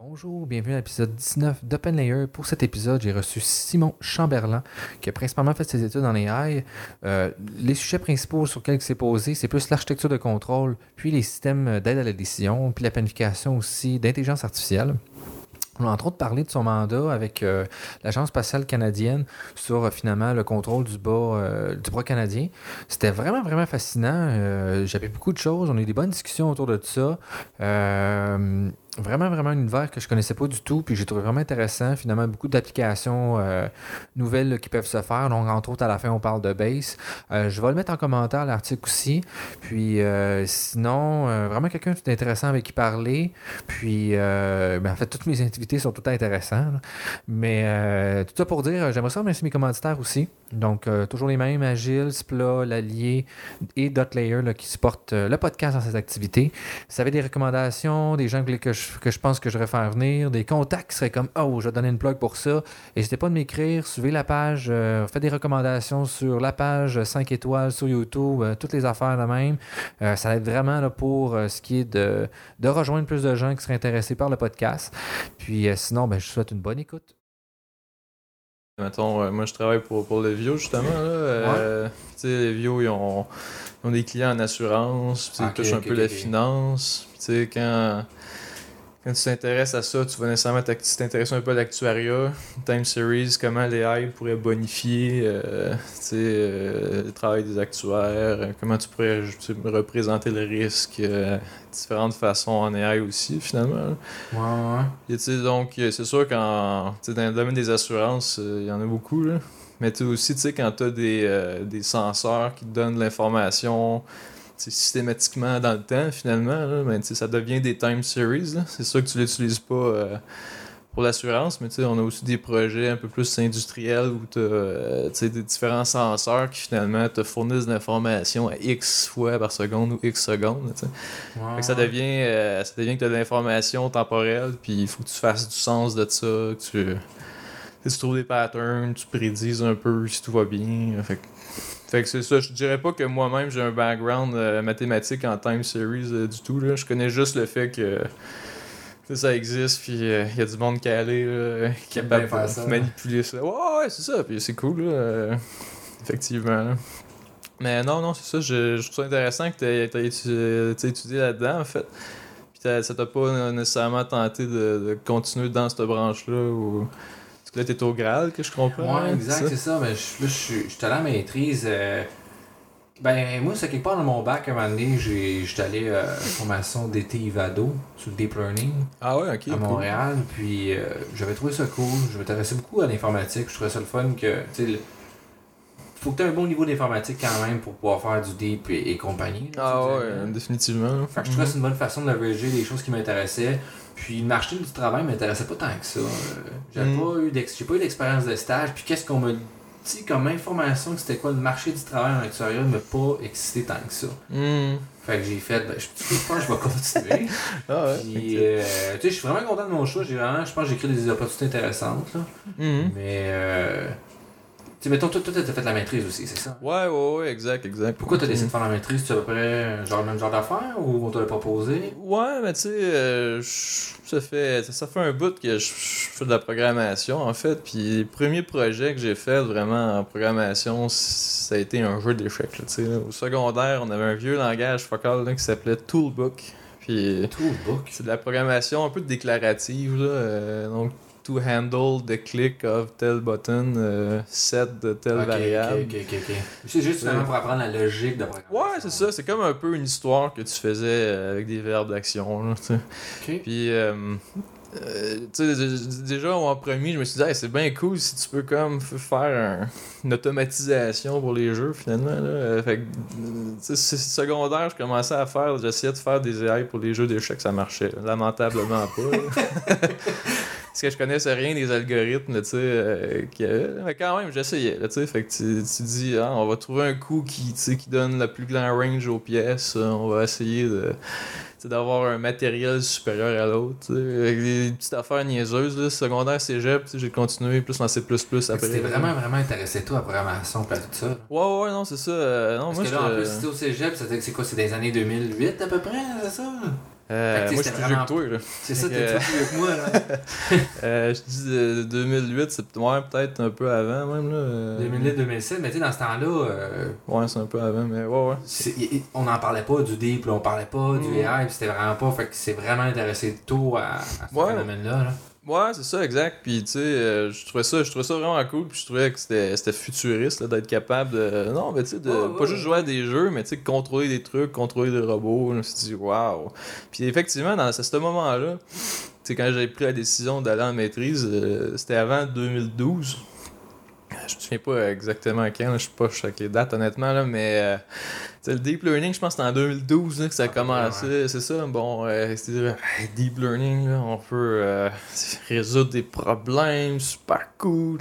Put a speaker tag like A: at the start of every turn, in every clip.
A: Bonjour, bienvenue à l'épisode 19 d'OpenLayer. Pour cet épisode, j'ai reçu Simon Chamberlain, qui a principalement fait ses études en AI. Euh, les sujets principaux sur lesquels il s'est posé, c'est plus l'architecture de contrôle, puis les systèmes d'aide à la décision, puis la planification aussi d'intelligence artificielle. On a entre autres parlé de son mandat avec euh, l'Agence spatiale canadienne sur euh, finalement le contrôle du du bras canadien. C'était vraiment, vraiment fascinant. J'avais beaucoup de choses. On a eu des bonnes discussions autour de ça. Vraiment, vraiment un univers que je connaissais pas du tout, puis j'ai trouvé vraiment intéressant. Finalement, beaucoup d'applications euh, nouvelles qui peuvent se faire. Donc, entre autres, à la fin, on parle de base. Euh, je vais le mettre en commentaire, l'article aussi. Puis, euh, sinon, euh, vraiment quelqu'un d'intéressant avec qui parler. Puis, euh, ben, en fait, toutes mes invités sont tout intéressantes. là. Mais euh, tout ça pour dire, j'aimerais ça remercier mes commanditaires aussi. Donc, euh, toujours les mêmes, Agile, Spla, l'Allier et Dotlayer là, qui supportent euh, le podcast dans cette activité. Si vous avez des recommandations, des gens que, je, pense que je devrais faire venir, des contacts qui seraient comme Oh, je vais donner une plug pour ça, n'hésitez pas de m'écrire, suivez la page, euh, faites des recommandations sur la page 5 étoiles sur YouTube, toutes les affaires de même. Ça aide vraiment pour ce qui est de, rejoindre plus de gens qui seraient intéressés par le podcast. Puis sinon, ben, je vous souhaite une bonne écoute.
B: Mettons, euh, moi je travaille pour, pour le Vio justement. Là, euh, Tu sais, les Vio, ils ont, ils ont des clients en assurance, ils
A: Ok,
B: touchent un
A: ok,
B: peu la finance. Puis Tu sais, quand, quand tu t'intéresses à ça, tu vas nécessairement t'intéresser un peu à l'actuariat, time series, comment les AI pourraient bonifier euh, euh, le travail des actuaires, euh, comment tu pourrais représenter le risque, euh, différentes façons en AI aussi finalement.
A: Ouais, ouais.
B: Et donc, c'est sûr qu'en dans le domaine des assurances, il y en a beaucoup, là. Mais tu sais, aussi, tu sais, quand tu as des, des senseurs qui te donnent de l'information systématiquement dans le temps, finalement, là, ben, ça devient des time series. C'est sûr que tu l'utilises pas euh, pour l'assurance, mais on a aussi des projets un peu plus industriels où tu as des différents senseurs qui finalement te fournissent de l'information à X fois par seconde ou X secondes. Fait que ça devient, euh, ça devient que tu as de l'information temporelle, puis il faut que tu fasses du sens de ça, que tu, tu trouves des patterns, tu prédises un peu si tout va bien. Fait que, fait que c'est ça, je dirais pas que moi-même j'ai un background euh, mathématique en time series euh, du tout. Là. Je connais juste le fait que ça existe, puis il y a du monde calé là, qui est capable
A: ça,
B: de manipuler ça. Ouais, ouais, c'est ça, puis c'est cool, là, euh, effectivement. là. Mais non, non, c'est ça, je, je trouve ça intéressant que tu aies étudié, étudié là-dedans, en fait. Puis ça t'a pas nécessairement tenté de, de continuer dans cette branche-là ou. Parce que là, t'es au Graal, que je comprends.
A: Ouais,
B: hein,
A: exact,
B: c'est
A: ça. Mais je, là, je suis allé à la maîtrise. euh, ben, moi, c'est quelque part dans mon bac, à un moment donné, j'étais allé euh, formation d'été Ivado sur le deep learning
B: Ah ouais, ok.
A: à
B: cool.
A: Montréal. Puis euh, j'avais trouvé ça cool. Je m'intéressais beaucoup à l'informatique. Je trouvais ça le fun que, tu faut que tu aies un bon niveau d'informatique quand même pour pouvoir faire du deep et, et compagnie. là,
B: Ah ouais,
A: euh,
B: définitivement.
A: fait que je trouvais que c'est une bonne façon de leverager les choses qui m'intéressaient. Puis le marché du travail m'intéressait pas tant que ça. Euh, J'avais
B: Mm.
A: pas eu d'ex- j'ai pas eu d'expérience de stage. Puis qu'est-ce qu'on m'a dit comme information que c'était quoi le marché du travail en actuariat m'a pas excité tant que ça.
B: Mhm.
A: Fait que j'ai fait, ben, je, pense que je vais continuer.
B: Ah ouais.
A: Puis, euh, tu sais, je suis vraiment content de mon choix. J'ai vraiment, je pense que j'ai créé des opportunités intéressantes. Là.
B: Mhm.
A: Mais, euh, sais, mettons, toi, toi, t'as fait la maîtrise aussi, c'est ça?
B: Ouais, ouais, ouais, exact, exact.
A: Pourquoi t'as décidé de faire la maîtrise? Tu as à peu près genre, le même genre d'affaires ou on te l'a proposé?
B: Ouais, mais tu sais, euh, ça fait ça, ça fait un bout que je, je fais de la programmation en fait. Puis le premier projet que j'ai fait vraiment en programmation, ça a été un jeu d'échecs. tu sais. Au secondaire, on avait un vieux langage focal là, qui s'appelait Toolbook. Puis
A: Toolbook?
B: c'est de la programmation un peu déclarative. Là, euh, donc, to handle the click of tel button, euh, set de telle
A: Ok,
B: variable.
A: Ok, ok, ok. C'est juste finalement pour apprendre la logique de programmation.
B: Ouais, c'est ça. C'est comme un peu une histoire que tu faisais euh, avec des verbes d'action. Puis, euh, euh, tu sais, déjà en premier, je me suis dit, Hey, c'est bien cool si tu peux comme faire un- une automatisation pour les jeux finalement. Là. Euh, Fait que, secondaire, je commençais à faire, j'essayais de faire des AI pour les jeux d'échecs, ça marchait. Lamentablement pas. Parce que je connaissais rien des algorithmes, tu sais, euh, avait. Mais quand même, j'essayais, tu sais. Fait que tu, tu dis, ah, on va trouver un coup qui, qui donne le plus grand range aux pièces. euh, On va essayer de d'avoir un matériel supérieur à l'autre. Avec des petites affaires niaiseuses, là, secondaire, cégep, tu sais, j'ai continué plus en C++ après.
A: C'était vraiment, vraiment intéressé, toi, à la programmation, à tout ça. là.
B: Ouais, ouais, non, c'est ça. euh, non,
A: Parce
B: moi,
A: que là, en plus, si t'es au cégep, que c'est quoi, c'est des années 2008 à peu près, c'est ça?
B: Euh, moi, je suis plus vieux que toi, là.
A: C'est ça, t'es plus vieux que moi, là.
B: Euh, je dis euh, 2008, c'est ouais, peut-être un peu avant, même, là. euh,
A: 2008-2007, mais tu sais, dans ce temps-là, euh,
B: Ouais, c'est un peu avant, mais ouais, ouais.
A: c'est- on n'en parlait pas du deep, là, on parlait pas du
B: Mm.
A: AI, c'était vraiment pas. Fait que c'est vraiment intéressé tôt à, à ce
B: Ouais.
A: phénomène-là. là.
B: Ouais, c'est ça, exact. Puis, tu sais, euh, je trouvais ça, je trouvais ça vraiment cool. Puis, je trouvais que c'était futuriste d'être capable de. Non, mais tu sais, de
A: Ouais, ouais,
B: pas juste jouer à des jeux, mais tu sais, contrôler des trucs, contrôler des robots. Je me suis dit, waouh. Puis, effectivement, dans ce ce moment-là, tu sais, quand j'ai pris la décision d'aller en maîtrise, euh, c'était avant 2012. Je me souviens pas exactement quand, je suis pas avec les dates honnêtement, là, mais euh, le deep learning, je pense que c'était en 2012 là, que ça a
A: Ah,
B: commencé, c'est ça. Bon, euh, c'est-à-dire, hey, deep learning, là, on peut euh, résoudre des problèmes, super cool.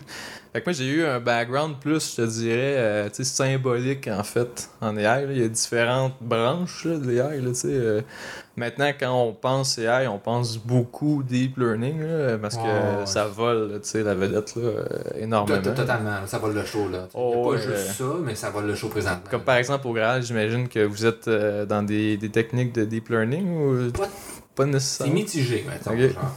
B: Fait que moi, j'ai eu un background plus, je te dirais, euh, tu sais, symbolique en fait, en AI. là. Il y a différentes branches là, de l'AI. là, tu sais, euh, maintenant, quand on pense AI, on pense beaucoup deep learning là, parce que
A: ouais.
B: ça vole, là, tu sais, la vedette là, euh, énormément.
A: Tot- Totalement, ça vole le show. Là.
B: Oh,
A: pas juste ça, mais ça vole le show présentement.
B: Comme par exemple au garage, j'imagine que vous êtes dans des, des techniques de deep learning ou
A: Pas-
B: pas
A: C'est
B: nécessairement.
A: mitigé, mettons.
B: Ok.
A: Genre.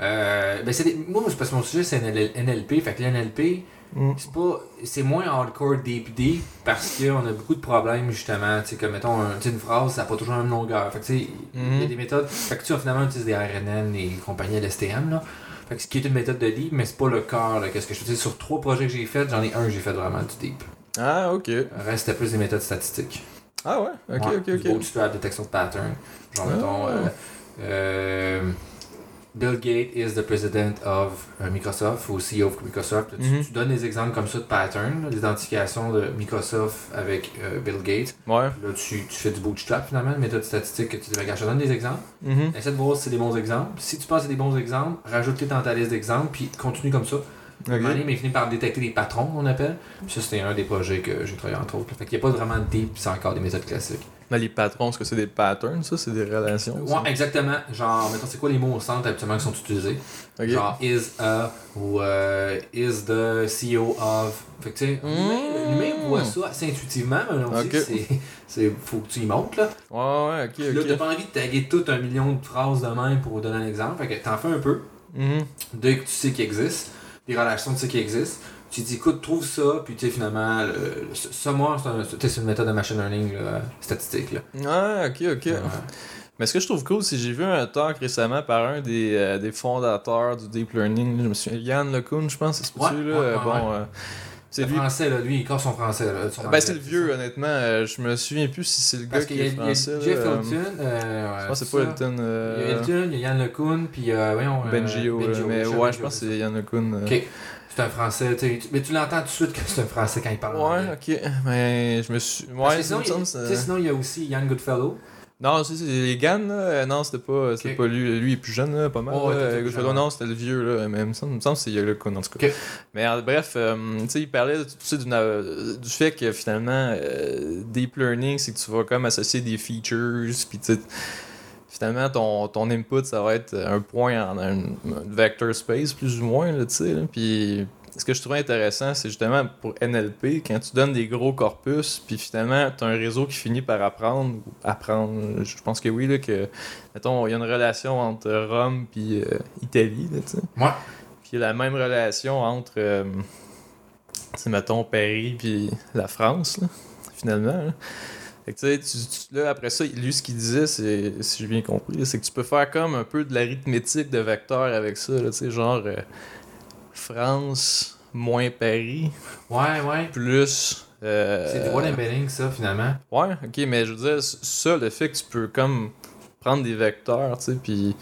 A: Euh, ben c'est des- Moi, c'est parce que mon sujet, c'est NL- NLP. Fait que l'NLP,
B: Mm.
A: c'est pas c'est moins hardcore deep deep parce qu'on a beaucoup de problèmes justement tu sais comme mettons un- tu une phrase ça n'a pas toujours la même longueur fait que tu sais il y a
B: Mhm.
A: des méthodes fait que tu sais finalement on utilise des RNN et compagnie LSTM là fait que ce qui est une méthode de deep mais c'est pas le cœur là qu'est-ce que je fais sur trois projets que j'ai fait j'en ai un j'ai fait vraiment du deep
B: Ah, ok.
A: le reste c'était plus des méthodes statistiques
B: Ah ouais, ok,
A: Ouais,
B: ok,
A: du
B: ok.
A: bootstrap détection de pattern genre
B: Ah.
A: mettons euh, euh, Bill Gates is the president of euh, Microsoft ou CEO of Microsoft. Tu,
B: Mhm.
A: tu donnes des exemples comme ça de pattern, là, d'identification de Microsoft avec euh, Bill Gates.
B: Ouais.
A: Là, tu, tu fais du bootstrap finalement, une méthode statistique que tu dis, regarde, je te donne des exemples.
B: Mhm.
A: Essaie de voir si c'est des bons exemples. Si tu penses que c'est des bons exemples, rajoute-les dans ta liste d'exemples, puis continue comme ça.
B: Ok.
A: Okay. mais finit par détecter des patrons, on appelle. Puis ça, c'était un des projets que j'ai travaillé entre autres. Fait qu'il n'y a pas vraiment de deep, c'est encore des méthodes classiques.
B: Mais les patrons, est-ce que c'est des patterns, ça C'est des relations ça?
A: Ouais, exactement. Genre, mettons, c'est quoi les mots au centre habituellement qui sont utilisés? Genre is a ou euh, is the CEO of. Fait que tu sais, l'humain- l'humain voit ça assez intuitivement, mais on que c'est-. Faut que tu y montes là.
B: Ouais, ouais, ok,
A: Puis Là, t'as pas envie de taguer tout un million de phrases de même pour donner un exemple. Fait que t'en fais un peu.
B: Mhm.
A: Dès que tu sais qu'il existe, des relations, tu sais qu'il existe. Tu dis, écoute, trouve ça, puis tu sais, finalement, le, le- c'est un- une méthode de machine learning là, statistique. Là.
B: Ah, ok, ok.
A: Ouais.
B: Mais ce que je trouve cool, c'est que j'ai vu un talk récemment par un des, euh, des fondateurs du deep learning. Je me souviens, Yann LeCun, je pense, c'est
A: Ouais,
B: là
A: ouais,
B: Bon, euh, c'est lui.
A: français, là, lui, il casse son français. Là, son
B: Ben, c'est le vieux, honnêtement. euh, je me souviens plus si c'est le gars qui est
A: il y a
B: français.
A: Jeff
B: euh,
A: Hilton. euh,
B: Je pense que c'est pas Hilton.
A: Il y a
B: euh,
A: Hilton, il y a Yann LeCun, puis euh, voyons. euh,
B: Benjio,
A: Benjio,
B: mais
A: Michel
B: ouais, je
A: Benjio,
B: pense que
A: c'est
B: Yann euh.
A: Ok. C'est un français, tu mais tu l'entends tout de suite que c'est un français quand il parle.
B: Ouais, ok. Mais je me suis. Ouais,
A: sinon, il,
B: ça-
A: sais, sinon, il y a aussi Yann Goodfellow.
B: Non, c'est les Gann, là. euh, Non, c'était pas, pas lui. Lui, il est plus jeune, là, pas mal.
A: Oh,
B: là. Goodfellow, non, c'était le vieux, là. Mais il me semble, semble que c'est le con, en tout cas. Mais euh, bref, euh, tu sais, il parlait euh, du fait que finalement, euh, deep learning, c'est que tu vas comme associer des features, puis tu sais, finalement, ton, ton input, ça va être un point en un, vector space, plus ou moins, là, tu sais. Puis ce que je trouvais intéressant, c'est justement pour NLP, quand tu donnes des gros corpus, puis finalement, tu as un réseau qui finit par apprendre, apprendre, je pense que oui, là, que, mettons, il y a une relation entre Rome puis euh, Italie, là, tu sais.
A: Ouais.
B: Puis il y a la même relation entre, euh, mettons, Paris puis la France, là, finalement. là. Fait que, tu sais, tu- tu- là, après ça, lui, ce qu'il disait, c'est, si j'ai bien compris, c'est que tu peux faire comme un peu de l'arithmétique de vecteurs avec ça, là, tu sais, genre euh, France moins Paris,
A: Ouais, ouais.
B: plus... euh,
A: C'est du embedding, ça, finalement.
B: Ouais, ok, mais je veux dire, ça, le fait que tu peux comme prendre des vecteurs, tu sais, puis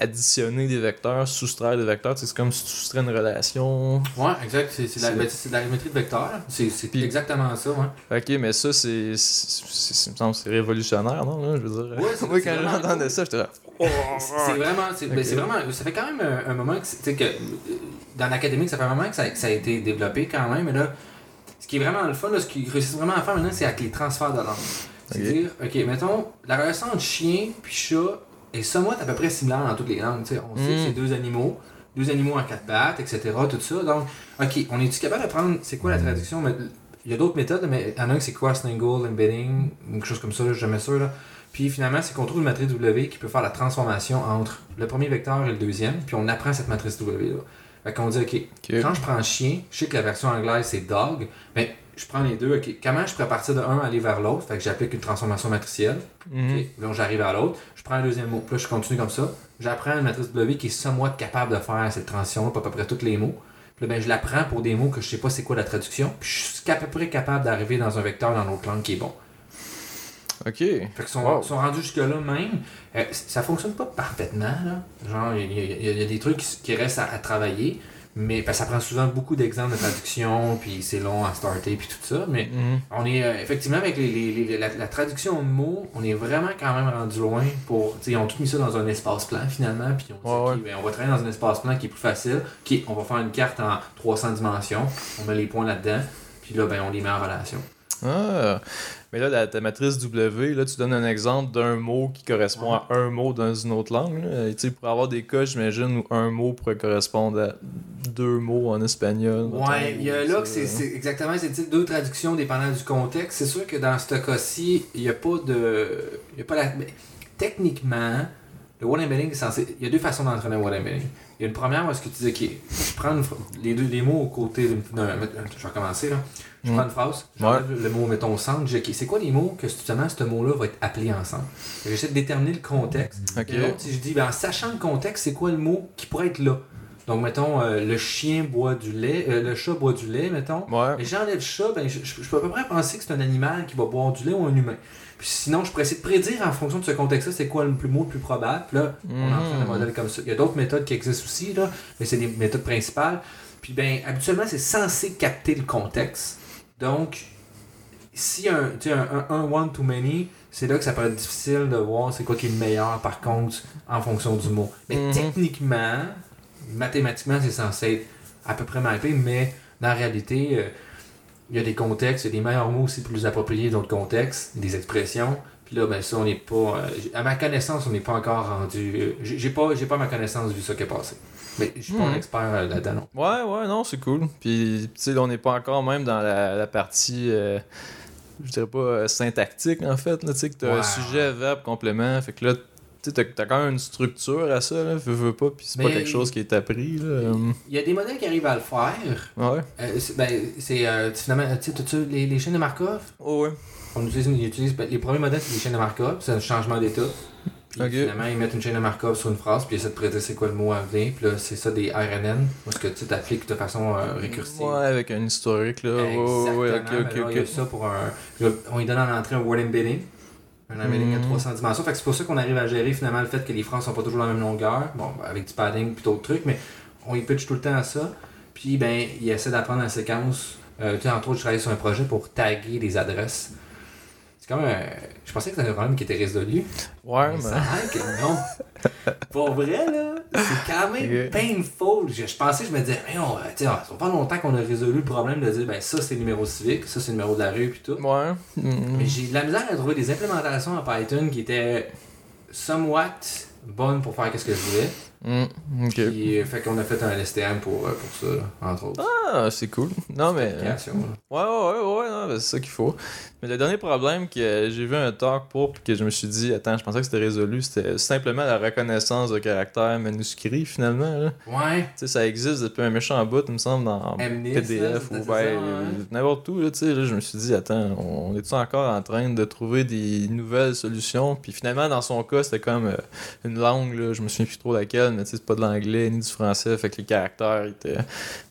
B: additionner des vecteurs, soustraire des vecteurs, c'est comme si tu soustrais une relation.
A: Ouais, exact. C'est de la- de la géométrie de vecteur. là. C'est exactement ça, ouais.
B: Ok, mais ça, c'est. c'est- révolutionnaire, non? là, je veux dire?
A: Ouais,
B: Moi, quand j'entendais ça, j'étais là.
A: C'est vraiment, ben,
B: Ok.
A: c'est vraiment, ça fait quand même un, un moment que, que dans l'académique, ça fait un moment que ça, que ça a été développé quand même, mais là, ce qui est vraiment le fun, là, ce qu'ils réussissent vraiment à faire maintenant, c'est avec les transferts de langue. C'est-à-dire, ok, mettons, la relation entre chien puis chat est somewhat à peu près similaire dans toutes les langues. On sait que
B: Mm.
A: c'est deux animaux, deux animaux à quatre pattes, etc., tout ça, donc, ok, on est-tu capable de prendre, c'est quoi la traduction, il y a d'autres méthodes, mais il y en a un c'est cross-lingual embedding, quelque chose comme ça, je suis jamais sûr, là. Puis finalement, c'est qu'on trouve une matrice W qui peut faire la transformation entre le premier vecteur et le deuxième. Puis on apprend cette matrice W là. Fait qu'on dit, OK,
B: Ok.
A: quand je prends chien, je sais que la version anglaise c'est dog, mais je prends les deux, OK, comment je pourrais partir de un aller vers l'autre? Fait que j'applique une transformation matricielle. Ok, Donc j'arrive à l'autre, je prends un deuxième mot, puis là je continue comme ça. J'apprends une matrice W qui est somewhat capable de faire cette transition, pas à peu près tous les mots. Puis là, ben, je la prends pour des mots que je sais pas c'est quoi la traduction, puis je suis à peu près capable d'arriver dans un vecteur dans l'autre langue qui est bon.
B: Ok.
A: Fait qu'ils sont,
B: Wow.
A: sont rendus jusque-là même. Euh, ça fonctionne pas parfaitement, là. Genre, il y, a- y y des trucs qui, qui restent à, à travailler, mais ça prend souvent beaucoup d'exemples de traduction, puis c'est long à starter, puis tout ça, mais
B: Mhm.
A: on est euh, effectivement avec les, les- les- la, la traduction de mots, on est vraiment quand même rendu loin pour. tu sais, Ils ont tout mis ça dans un espace-plan finalement, puis on, dit,
B: Ouais,
A: ok, ben, on va travailler dans un espace-plan qui est plus facile. Ok, on va faire une carte en 300 dimensions, on met les points là-dedans, puis là, ben, on les met en relation.
B: Ah. Mais là, la, ta matrice W, là, tu donnes un exemple d'un mot qui correspond à un mot dans une autre langue. là. Et, Tu sais, pour avoir des cas, j'imagine, où un mot pourrait correspondre à deux mots en espagnol.
A: Ouais, il y a là que c'est
B: ça.
A: c'est exactement c'est deux traductions dépendant du contexte. C'est sûr que dans ce cas-ci, il n'y a pas de. Y a pas la. mais techniquement, le word embedding est censé. Il y a deux façons d'entraîner un word embedding. Il y a une première où est-ce que tu dis, ok, je prends une les deux les mots aux côtés d'une. d'un- Je vais recommencer là. Je prends une phrase, le mot, mettons, au centre, c'est quoi les mots que justement ce mot-là va être appelé ensemble? Fait J'essaie de déterminer le contexte. Et l'autre, si je dis, ben, en sachant le contexte, c'est quoi le mot qui pourrait être là? Donc, mettons, euh, le chien boit du lait, euh, le chat boit du lait, mettons.
B: Ouais.
A: Mais j'enlève chat, ben, je, je- je peux à peu près penser que c'est un animal qui va boire du lait ou un humain. Puis sinon, je pourrais essayer de prédire en fonction de ce contexte-là, c'est quoi le plus mot le plus probable. Puis là, on
B: Mhm.
A: entraîne un modèle comme ça. Il y a d'autres méthodes qui existent aussi, là, mais c'est des méthodes principales. Puis ben, habituellement, c'est censé capter le contexte. Donc, si un, un, un, un one too many, c'est là que ça peut être difficile de voir c'est quoi qui est le meilleur, par contre, en fonction du mot. Mais
B: Mhm.
A: techniquement, mathématiquement, c'est censé être à peu près mappé, mais dans la réalité, euh, il y a des contextes, il y a des meilleurs mots aussi plus appropriés d'autres contextes, des expressions. Puis là, ben ça, on n'est pas. euh, à ma connaissance, on n'est pas encore rendu. euh, j'ai j'ai pas, j'ai pas à ma connaissance vu ça qui est passé. Mais je suis pas un expert euh, là-dedans.
B: Ouais, ouais, non, c'est cool. Puis, tu sais, on n'est pas encore même dans la, la partie, euh, je dirais pas euh, syntactique, en fait, tu sais, que t'as un sujet, verbe, complément. Fait que là, tu sais, t'as t'as quand même une structure à ça, là, veux, veux pas, puis c'est pas quelque chose qui est appris, là. euh,
A: Il y a des modèles qui arrivent à le faire.
B: Ouais.
A: Euh, c'est- ben, c'est euh, finalement, tu sais, les, les chaînes de Markov?
B: Oh, ouais.
A: On utilise, ils utilisent- ben, les premiers modèles, c'est des chaînes de Markov, c'est un changement d'état. Puis finalement, ils mettent une chaîne de Markov sur une phrase, puis ils essaient de prédire c'est quoi le mot à venir. Puis là, c'est ça des RNN, parce que tu t'appliques de façon euh, récursive.
B: Ouais, avec un historique, là. Ouais, ouais, ouais, ok, ok,
A: ça pour un. on lui donne en entrée un word embedding. Un embedding à
B: Mhm.
A: 300 dimensions. Fait que c'est pour ça qu'on arrive à gérer finalement le fait que les phrases sont pas toujours la même longueur. Bon, avec du padding puis d'autres trucs, mais on y pitch tout le temps à ça. Puis ben, il essaie d'apprendre la séquence. Euh, tu sais, entre autres, je travaille sur un projet pour taguer des adresses. C'est comme un. Je pensais que c'était un problème qui était résolu.
B: Ouais,
A: Mais
B: mais.
A: ça a que non. Pour vrai, là, c'est quand même painful. Je, je pensais, je me disais, mais on, sais, ça fait pas longtemps qu'on a résolu le problème de dire, ben ça c'est le numéro civique, ça c'est le numéro de la rue, puis tout.
B: Ouais.
A: Mais j'ai de la misère à trouver des implémentations en Python qui étaient somewhat bonnes pour faire ce que je voulais.
B: Mhm. Ok.
A: Puis, euh, fait qu'on a fait un LSTM pour, euh, pour ça, là, entre autres.
B: Ah, c'est cool. Non, mais. Ouais, ouais, ouais, ouais, c'est ça qu'il faut. Mais le dernier problème que j'ai vu un talk pour, puis que je me suis dit, attends, je pensais que c'était résolu, c'était simplement la reconnaissance de caractères manuscrits, finalement. là.
A: Ouais.
B: Tu sais, ça existe depuis un méchant bout, il me semble, dans
A: MNIST, là,
B: PDF ou ben,
A: ouais.
B: n'importe où. Là, tu sais, là, je me suis dit, attends, on est-tu encore en train de trouver des nouvelles solutions? Puis finalement, dans son cas, c'était comme euh, une langue, là, je me souviens plus trop laquelle, mais tu sais, c'est pas de l'anglais ni du français, fait que les caractères étaient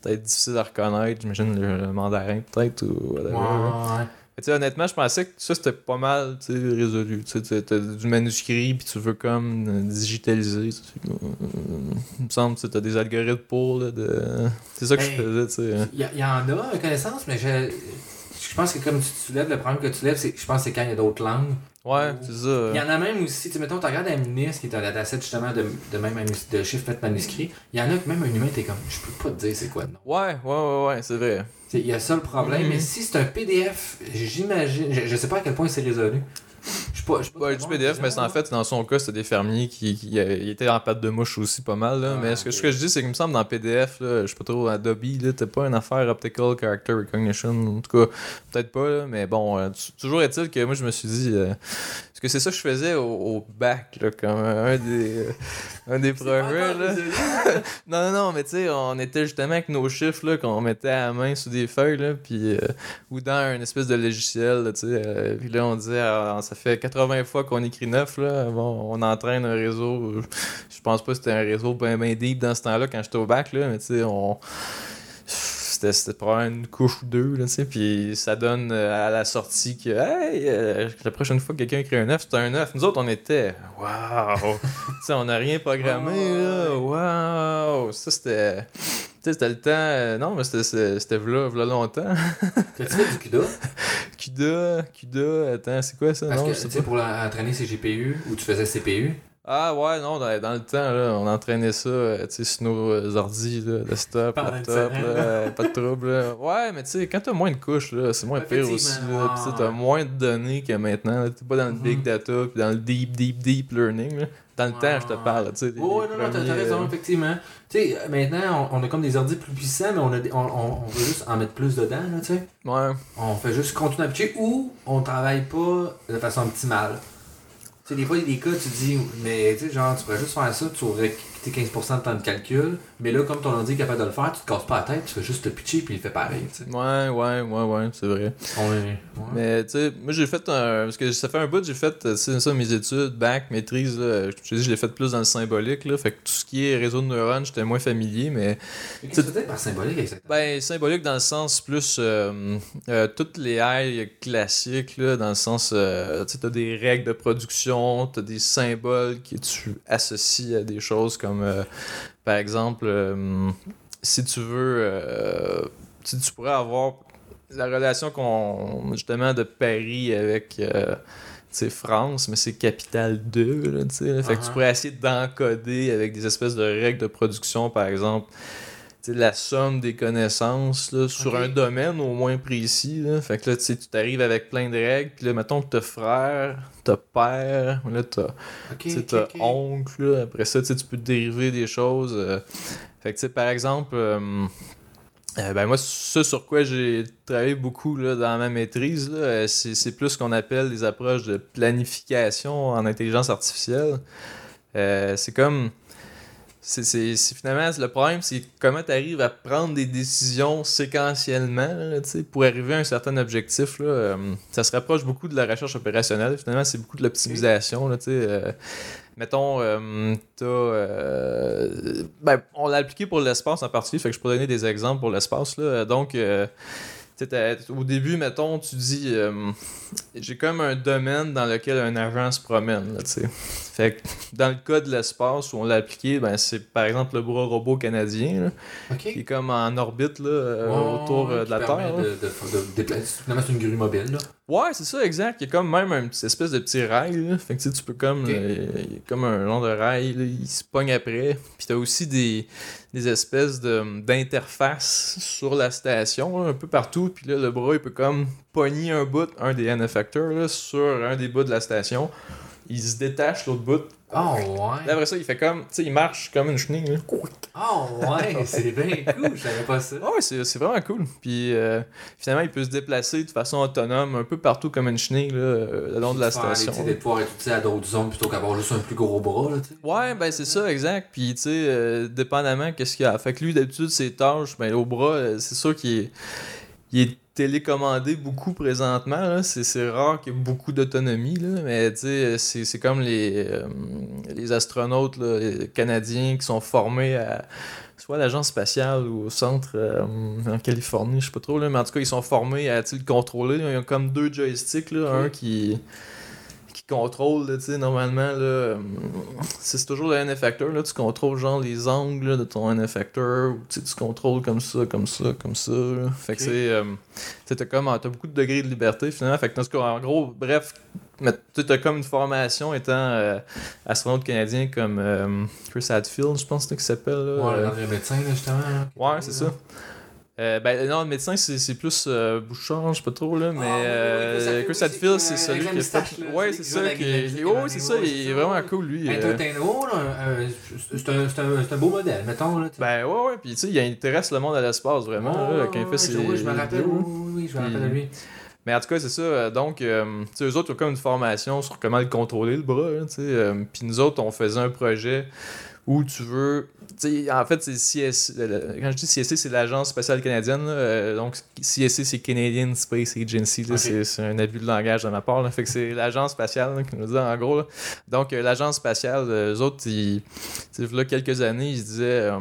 B: peut-être difficiles à reconnaître, j'imagine le, le mandarin peut-être ou whatever.
A: Ouais,
B: tu honnêtement, je pensais que ça, c'était pas mal tu résolu. Tu t'as- t'as du manuscrit, puis tu veux comme euh, digitaliser. tu Il me semble que tu as des algorithmes pour. Là, de... C'est ça que je faisais, tu sais.
A: Il y, il y en a, connaissance, mais je, je pense que comme tu soulèves, le problème que tu lèves, c'est je pense que c'est quand il y a d'autres langues.
B: Ouais, c'est ça.
A: Il y en a même aussi, tu mettons, tu regardes Amnis, qui est un dataset justement de, de même de chiffres faits manuscrits? Il y en a que même un humain, t'es comme, je peux pas te dire c'est quoi le nom.
B: Ouais, ouais, ouais, ouais, c'est vrai.
A: Il y a ça le problème,
B: Mhm.
A: mais si c'est un PDF, j'imagine, je, je sais pas à quel point c'est résolu. Je suis pas. je suis pas
B: du PDF, mais c'est en fait, dans son cas, c'était des fermiers qui, qui, euh, étaient en pâte de mouche aussi pas mal. Là.
A: Ah,
B: mais ce que, ce que je dis, c'est qu'il me semble dans PDF, là, je sais pas trop, Adobe, là, t'as pas une affaire Optical Character Recognition. En tout cas, peut-être pas, là, mais bon, euh, toujours est-il que moi, je me suis dit, euh, Parce que c'est ça que je faisais au, au bac, là, comme un des, euh, un des projets. Là. non, non, non, mais tu sais, on était justement avec nos chiffres là, qu'on mettait à la main sur des feuilles, là, puis, euh, ou dans une espèce de logiciel, là, tu sais. euh, puis là, on disait, ah, ça fait 80 fois qu'on écrit neuf, là. Bon, on entraîne un réseau. Je pense pas que c'était un réseau bien, bien deep dans ce temps-là quand j'étais au bac, là, mais tu sais, on c'était c'était probablement une couche ou deux, là, tu sais, puis ça donne euh, à la sortie que, hey, euh, la prochaine fois que quelqu'un écrit un 9, c'est un 9. Nous autres, on était, waouh! tu sais, on n'a rien programmé, là, waouh! Ça, c'était. Tu sais, c'était le temps. euh, non, mais c'était- v'là, v'là longtemps.
A: T'as-tu fait du CUDA?
B: CUDA, CUDA, attends, c'est quoi ça?
A: Parce
B: non,
A: que, pour entraîner ses GPU, ou tu faisais CPU,
B: Ah ouais, non, dans, dans le temps, là, on entraînait ça, euh, tu sais, sur nos euh, ordi, là, desktop, laptop, là, euh, pas de trouble. là. Ouais, mais tu sais, quand t'as moins de couches, là, c'est moins pire aussi. Là, Pis t'as
A: ouais.
B: moins de données que maintenant. là. T'es pas dans le big
A: Mhm.
B: data, puis dans le deep, deep, deep learning. là. Dans le temps, je te
A: ouais.
B: parle, tu sais. les-
A: Oh, non, non, t'as raison,
B: euh,
A: effectivement. Tu sais, maintenant, on, on a comme des ordi plus puissants, mais on, a des- on, on, on veut juste en mettre plus dedans, là, tu sais.
B: Ouais.
A: On fait juste continuer à pitcher ou on travaille pas de façon optimale. Sais, des fois, il y a des cas, tu dis, mais tu sais, genre, tu pourrais juste faire ça, tu aurais 15% de temps de calcul, mais là, comme ton ordi est capable de le faire, tu te casses pas la tête, tu fais juste le pitcher puis il fait pareil, tu sais.
B: Ouais, ouais, ouais, ouais, c'est vrai.
A: Ouais.
B: Mais tu sais, moi j'ai fait un. Parce que ça fait un bout, j'ai fait euh, ça, mes études, bac, maîtrise. Là, je te dis, je l'ai fait plus dans le symbolique. Là, fait que tout ce qui est réseau de neurones, j'étais moins familier. Mais
A: Mais Qu'est-ce que tu par symbolique exactement?
B: ben, symbolique dans le sens plus. euh, euh, toutes les ailes classiques, là, dans le sens. euh, tu sais, t'as des règles de production, t'as des symboles que tu associes à des choses comme. Euh, par exemple, euh, si tu veux. euh, tu, tu pourrais avoir la relation qu'on justement de Paris avec sais, France, mais c'est capitale 2, là. Fait que tu
A: Uh-huh.
B: pourrais essayer d'encoder avec des espèces de règles de production, par exemple, la somme des connaissances là, sur un domaine au moins précis. Là. Fait que là, tu t'arrives avec plein de règles, puis là, mettons que t'as frère, t'as père, là, t'as oncle, là. après ça, tu peux dériver des choses. euh. Fait que, par exemple, euh, euh, ben moi, ce sur quoi j'ai travaillé beaucoup là, dans ma maîtrise, c'est plus ce qu'on appelle des approches de planification en intelligence artificielle. C'est comme. C'est finalement, le problème, c'est comment tu arrives à prendre des décisions séquentiellement pour arriver à un certain objectif. Là, Euh, ça se rapproche beaucoup de la recherche opérationnelle. Finalement, c'est beaucoup de l'optimisation. euh, mettons, euh, euh, ben, on l'a appliqué pour l'espace en particulier, fait que je peux donner des exemples pour l'espace. Donc, au début, mettons, tu dis, j'ai comme un domaine dans lequel un agent se promène. Là, tu sais. fait que dans le cas de l'espace où on l'a appliqué, ben, c'est par exemple le bras robot canadien, là, qui est comme en orbite là, euh, autour euh, de la Terre.
A: De, de, de déplacer. Finalement, c'est une grue mobile, là.
B: Ouais, c'est ça, exact. Il y a comme même un petit espèce de petit rail. Là. Fait que tu sais, tu peux comme. Euh, il y a comme un long de rail, là, il se pogne après. Puis t'as aussi des, des espèces de- d'interfaces sur la station, là, un peu partout. Puis là, le bras, il peut comme pogner un bout, un des N effectors, là, sur un des bouts de la station. Il se détache l'autre bout.
A: Oh,
B: Là,
A: ouais.
B: après ça, il fait comme. Tu sais, il marche comme une chenille. là.
A: Oh, ouais. c'est bien cool. Je savais pas ça.
B: Ah ouais, c'est c'est vraiment cool. Puis euh, finalement, il peut se déplacer de façon autonome un peu partout comme une chenille là, euh, le long de la station.
A: tu pouvoir être utilisé à d'autres zones plutôt qu'avoir juste un plus gros bras, là.
B: Ouais, ben c'est ça, exact. Puis tu sais, euh, dépendamment qu'est-ce qu'il a. Fait que lui, d'habitude, ses tâches, ben au bras, c'est sûr qu'il est, il est télécommandé beaucoup présentement. C'est, rare qu'il y ait beaucoup d'autonomie. Mais c'est, comme les, euh, les astronautes là, les Canadiens qui sont formés à soit à l'agence spatiale ou au centre euh, en Californie, je sais pas trop, là, mais en tout cas, ils sont formés à le contrôler. Ils ont comme deux joysticks, là, un qui contrôle, tu sais, normalement, là, c'est toujours le N-effector, là, tu contrôles genre les angles là, de ton N-effector, ou tu contrôles comme ça, comme ça, comme ça, là. Fait que c'est, euh, tu t'as comme, t'as beaucoup de degrés de liberté, finalement, fait que, en tout cas, en gros, bref, tu t'as comme une formation étant euh, astronaute canadien comme euh, Chris Hadfield, je pense que c'est qu'il s'appelle, là.
A: Ouais,
B: euh,
A: dans le médecin, là, justement. qui
B: Ouais, c'est ça. Euh, ben non, le médecin, c'est plus euh, Bouchard, je sais pas trop, là, mais
A: oui,
B: euh,
A: Chris Hadfield,
B: Hadfield,
A: c'est que,
B: celui qui fait. Ouais, c'est ça. Oh, c'est ça, il est
A: ça,
B: vraiment cool, lui. euh.
A: Un- un- c'est un, beau modèle, mettons. Là.
B: Ben ouais, ouais, puis tu sais, il intéresse le monde à l'espace, vraiment, quand il fait ses.
A: oui, je me rappelle, oui, je me rappelle de lui.
B: Mais en tout cas, c'est ça. euh, Donc, euh, tu sais, eux autres, ont comme une formation sur comment le contrôler, le bras. là, tu sais, euh, Puis nous autres, on faisait un projet où tu veux. en fait, le- le- Quand je dis CSC, c'est l'Agence spatiale canadienne. là, euh, donc, CSC, c'est Canadian Space Agency. c'est- un abus de langage de ma part. là. Fait que c'est l'Agence spatiale là, qui nous dit en gros. Donc, euh, l'Agence spatiale, euh, eux autres, ils, là, quelques années, ils se disaient. euh,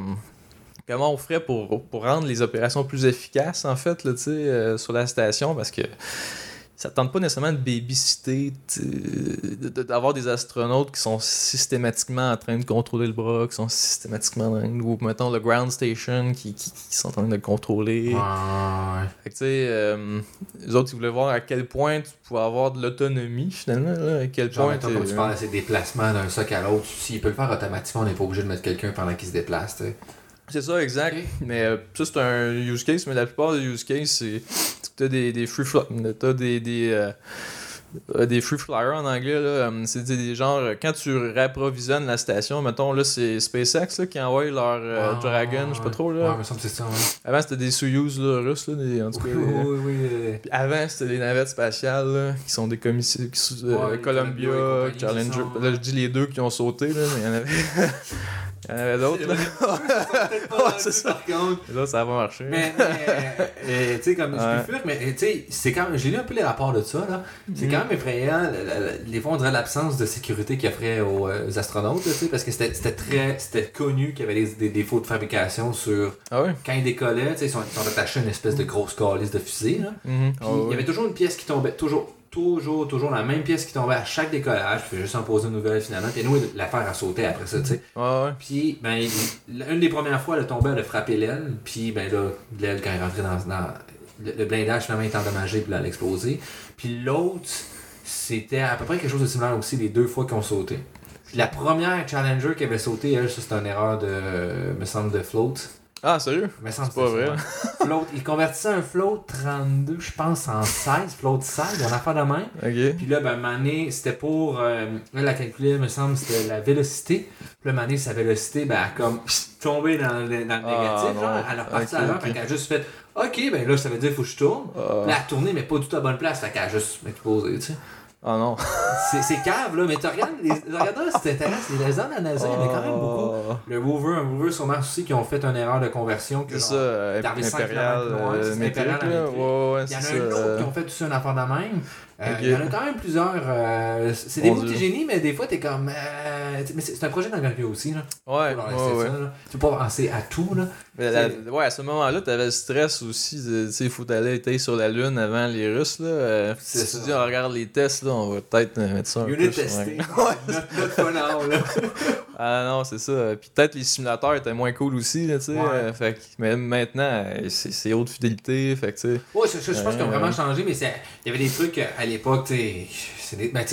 B: Comment on ferait pour, pour rendre les opérations plus efficaces, en fait, là, euh, sur la station, parce que ça tente pas nécessairement de babysitter, de- de- d'avoir des astronautes qui sont systématiquement en train de contrôler le bras, qui sont systématiquement dans ou mettons le ground station qui, qui, qui sont en train de le contrôler.
A: Ouais, ouais.
B: Fait que tu sais, euh, les autres ils voulaient voir à quel point tu pouvais avoir de l'autonomie finalement, là, à quel
A: Genre,
B: point
A: mettons, comme tu parles de ces déplacements d'un soc à l'autre, s'il peut le faire automatiquement, on n'est pas obligé de mettre quelqu'un pendant qu'il se déplace, tu sais.
B: C'est ça, exact. Mais euh, ça, c'est un use case, mais la plupart des use cases, c'est t'as des, des free T'as des. des euh, des free flyers en anglais, là, euh, c'est des, genres, quand tu réapprovisionnes la station, mettons, là, c'est SpaceX là, qui envoie leur euh,
A: Ouais,
B: Dragon,
A: ouais,
B: je sais pas trop,
A: Ouais,
B: là.
A: il me semble que c'est ça, ouais.
B: Avant, c'était des Soyuz, là, russes, là, des- en tout cas.
A: Oui, oui, oui.
B: puis avant, c'était des navettes spatiales, là, qui sont des commissions, euh,
A: Ouais,
B: Columbia,
A: Columbia
B: Challenger.
A: sont-
B: Là, je dis les deux qui ont sauté, là, mais il y en avait, il y en avait d'autres, là. Ouais, c'est ça.
A: par contre.
B: Et Là, ça va marcher.
A: Mais, mais euh, tu sais, comme je suis mais tu sais, c'est quand même. J'ai lu un peu les rapports de ça, là. C'est
B: Mhm.
A: quand même effrayant. le- le- le- Les fois, on dirait l'absence de sécurité qu'il offrait aux, euh, aux astronautes, là, tu sais, parce que c'était c'était très. C'était connu qu'il y avait des, des défauts de fabrication sur.
B: Ah?
A: Quand ils décollaient, tu sais, ils sont, ils sont attachés à une espèce de grosse calice de fusée, là.
B: Mhm.
A: Puis
B: Ah
A: il y avait toujours une pièce qui tombait, toujours, toujours, toujours la même pièce qui tombait à chaque décollage. Puis juste en poser une nouvelle finalement. Puis nous, l'affaire a sauté après ça, tu sais.
B: Ouais, ouais.
A: Puis, ben, une des premières fois, elle a tombé, elle a frappé l'aile. Puis, ben là, l'aile, quand elle est rentrée dans, dans- le, le blindage, finalement, est endommagé, puis là, elle a explosé. Puis l'autre, c'était à peu près quelque chose de similaire aussi, les deux fois qu'ils ont sauté. Puis la première Challenger qui avait sauté, elle, c'était une erreur de, me semble, de float.
B: Ah, sérieux?
A: Semble
B: C'est pas vrai.
A: Float, il convertissait un float 32, je pense, en 16, float 16, on a fait de même.
B: Ok.
A: Puis là, ben, Mané, c'était pour. Euh, elle la calculé, me semble, c'était la vélocité. Puis là, Mané, sa vélocité, ben, elle a comme tombé dans le, dans le
B: Ah,
A: négatif. genre. Elle a reparti
B: Ok,
A: à l'heure,
B: ok.
A: fait qu'elle a juste fait OK, ben là, ça veut dire qu'il faut que je tourne.
B: Ah,
A: Puis là, elle a tourné, mais pas du tout à bonne place. Fait qu'elle a juste explosé, tu sais.
B: Ah non.
A: C'est c'est cave, là, mais tu regardes, les, regarde là, c'est intéressant. Les la NASA, il y en a quand même beaucoup.
B: Ah.
A: Le Rover, un Rover sûrement aussi qui ont fait une erreur de conversion.
B: C'est ça, euh, impérial, euh, métrique, là. Ouais, ouais,
A: Il y en a un autre qui ont fait aussi une affaire de même. Euh. Il y en a quand même plusieurs. euh, c'est des
B: Mon
A: mots
B: Dieu.
A: de génie, mais des fois, t'es comme. euh, mais c'est un projet d'envergure aussi. Là,
B: Ouais, ouais, ouais.
A: ça, là. Tu peux pas penser à tout. Là.
B: Mais la- ouais, à ce moment-là, t'avais le stress aussi. Tu sais, il faut aller sur la Lune avant les Russes. Là. Euh, si
A: ça.
B: tu dis, on regarde les tests, là, on va peut-être mettre ça un
A: Unit
B: peu
A: testé.
B: Ah non, c'est ça. Puis peut-être les simulateurs étaient moins cool aussi, là, tu sais.
A: Ouais.
B: Fait que- mais maintenant, c'est haute fidélité. Fait que, tu sais.
A: Ouais, je, je- je pense qu'ils ont vraiment changé, mais il y avait des trucs à l'époque. C'est des- ben,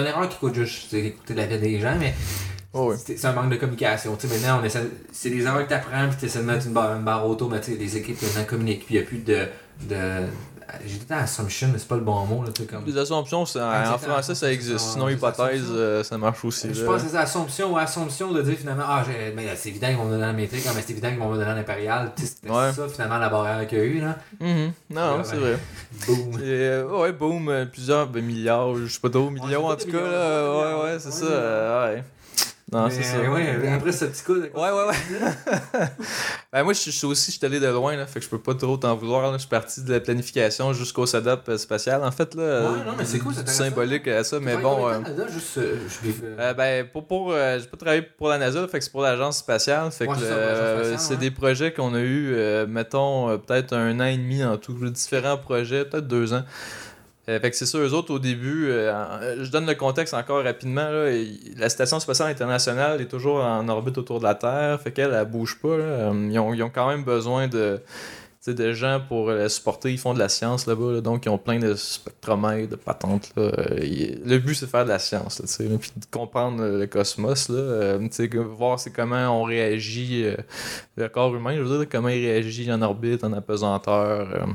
A: une erreur qui coûte juste coûter la vie des gens, mais.
B: Oh.
A: C'est un manque de communication. Maintenant, on essaie, c'est des erreurs que tu apprends, puis tu essaies de mettre une barre, une barre auto, mais tu sais, les équipes maintenant communiquent, puis il n'y a plus de. de j'ai dit assumption, mais c'est pas le bon mot, là, comme.
B: Les assumptions, c'est- en français, ça existe.
A: Ouais,
B: Sinon, hypothèse, euh, ça marche aussi.
A: Je
B: là.
A: pense que c'est assumption ou assumption de dire finalement, ah, mais c'est évident qu'ils vont me donner la métrique, ah, mais c'est évident qu'ils vont me donner l'impérial. C'était
B: Ouais.
A: ça finalement la barrière qu'il y a eu, là.
B: Mhm. Non, c'est vrai.
A: Boum.
B: Et, euh, ouais, boom, euh, plusieurs ben, milliards, je sais pas trop, millions en tout cas,
A: millions,
B: là. Ouais, ouais, c'est ça.
A: ouais.
B: Euh. Non, c'est ça.
A: Ouais, après ce petit coup de.
B: Ouais, ouais, ouais. ben, moi, je suis aussi, je suis allé de loin, là, fait que je peux pas trop t'en vouloir. là. Je suis parti de la planification jusqu'au setup euh, spatial, en fait. Là, euh,
A: non, mais c'est cool, c'est
B: symbolique à ça, mais bon. euh,
A: juste. euh, je
B: euh, ben, pour, pour euh, j'ai pas travaillé pour la NASA, là, fait que c'est pour l'agence spatiale. Fait
A: Ouais,
B: que
A: c'est
B: euh, des projets qu'on a eu, euh, mettons, euh, peut-être un an et demi en tout, différents projets, peut-être deux ans. Euh, fait que c'est ça, eux autres, au début, euh, je donne le contexte encore rapidement. La Station spatiale internationale est toujours en orbite autour de la Terre, fait qu'elle, elle bouge pas. Euh, Ils, ont, ils ont quand même besoin de, gens pour euh, supporter. Ils font de la science là-bas, là, donc ils ont plein de spectromètres, de patentes. Le but, c'est de faire de la science, puis de comprendre le cosmos, là, voir comment on réagit, le corps humain, je veux dire, comment il réagit en orbite, en apesanteur.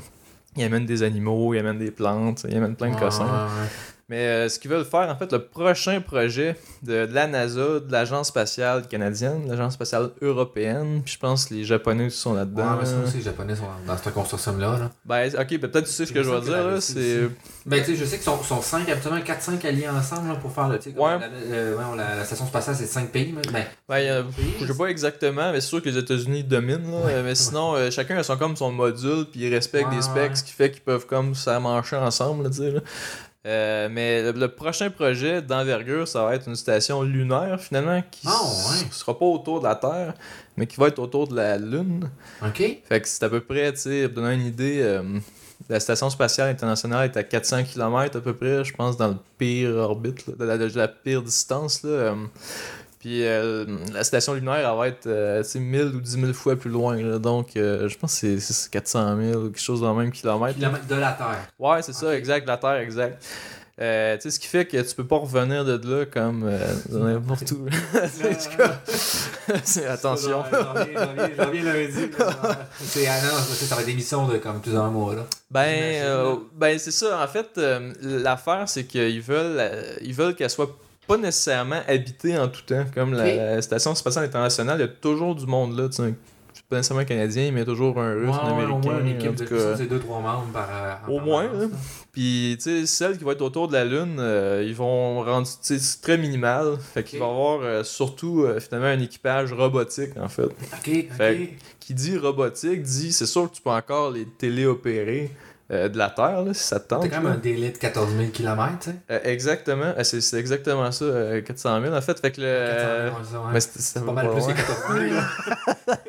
B: Il amène des animaux, il amène des plantes, il amène plein de cossins.
A: ouais.
B: Mais euh, ce qu'ils veulent faire, en fait, le prochain projet de, de la NASA, de l'Agence spatiale canadienne, l'Agence spatiale européenne, puis je pense que les Japonais aussi sont
A: Ouais,
B: là-dedans.
A: mais ça aussi, les Japonais sont dans cette construction-là. Là.
B: Ben, ok, ben, peut-être tu sais ce que je
A: semble
B: dire, là, c'est...
A: Ben, tu sais, je sais qu'ils sont, sont 5, habituellement 4-5 alliés ensemble là, pour faire le.
B: Ouais.
A: La, euh, ouais, la, la station spatiale, c'est 5 pays. Mais, ben,
B: Ben,
A: pays,
B: je sais pas exactement, mais c'est sûr que les États-Unis dominent, là,
A: Ouais.
B: mais sinon, euh, chacun a son, comme son module, puis ils respectent
A: Ouais,
B: des specs,
A: ouais.
B: ce qui fait qu'ils peuvent comme s'amancher ensemble, là, tu sais, là. Euh, mais le, le prochain projet d'envergure, ça va être une station lunaire, finalement, qui
A: Ah, ouais.
B: s- sera pas autour de la Terre, mais qui va être autour de la Lune.
A: ok.
B: Fait que c'est à peu près, tu sais, pour donner une idée, euh, la station spatiale internationale est à 400 km à peu près, je pense, dans le pire orbite, là, de, la, de la pire distance. Là, euh. Puis euh, la station lunaire, elle va être euh, tu sais, 1000 ou 10 000 fois plus loin. là. donc, euh, je pense que c'est- c'est 400 000 ou quelque chose dans le même kilomètre. là.
A: Kilomètres de la Terre.
B: Ouais, c'est ça, exact, la Terre, exact. Euh, tu sais, ce qui fait que tu peux pas revenir de là comme euh, n'importe où. C'est attention.
A: J'en reviens lundi. C'est ah non, ça va être des missions de comme plusieurs mois. Là.
B: Ben, ben c'est ça. En fait, l'affaire, c'est qu'ils veulent, ils veulent qu'elle soit pas nécessairement habitée en tout temps. Comme la, station spatiale internationale, il y a toujours du monde là. tu sais, Pas nécessairement un Canadien, mais il y a toujours un Russe, un
A: Ouais, au
B: Américain.
A: moins une
B: en
A: équipe de c'est 2-3 membres par. euh,
B: Au moins,
A: permanence,
B: hein. Puis, tu sais, celles qui vont être autour de la Lune, euh, ils vont rendre, tu sais, c'est très minimal. Fait qu'il va y avoir euh, surtout, euh, finalement, un équipage robotique, en fait.
A: Ok, ok.
B: Fait Qui dit robotique, dit, c'est sûr que tu peux encore les téléopérer euh, de la Terre, là, si ça te tente.
A: T'as quand même un délai de 14 000 km, tu sais.
B: Euh, exactement. Euh, c'est, c'est exactement ça, euh, 400 000, en fait. Fait que le...
A: 400 000, ouais.
B: mais c'est, c'est
A: C'est pas mal plus que 14 000. là.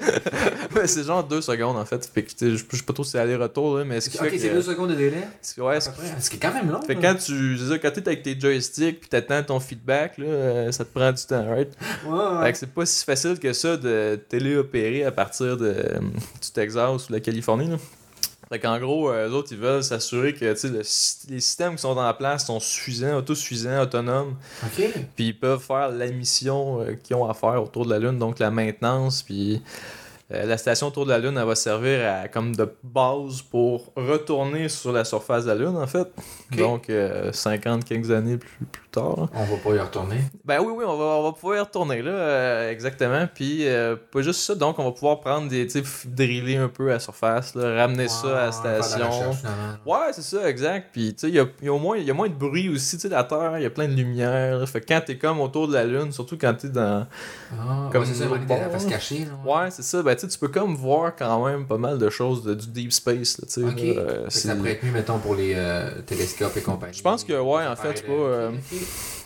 B: Ouais, c'est genre deux secondes, en fait. Fait que, je sais pas trop si c'est aller-retour, là, mais ce qui
A: Ok,
B: fait
A: c'est
B: que...
A: 2 secondes de délai?
B: c'est- ouais,
A: à
B: ce
A: qui est quand même long.
B: Fait que quand tu c'est ça, quand t'es avec tes joysticks puis t'attends ton feedback, là, euh, ça te prend du temps, right?
A: Ouais,
B: Fait que c'est pas si facile que ça de téléopérer à partir de, euh, du Texas ou de la Californie. Là. Fait qu'en gros, euh, eux autres, ils veulent s'assurer que le les systèmes qui sont en place sont suffisants, autosuffisants, autonomes,
A: Ok.
B: puis ils peuvent faire la mission euh, qu'ils ont à faire autour de la Lune, donc la maintenance, puis euh, la station autour de la Lune, elle va servir à, comme de base pour retourner sur la surface de la Lune, en fait. Donc, euh, 50 quelques années plus, plus tard. là.
A: On va pas y retourner.
B: Ben oui, oui, on va, on va pouvoir y retourner, là, euh, exactement. Puis, euh, pas juste ça, donc on va pouvoir prendre des, tu driller un peu à la surface, là, ramener ça à la station. Ouais, c'est ça, exact. Puis, tu sais, il y a, il y a au moins, y a moins de bruit aussi, tu sais, la Terre, il y a plein de lumière. là. Fait que quand t'es comme autour de la Lune, surtout quand t'es dans...
A: Ah,
B: Comme
A: c'est ça, la face
B: là.
A: cachée.
B: Ouais, c'est ça. Ben, tu sais, tu peux comme voir quand même pas mal de choses de, du deep space, tu sais.
A: Ok.
B: là, euh,
A: ça pourrait être mieux, mettons, pour les euh, télescopes et compagnie.
B: Je pense que, ouais, en fait, pas.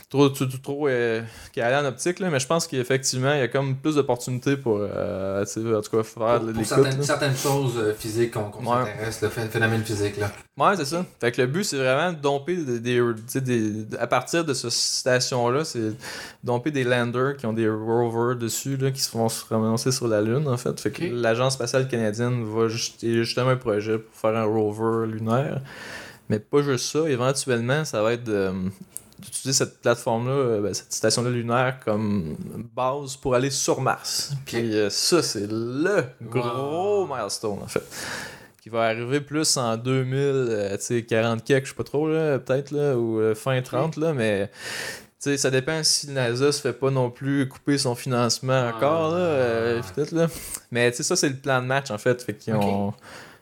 B: Trop, trop, trop euh, calé en optique, là, mais je pense qu'effectivement, il y a comme plus d'opportunités pour, euh, en tout cas, faire
A: Pour,
B: de
A: pour certaines,
B: là.
A: certaines choses euh, physiques qu'on
B: Ouais.
A: s'intéresse, le phé- phénomène physique. Là.
B: Ouais, c'est ça. Fait que le but, c'est vraiment de domper des, à partir de cette station-là, c'est domper des landers qui ont des rovers dessus, là, qui se vont se ramasser sur la Lune, en fait. Fait que l'Agence spatiale canadienne va juste, justement un projet pour faire un rover lunaire. Mais pas juste ça, éventuellement, ça va être de- d'utiliser cette plateforme-là, euh, ben, cette station-là lunaire comme base pour aller sur Mars. Puis euh, ça, c'est le gros
A: Wow.
B: milestone, en fait qui va arriver plus en 2000, euh, tu sais, 40 quelques, je sais pas trop, là, peut-être, là, ou euh, fin 30, là, mais... ça dépend si le NASA se fait pas non plus couper son financement encore, là, euh,
A: ouais.
B: peut-être, là. Mais tu sais, ça, c'est le plan de match, en fait. Fait qu'ils ont,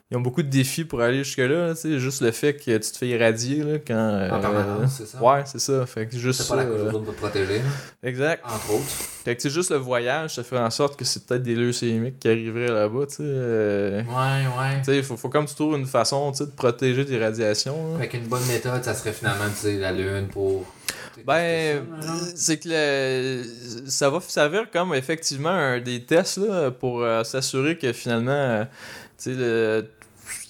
B: ils ont beaucoup de défis pour aller jusque-là, tu sais. Juste le fait que tu te fais irradier, là, quand...
A: En
B: euh,
A: permanence, c'est ça?
B: Ouais, c'est ça. Fait que juste
A: C'est pas la cause
B: euh,
A: pour te protéger,
B: Exact.
A: entre autres.
B: Fait que, tu sais, juste le voyage, ça fait en sorte que c'est peut-être des leucémiques qui arriveraient là-bas, tu sais. euh,
A: Ouais, ouais.
B: tu sais, il faut, faut comme tu trouves une façon tu sais, de protéger des radiations. là.
A: Avec une bonne méthode, ça serait finalement d'utiliser la Lune pour.
B: Ben,
A: ça, là.
B: c'est que le- ça va servir comme effectivement un des tests là, pour euh, s'assurer que finalement, euh, tu sais, le-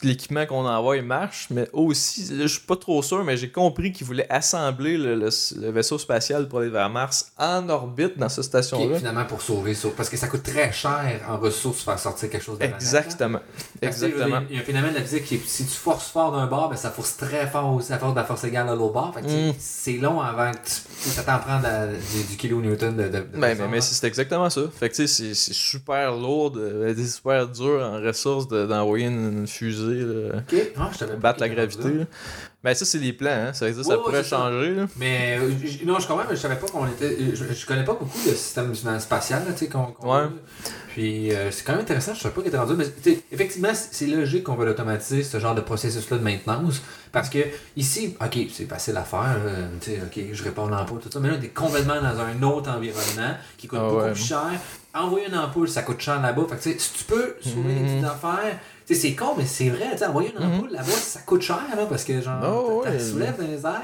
B: l'équipement qu'on envoie marche, mais aussi, je suis pas trop sûr, mais j'ai compris qu'ils voulaient assembler le, le- le vaisseau spatial pour aller vers Mars en orbite dans cette station-là.
A: finalement pour sauver ça. Parce que ça coûte très cher en ressources faire sortir quelque chose de.
B: Exactement. Exactement.
A: Il y a un phénomène de physique qui est si tu forces fort d'un bord, ben, ça force très fort aussi à force de la force égale à l'autre bord.
B: Mm.
A: C'est long avant que tu, ça t'en prend du, du kilonewton de, de, de
B: Ben, mais,
A: là.
B: c'est exactement ça. Fait que c'est super lourd, c'est super dur en ressources de- d'envoyer une, une fusée là,
A: ah, je
B: battre la gravité.
A: là.
B: Ben ça, c'est les plans, hein. Ça, ça, ça
A: Ouais, ouais,
B: pourrait
A: ça.
B: changer, là.
A: Mais euh, non, je comprends, mais je savais pas qu'on était. Je, je connais pas beaucoup le système spatial, là, tu sais, qu'on. qu'on
B: Ouais.
A: a. Puis euh, c'est quand même intéressant, je savais pas qu'il était rendu. Mais effectivement, c'est logique qu'on va l'automatiser, ce genre de processus-là de maintenance. Parce que ici, ok, c'est facile à faire, là, tu sais, ok, je réponds l'ampoule, tout ça. Mais là, t'es complètement dans un autre environnement qui coûte
B: Ah
A: beaucoup
B: ouais.
A: plus cher. Envoyer une ampoule, ça coûte cher là-bas. Fait que tu sais, si tu peux sauver des
B: Mhm.
A: petites affaires. Tu sais, c'est con, mais c'est vrai, tu sais, envoyer une ampoule là-bas, ça coûte cher, là, parce que genre,
B: Oh,
A: t'as
B: ouais.
A: soulèves dans les airs.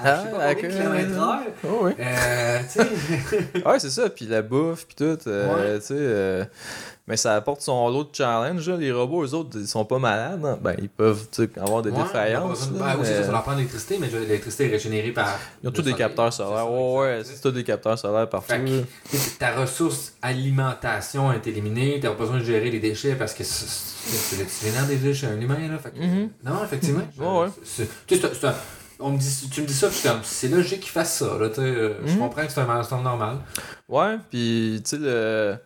A: À,
B: Ah,
A: je sais pas
B: avec,
A: combien
B: euh. Oh, oui.
A: Euh, tu.
B: Ouais, c'est ça. Puis la bouffe, puis tout. euh,
A: Ouais.
B: tu sais. Mais ça apporte son lot de challenge. là. Les robots, eux autres, ils sont pas malades. hein. Ben, ils peuvent tu sais, avoir des
A: Ouais,
B: défaillances.
A: ben,
B: là,
A: oui, c'est
B: mais
A: ça, ça leur prend de l'électricité, mais l'électricité est régénérée par.
B: Ils ont tous des capteurs solaires.
A: ça,
B: Ouais, c'est tous des capteurs solaires partout.
A: Fait que, tu ta ressource alimentation est éliminée, t'as pas besoin de gérer les déchets parce que c'est c'est l'excellent des déchets, un humain là. Fait que-
B: Mhm.
A: Non, effectivement. je-
B: Ouais, ouais.
A: c'est- Tu sais, un- on me dit, tu me dis ça, puis comme, c'est logique qu'ils fassent ça, là, tu sais, euh, Je
B: Mhm.
A: comprends que c'est un milestone normal.
B: Ouais, puis tu sais, le.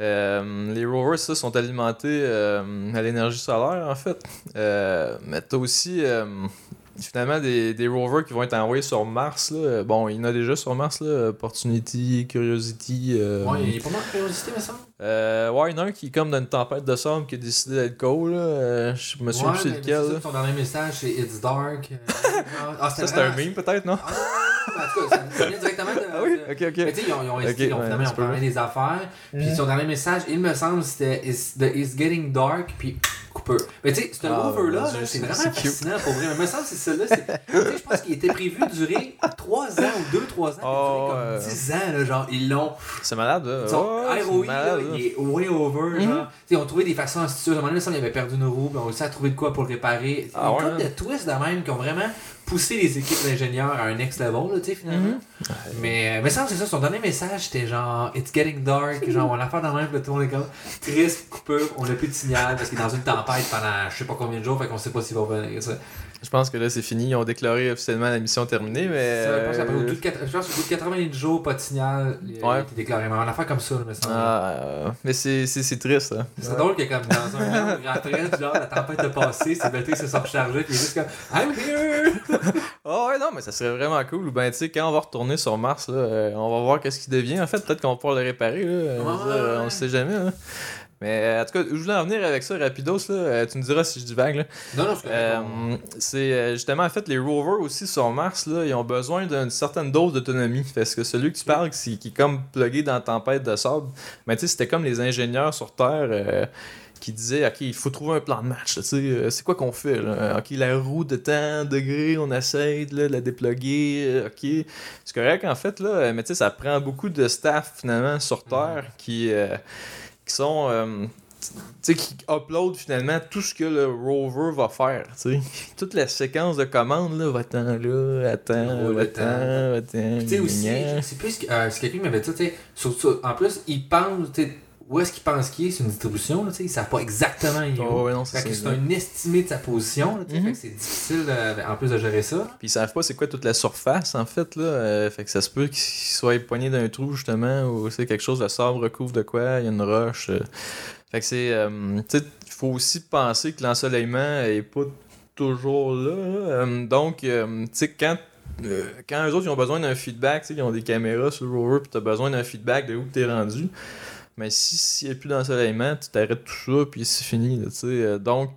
B: Euh, les rovers, ça, sont alimentés euh, à l'énergie solaire, en fait. Euh, mais t'as aussi, finalement, des, des rovers qui vont être envoyés sur Mars. Là. Bon, il y en a déjà sur Mars, là. Opportunity, Curiosity.
A: Ouais, il y a pas mal de curiosité, mais ça.
B: euh, ouais, il y en a un qui est comme dans une tempête de sable qui a décidé d'être cool. Là. Je me souviens plus c'est lequel.
A: ça. Ton dernier message, c'est It's Dark. ah,
B: Ça, c'était un meme, peut-être, non?
A: En tout cas, ça, vient directement de.
B: Ah oui?
A: de-
B: Ok, ok.
A: Mais tu sais, ils ont, ils ont,
B: Ok,
A: ils ont
B: ouais,
A: finalement ils ont parlé des affaires. Puis
B: Mhm.
A: son dernier message, il me semble, c'était It's, the- It's getting dark, puis coupeur. Mais tu sais, ce
B: Ah,
A: rover-là,
B: mon
A: là,
B: Dieu,
A: c'est vraiment fascinant pour vrai. Mais il me semble que c'est celui-là. Tu sais, je pense qu'il était prévu durer 3 ans ou 2-3 ans. puis
B: Oh,
A: comme
B: ouais.
A: 10 ans, là, genre, ils l'ont.
B: C'est malade, là.
A: Son ROI,
B: malade,
A: là, il est way over.
B: Mhm.
A: genre. Tu sais, Ils ont trouvé des façons astucieuses. À un moment donné, il me semble qu'il avait perdu une roue, puis on a réussi à trouver de quoi pour le réparer.
B: Ah
A: Une
B: ouais,
A: de twists de même qui ont vraiment poussé les équipes d'ingénieurs à un next level, là, tu sais, finalement.
B: Mhm.
A: Mais, mais ça, c'est ça, son dernier message, c'était genre, It's getting dark, genre, on a affaire dans le même, tout le monde est comme, triste, coupure, on n'a plus de signal parce qu'il est dans une tempête pendant je sais pas combien de jours, fait qu'on sait pas s'il va revenir.
B: Je pense que là, c'est fini. Ils ont déclaré officiellement la mission terminée, mais.
A: Ça, je pense qu'après, au bout
B: euh,
A: de quatre- je pense qu'au bout de 90 jours, pas de signal, il a été déclaré. Mais on a affaire comme ça.
B: Ah, euh, mais c'est c'est- c'est triste, hein.
A: C'est drôle que comme dans un il rentrait, genre, la tempête a passé, ses batteries se sont rechargées, puis il est juste comme, I'm here!
B: Ah ouais, non, mais ça serait vraiment cool. Ou Ben, tu sais, quand on va retourner sur Mars, là, euh, on va voir qu'est-ce qui devient. En fait, peut-être qu'on va pouvoir le réparer, là. Euh,
A: Ouais,
B: On sait jamais, hein. Mais euh, en tout cas, je voulais en venir avec ça rapidos, là. Euh, tu me diras si je divague, là.
A: Non, non, c'est
B: Euh, c'est euh, justement, en fait, les rovers aussi sur Mars, là, ils ont besoin d'une certaine dose d'autonomie. Parce que celui que tu parles, qui, qui est comme plugué dans la tempête de sable, mais tu sais, c'était comme les ingénieurs sur Terre. euh, qui disaient ok il faut trouver un plan de match là, tu sais, c'est quoi qu'on fait là? ok la roue de tant degrés on essaie de la dépluguer euh, ok c'est correct en fait là mais tu sais ça prend beaucoup de staff finalement sur Terre qui euh, qui sont euh, tu sais, qui upload finalement tout ce que le rover va faire, tu sais. Toute la séquence de commandes, là, va-t'en là, attends, va-t'en, va-t'en,
A: Tu sais aussi,
B: gna.
A: c'est plus que- euh, c'est quelqu'un qui m'avait dit tu sais. En plus, ils pensent, tu sais, où est-ce qu'ils pensent qu'il est, c'est une distribution, là, ils savent pas exactement il.
B: Oh, ouais, non, c'est
A: c'est un estimé de sa position, là,
B: Mhm.
A: fait que c'est difficile, euh, en plus de gérer ça.
B: Puis ils savent pas c'est quoi toute la surface, en fait, là. euh, fait que ça se peut qu'ils soient poignés d'un trou, justement, ou c'est quelque chose de sable recouvre de quoi, il y a une roche. euh. Fait que c'est. tu sais, il faut aussi penser que l'ensoleillement est pas toujours là. là. Donc, tu sais, quand. euh, quand eux autres ils ont besoin d'un feedback, ils ont des caméras sur le rover, puis t'as besoin d'un feedback de où t'es rendu. Mais si s'il n'y a plus d'ensoleillement, tu t'arrêtes tout ça, puis c'est fini. là. Euh, donc,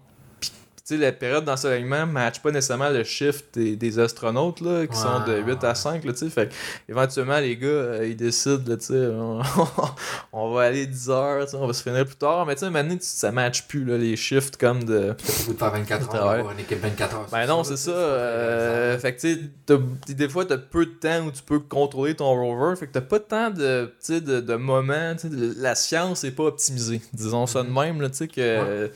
B: sais, la période d'ensoleillement ne matche pas nécessairement le shift des, des astronautes là, qui
A: Ouais,
B: sont de 8 à
A: ouais.
B: 5. Là, tu fait éventuellement, les gars, euh, ils décident, là, tu on, on va aller 10 heures, tu on va se finir plus tard. Mais tu sais, maintenant, tu- ça match plus là, les shifts comme de.
A: De faire 24
B: Ouais.
A: heures pour une équipe 24 heures.
B: Ben non, c'est ça. euh, fait que tu sais, des fois, t'as peu de temps où tu peux contrôler ton rover. Fait que t'as pas tant de, tu sais, de, de moments. tu La science est pas optimisée. Disons ça de même, là, tu sais, que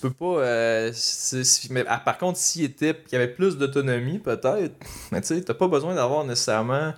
B: tu peux pas. euh, c'est- c'est- mais, ah, par contre, s'il était, qu'il y avait plus d'autonomie, peut-être, mais tu sais, t'as pas besoin d'avoir nécessairement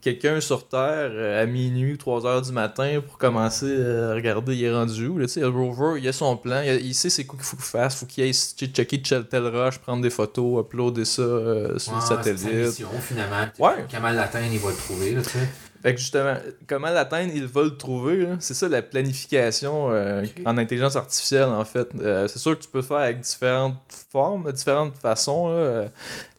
B: quelqu'un sur Terre euh, à minuit ou 3 heures du matin pour commencer euh, à regarder il est rendu où. Là, tu sais, le rover, il a son plan, il, a- il sait c'est quoi qu'il faut qu'il fasse, faut qu'il aille ch- checker telle roche, prendre des photos, uploader ça euh, sur le
A: C'est sa
B: satellite.
A: mission, finalement.
B: Ouais.
A: Latin, il va le trouver, là, tu sais.
B: Fait que justement, comment l'atteindre, il va le trouver. C'est ça la planification euh, en intelligence artificielle, en fait. Euh, c'est sûr que tu peux le faire avec différentes formes, différentes façons. là. Euh,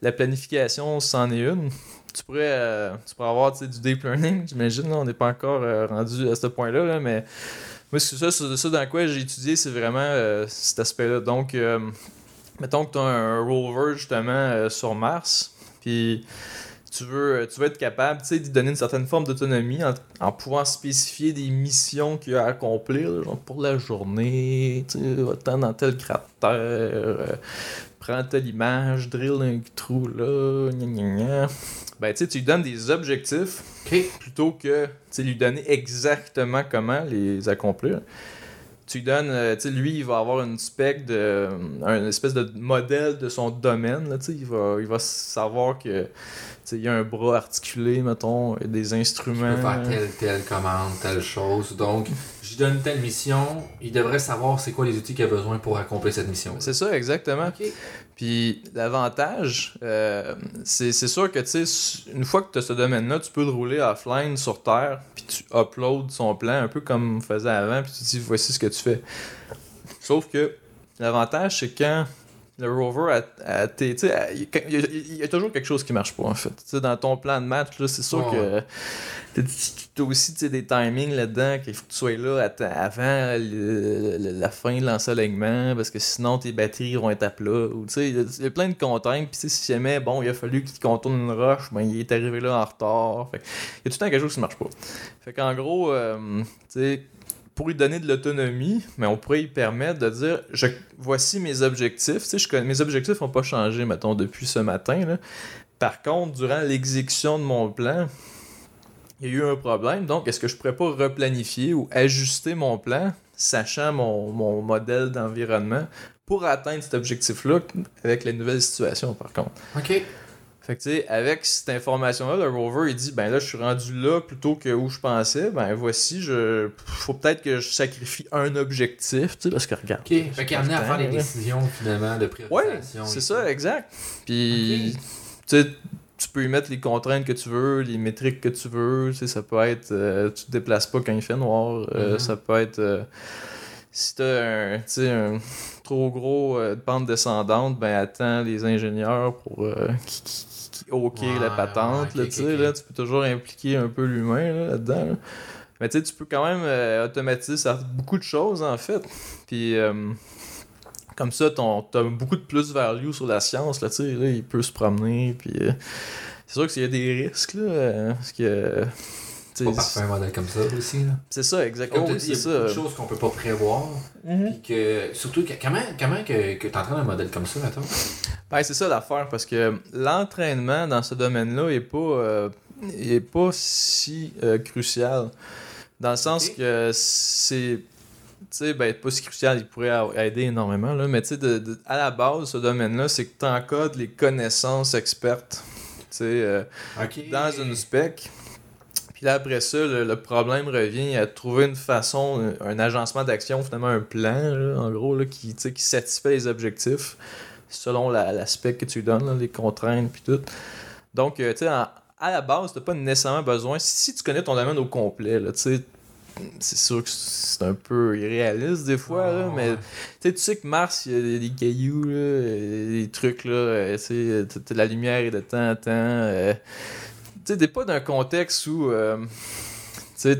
B: La planification, c'en est une. Tu pourrais, euh, tu pourrais avoir du deep learning, j'imagine. On n'est pas encore rendu à ce point-là, là, mais moi, c'est ça, c'est ça dans quoi j'ai étudié, c'est vraiment cet aspect-là. Donc, mettons que tu as un rover justement sur Mars, puis tu veux, tu veux être capable tu sais, d'y donner une certaine forme d'autonomie en, en pouvant spécifier des missions qu'il a à accomplir, là, genre pour la journée, tu dans tel cratère, euh, prends telle image, drill un trou là, gna gna gna. Ben, tu tu lui donnes des objectifs plutôt que tu lui donner exactement comment les accomplir. Tu lui donnes, euh, tu sais, lui, il va avoir une spec de. un espèce de modèle de son domaine, là, tu sais, il va, il va savoir que. tu sais, Il y a un bras articulé, mettons, et des instruments.
A: peux faire telle, telle commande, telle chose. Donc, je donne telle mission. Il devrait savoir c'est quoi les outils qu'il a besoin pour accomplir cette mission.
B: C'est ça, exactement. Puis l'avantage, euh, c'est c'est sûr que tu sais, une fois que tu as ce domaine-là, tu peux le rouler offline sur Terre, puis tu uploads son plan, un peu comme on faisait avant, puis tu dis voici ce que tu fais. Sauf que l'avantage, c'est quand le rover sais, a- il y a- y, toujours quelque chose qui marche pas en fait. Dans ton plan de match, là, c'est sûr que tu as aussi des timings là-dedans qu'il faut que tu sois là à avant le- le- la fin de l'ensoleillement parce que sinon tes batteries vont être à plat. Il y a- il y, a plein de contraintes. Puis si jamais bon, il a fallu qu'il contourne une roche, ben, il est arrivé là en retard. Il y a tout le temps quelque chose qui marche pas. Fait qu'en gros, euh, tu sais, pour lui donner de l'autonomie, mais on pourrait lui permettre de dire je, voici mes objectifs. Mes objectifs n'ont pas changé, mettons, depuis ce matin. Par contre, durant l'exécution de mon plan, il y a eu un problème. Donc, est-ce que je pourrais pas replanifier ou ajuster mon plan, sachant mon, modèle d'environnement, pour atteindre cet objectif-là avec les nouvelles situations, par contre? Fait que, tu sais, avec cette information-là, le rover, il dit, ben là, je suis rendu là plutôt que où je pensais. Ben voici, je faut peut-être que je sacrifie un objectif, tu sais, parce que regarde.
A: Ok. Fait qu'il a amené à faire des décisions finalement de
B: Ouais,
A: priorisation.
B: c'est
A: et
B: ça,
A: tout.
B: exact. Puis, tu sais, tu peux y mettre les contraintes que tu veux, les métriques que tu veux. Tu sais, ça peut être, euh, tu te déplaces pas quand il fait noir. euh,
A: Mhm.
B: Ça peut être, euh, si t'as un, un trop gros euh, pente descendante, ben attends les ingénieurs pour euh, qui, qui, qui OK
A: Ouais,
B: la patente.
A: ouais,
B: là, tu là, tu peux toujours impliquer un peu l'humain là, là-dedans. là. Mais tu tu peux quand même euh, automatiser ça- beaucoup de choses en fait. Puis euh, comme ça, ton, t'as beaucoup de plus-value sur la science, là, tu il peut se promener, puis euh, c'est sûr qu'il y a des risques, là, parce que, tu
A: pas parfait un modèle comme ça aussi.
B: C'est ça, exactement,
A: tu il
B: c'est
A: y a beaucoup
B: ça.
A: de choses qu'on peut pas prévoir.
B: Mhm.
A: Que, surtout, que, comment, comment que, que t'entraînes un modèle comme ça, attends?
B: Ben, c'est ça l'affaire, parce que l'entraînement dans ce domaine-là est pas, euh, est pas si euh, crucial, dans le sens que c'est... Tu sais, ben, pas si crucial, il pourrait aider énormément, là, mais tu sais, de- de- à la base, ce domaine-là, c'est que tu encodes les connaissances expertes. Tu sais, euh, dans une spec. Puis là, après ça, le, le problème revient à trouver une façon, un, un agencement d'action, finalement un plan, là, en gros, là, qui, qui satisfait les objectifs selon la, la spec que tu donnes, là, les contraintes, puis tout. Donc, euh, tu sais, en- à la base, tu pas nécessairement besoin, si, tu connais ton domaine au complet, là, tu sais, c'est sûr que c'est un peu irréaliste des fois, là,
A: Ah,
B: mais
A: ouais.
B: tu sais, que Mars, il y a des, des cailloux, là, des trucs, là, euh, tu sais, la lumière est de temps en temps. euh, sais, t'es pas dans un contexte où, euh, tu sais,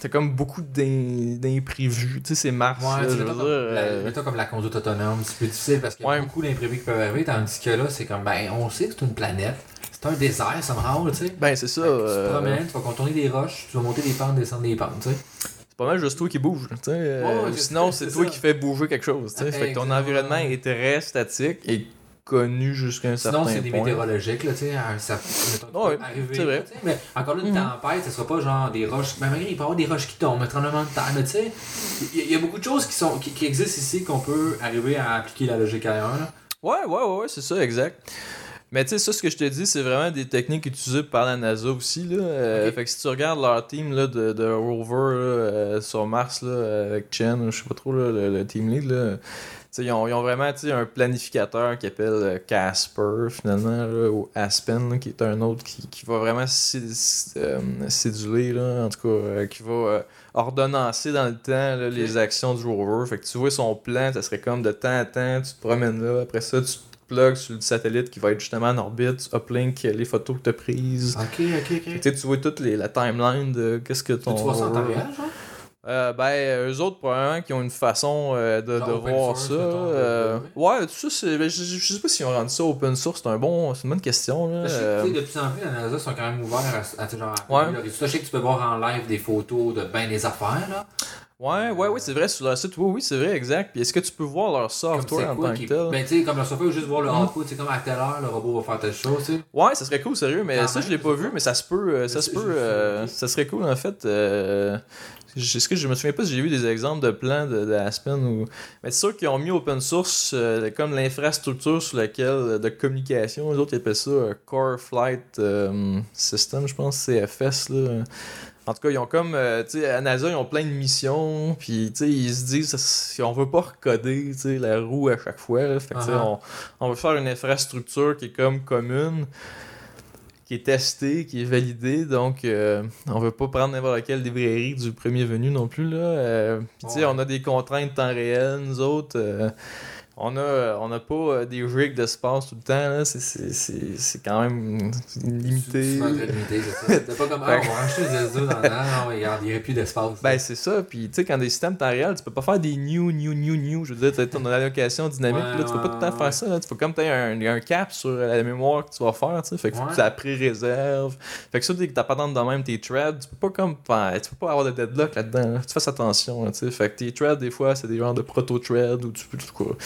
B: t'as- comme beaucoup d'im- d'imprévus. Tu sais, c'est Mars,
A: Ouais,
B: là,
A: tu
B: je veux dire,
A: comme, la,
B: euh,
A: mettons comme la conduite autonome, c'est plus difficile parce qu'il y a
B: Ouais.
A: beaucoup d'imprévus qui peuvent arriver, tandis que là, c'est comme, ben, on sait que c'est une planète, c'est un désert, somehow, tu sais.
B: Ben, c'est ça.
A: Fait que Tu te
B: euh,
A: promènes, tu vas contourner des roches, tu vas monter des pentes, descendre des pentes, tu sais.
B: c'est pas mal juste toi qui bouge. tu sais, euh,
A: Ouais, ouais,
B: ou
A: c'est
B: sinon, c'est toi
A: ça.
B: qui fais bouger quelque chose. tu sais. Fait que ton
A: Exactement.
B: environnement est très statique et connu jusqu'à un certain
A: Sinon, c'est des
B: point.
A: météorologiques, là, tu sais, un- ça mettons,
B: Ouais,
A: peut arriver.
B: vrai.
A: Mais encore là, une
B: Mhm.
A: tempête, ce sera pas genre des roches. Ben, malgré, il peut y avoir des roches qui tombent, un tremblement de terre, mais tu sais, il y, a- il y a beaucoup de choses qui, sont, qui, qui existent ici qu'on peut arriver à appliquer la logique ailleurs. là.
B: Ouais, ouais, ouais, ouais, c'est ça, exact. Mais tu sais, ça, ce que je te dis, c'est vraiment des techniques utilisées par la NASA aussi. Là. Euh. Fait que si tu regardes leur team là, de, de rover là, euh, sur Mars là, avec Chen, je sais pas trop, là, le, le team lead, là, ils, ont, ils ont vraiment un planificateur qui appelle euh, Casper, finalement, là, ou Aspen, là, qui est un autre qui, qui va vraiment cé- euh, là, en tout cas, euh, qui va euh, ordonnancer dans le temps là, les actions du rover. Fait que tu vois son plan, ça serait comme de temps à temps, tu te promènes là, après ça, tu te plugues sur le satellite qui va être justement en orbite, tu uplink les photos que tu as prises.
A: Ok, ok, ok.
B: tu vois toute les, la timeline de qu'est-ce que ton.
A: Tu vois ça en temps
B: rover-
A: réel, genre?
B: Euh, ben, eux autres, probablement, qui ont une façon euh, de, voir
A: source,
B: ça. euh, ouais, tout ça, c'est. ben, je, je- sais pas s'ils ont rendu ça open source, c'est un bon, c'est une bonne question. Là.
A: Je sais que, de plus en plus, la NASA sont quand même ouverts à, à, tu sais, genre,
B: Ouais.
A: améliorer tout ça. Je sais que tu peux voir en live des photos de ben des affaires, là.
B: ouais, ouais, ouais, c'est vrai, sur leur site, oui, oui, c'est vrai, exact. Puis est-ce que tu peux voir leur software en tant que tel?
A: Ben, tu sais, comme le software, juste voir le
B: Mhm.
A: output, c'est comme à telle heure, le robot va faire telle chose, tu sais.
B: Ouais, ça serait cool, sérieux, mais ça,
A: même,
B: je l'ai pas vu, mais ça se peut, euh, ça se peut, euh, ça serait cool, en fait. Euh, que je me souviens pas si j'ai vu des exemples de plans de, de Aspen ou. Mais c'est sûr qu'ils ont mis open source euh, comme l'infrastructure sur laquelle de communication. Les autres ils appellent ça euh, Core Flight euh, System, je pense, CFS. Là. En tout cas, ils ont comme. euh, tu sais, à NASA, ils ont plein de missions. Puis, tu sais, ils se disent, si on veut pas recoder, la roue à chaque fois. là, fait que, tu sais,
A: Uh-huh.
B: on, on veut faire une infrastructure qui est comme commune qui est testée, qui est validée, donc euh, on veut pas prendre n'importe quelle librairie du premier venu non plus là. Euh, puis tu sais,
A: Ouais.
B: on a des contraintes temps réel, nous autres. euh, on a, on a pas euh, des rigs d'espace tout le temps là. C'est, c'est, c'est, c'est quand même limité.
A: C'est pas très limité, c'est ça. C'est pas comme, ah, on va acheter des SDO dans non, regarde, il n'y aurait plus d'espace.
B: Ben c'est ça, puis tu sais quand des systèmes temps réel, tu peux pas faire des new new new new, je veux dire t'as ton allocation dynamique,
A: Ouais,
B: là, tu peux pas tout le temps faire ça, là. tu peux comme t'as un, un cap sur la mémoire que tu vas faire, tu sais, fait que
A: Ouais.
B: tu la pré-réserves. Fait que ça dès que t'as pas dans de même tes threads, tu peux pas comme faire- tu peux pas avoir de deadlock là-dedans, là. tu fasses attention, tu sais. Fait que tes threads des fois c'est des genres de proto-threads ou tu peux tout quoi.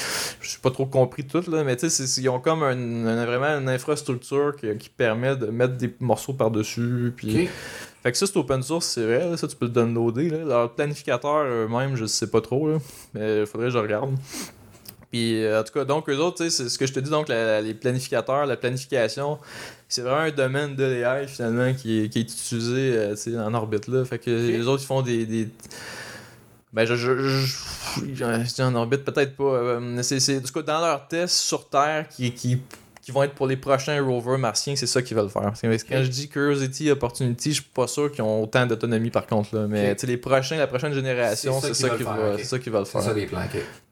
B: Je suis pas trop compris tout là, mais tu sais ils ont comme un, un- vraiment une infrastructure qui, qui permet de mettre des morceaux par-dessus puis fait que ça, c'est open source, c'est vrai. là, ça, tu peux le downloader. Là. Leur planificateur eux-mêmes, je sais pas trop. Là, mais il faudrait que je regarde. Puis, euh, en tout cas, donc, eux autres, tu sais, c'est ce que je te dis, donc, la- les planificateurs, la planification, c'est vraiment un domaine de l'AI, finalement, qui est, qui est utilisé euh, tu sais, en orbite. Là. Fait que les autres, ils font des. des- Ben, je, je, je, je- en orbite, peut-être pas. euh, c'est, c'est, tout cas, dans leurs tests sur Terre, qui, qui, qui vont être pour les prochains rovers martiens, c'est ça qu'ils veulent faire. Parce que Quand je dis Curiosity, Opportunity, je suis pas sûr qu'ils ont autant d'autonomie par contre. Là. Mais les prochains, la prochaine génération,
A: C'est ça qu'ils
B: qu'ils
A: veulent
B: veulent,
A: faire,
B: c'est ça
A: les plans.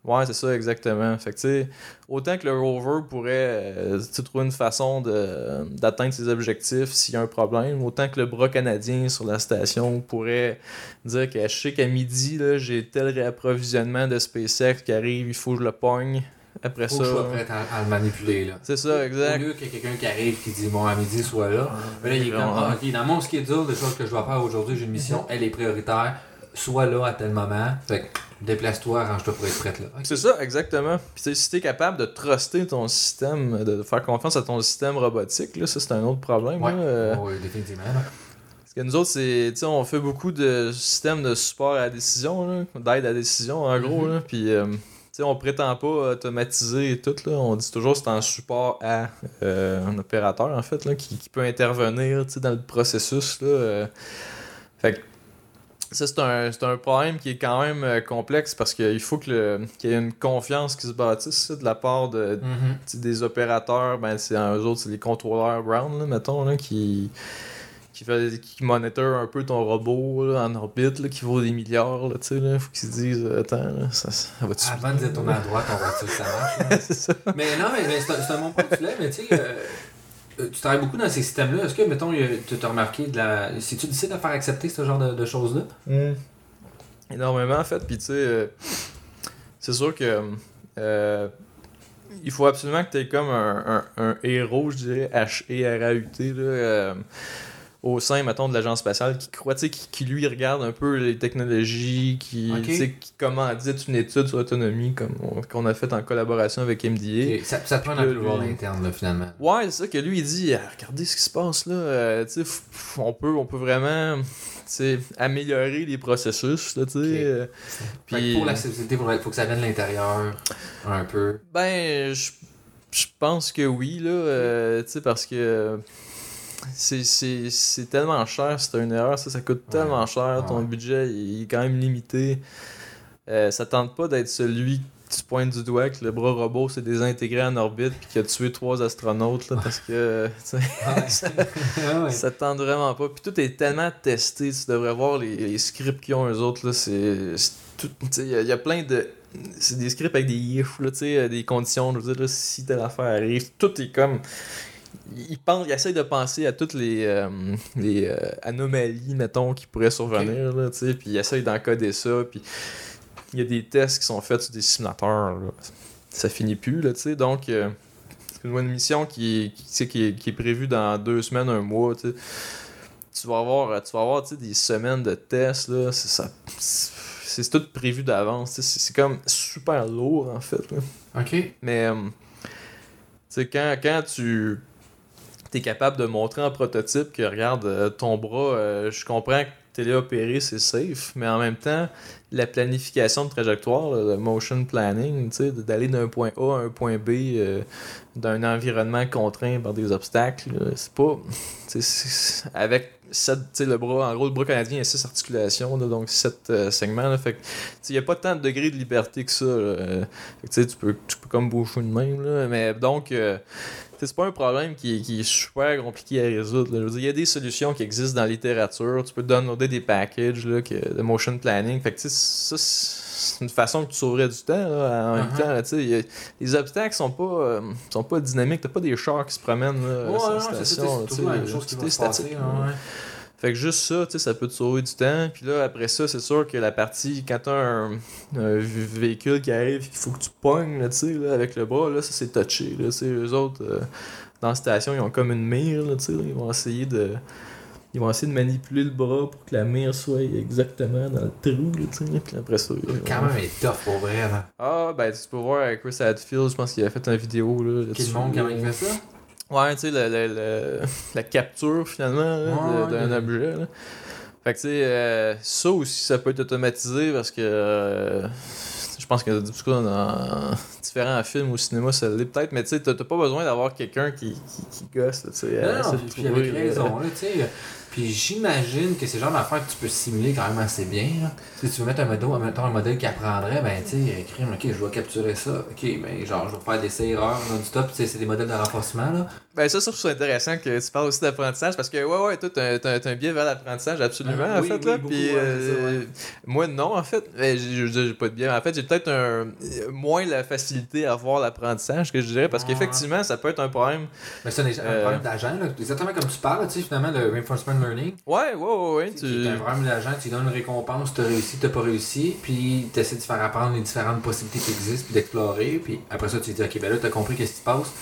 B: Ouais, c'est ça, exactement. Fait que, autant que le rover pourrait euh, trouver une façon d'atteindre ses objectifs s'il y a un problème, autant que le bras canadien sur la station pourrait dire que je sais qu'à midi, j'ai tel réapprovisionnement de SpaceX qui arrive, il faut que je le pogne. Après
A: Faut
B: ça.
A: que je sois prêt à, à le manipuler, là.
B: C'est ça,
A: Au
B: exact.
A: lieu qu'il y ait quelqu'un qui arrive qui dit bon à midi soit là. Mais là il est comme ah, ok dans mon schedule de choses que je dois faire aujourd'hui j'ai une mission elle est prioritaire sois là à tel moment fait que déplace-toi arrange-toi pour être prête là.
B: C'est ça, exactement. Puis si t'es capable de truster ton système, de faire confiance à ton système robotique, là, ça c'est un autre problème.
A: Ouais.
B: là. Euh,
A: Ouais, définitivement. là.
B: Parce que nous autres, c'est, on fait beaucoup de systèmes de support à la décision, d'aide à la décision, en gros.
A: Mhm.
B: là. Puis, euh, sais, on prétend pas automatiser et tout. Là. On dit toujours que c'est en support à euh, un opérateur, en fait, là, qui, qui peut intervenir dans le processus. Là, euh. Fait que ça, c'est un, un problème qui est quand même euh, complexe parce qu'il faut qu'il y ait une confiance qui se bâtisse de la part de,
A: Mhm.
B: sais, des opérateurs, ben c'est eux autres, c'est les contrôleurs ground, là, mettons, là, qui, qui, fait, qui monitorent un peu ton robot là, en orbite, là, qui vaut des milliards, là, tu sais, là, faut qu'ils se disent, euh, attends, là, ça, ça va-tu
A: Avant de dire tourner à droite, on va dire que ça marche. là.
B: c'est ça.
A: mais non, mais, mais c'est un, bon point que tu mais tu sais, euh, euh, tu travailles beaucoup dans ces systèmes-là. Est-ce que, mettons, tu as remarqué de la. Si tu décides de faire accepter ce genre de, de choses-là,
B: Énormément, en fait, puis tu sais, euh, c'est sûr que euh, il faut absolument que tu aies comme un, un, un héros, je dirais, H-E-R-A-U-T, là, euh, au sein, mettons, de l'agence spatiale, qui croit, qui, qui, lui regarde un peu les technologies, qui,
A: Ok.
B: tu sais, qui commandite une étude sur l'autonomie, comme qu'on a fait en collaboration avec MDA.
A: ça, prend un
B: Le-
A: approval
B: lui-
A: interne, là, finalement.
B: Ouais, c'est ça que lui il dit, Ah, regardez ce qui se passe là, euh, on peut, on peut vraiment, améliorer les processus, là, tu sais. Euh, puis-
A: pour l'accessibilité, il faut que ça vienne de l'intérieur, un peu.
B: Ben, je, je pense que oui, là, euh, tu sais, parce que c'est- c'est c'est tellement cher, c'est une erreur, ça, ça coûte
A: Ouais.
B: tellement cher, ton
A: Ouais.
B: budget il est quand même limité. Euh, ça tente pas d'être celui tu pointes du doigt que le bras robot s'est désintégré en orbite puis qu'il a tué trois astronautes là, parce que
A: Ouais.
B: ça, tente vraiment pas. Puis tout est tellement testé, tu devrais voir les, les scripts qu'ils ont eux autres il y, a- y a plein de c'est des scripts avec des ifs là, sais, des conditions, je veux dire là, si telle affaire arrive, tout est comme il pense, il essaie de penser à toutes les, euh, les euh, anomalies, mettons, qui pourraient survenir, là, tu sais, puis il essaie d'encoder ça, puis il y a des tests qui sont faits sur des simulateurs, là. Ça finit plus, là, tu sais, donc euh, c'est une mission qui, qui, qui, est, qui est prévue dans deux semaines, un mois, tu sais. Tu vas avoir, tu vas avoir tu sais, des semaines de tests, là, c'est ça... c'est- tout prévu d'avance, tu sais, c'est comme super lourd, en fait, là.
A: Ok.
B: Mais, euh, quand, quand tu es capable de montrer en prototype que, regarde, euh, ton bras, euh, je comprends que téléopérer, c'est safe, mais en même temps, la planification de trajectoire, le motion planning, tu d'aller d'un point A à un point B, euh, d'un environnement contraint par des obstacles, c'est pas... tu Avec tu sais, le bras, en gros, le bras canadien a six articulations, là, donc sept euh, segments, là, fait tu il n'y a pas tant de degrés de liberté que ça, là, fait tu tu peux, tu peux comme boucher de même, mais donc, tu c'est pas un problème qui, est- qui est super compliqué à résoudre. là. Je veux dire, il y a des solutions qui existent dans la littérature. Tu peux downloader des packages là, que- de motion planning. Fait que, ça, c'est une façon que tu sauverais du temps. là, en même
A: Uh-huh.
B: temps, là, a- les obstacles sont pas, euh, sont pas dynamiques. T'as pas des chars qui se promènent là,
A: Ouais, c'est
B: statique. Fait que juste ça, tu sais, ça peut te sauver du temps. Puis là, après ça, c'est sûr que la partie, quand t'as un, un vé- véhicule qui arrive qu'il faut que tu pognes, là, tu sais, là, avec le bras, là, ça c'est touché. Là, tu sais, eux autres, euh, dans la station, ils ont comme une mire, là, tu sais, ils vont essayer de... Ils vont essayer de manipuler le bras pour que la mire soit exactement dans le trou, là, tu sais, puis après ça...
A: Quand même, est tough pour vrai. Là.
B: Ah, ben, tu peux voir avec Chris Hadfield, je pense qu'il a fait une vidéo, là,
A: Quel
B: là-dessus,
A: monde, comment il fait ça?
B: Ouais, tu sais, le- le- le- la capture finalement
A: Ouais,
B: d'un
A: ouais.
B: objet. Là. Fait que tu sais, euh, ça aussi, ça peut être automatisé parce que euh, je pense que du coup, dans différents films au cinéma, ça l'est peut-être, mais tu sais, t'as pas besoin d'avoir quelqu'un qui, qui, qui gosse, là,
A: Non, non, puis avec
B: là.
A: raison, là, tu sais. Puis j'imagine que c'est le genre d'affaire que tu peux simuler quand même assez bien. Là. Si tu veux mettre un modèle, mettons un modèle qui apprendrait, ben tu sais, crime, ok, je dois capturer ça. Ok, ben genre, je vais faire des essais-erreurs non-stop. C'est des modèles de renforcement, là.
B: Ben ça, ça, je trouve ça intéressant que tu parles aussi d'apprentissage parce que ouais, ouais, toi, t'as t'as- t'as un biais vers l'apprentissage, absolument,
A: Ah,
B: en
A: oui,
B: fait.
A: oui,
B: là.
A: beaucoup,
B: Puis,
A: ouais, c'est ça,
B: euh, moi, non, en fait. Ben, j'ai- pas de biais. En fait, j'ai peut-être un moins la facilité à voir l'apprentissage que je dirais parce
A: Ouais.
B: qu'effectivement, ça peut être un problème.
A: Mais c'est un, un
B: Euh.
A: problème d'agent. Exactement comme tu parles, tu sais, finalement, le reinforcement learning.
B: Ouais, ouais, ouais, ouais.
A: Tu es un tu donnes une récompense, tu as réussi, tu pas réussi, puis tu essaies de faire apprendre les différentes possibilités qui existent, puis d'explorer, puis après ça, tu te dis, ok, ben là, tu as compris qu'est-ce qui se passe,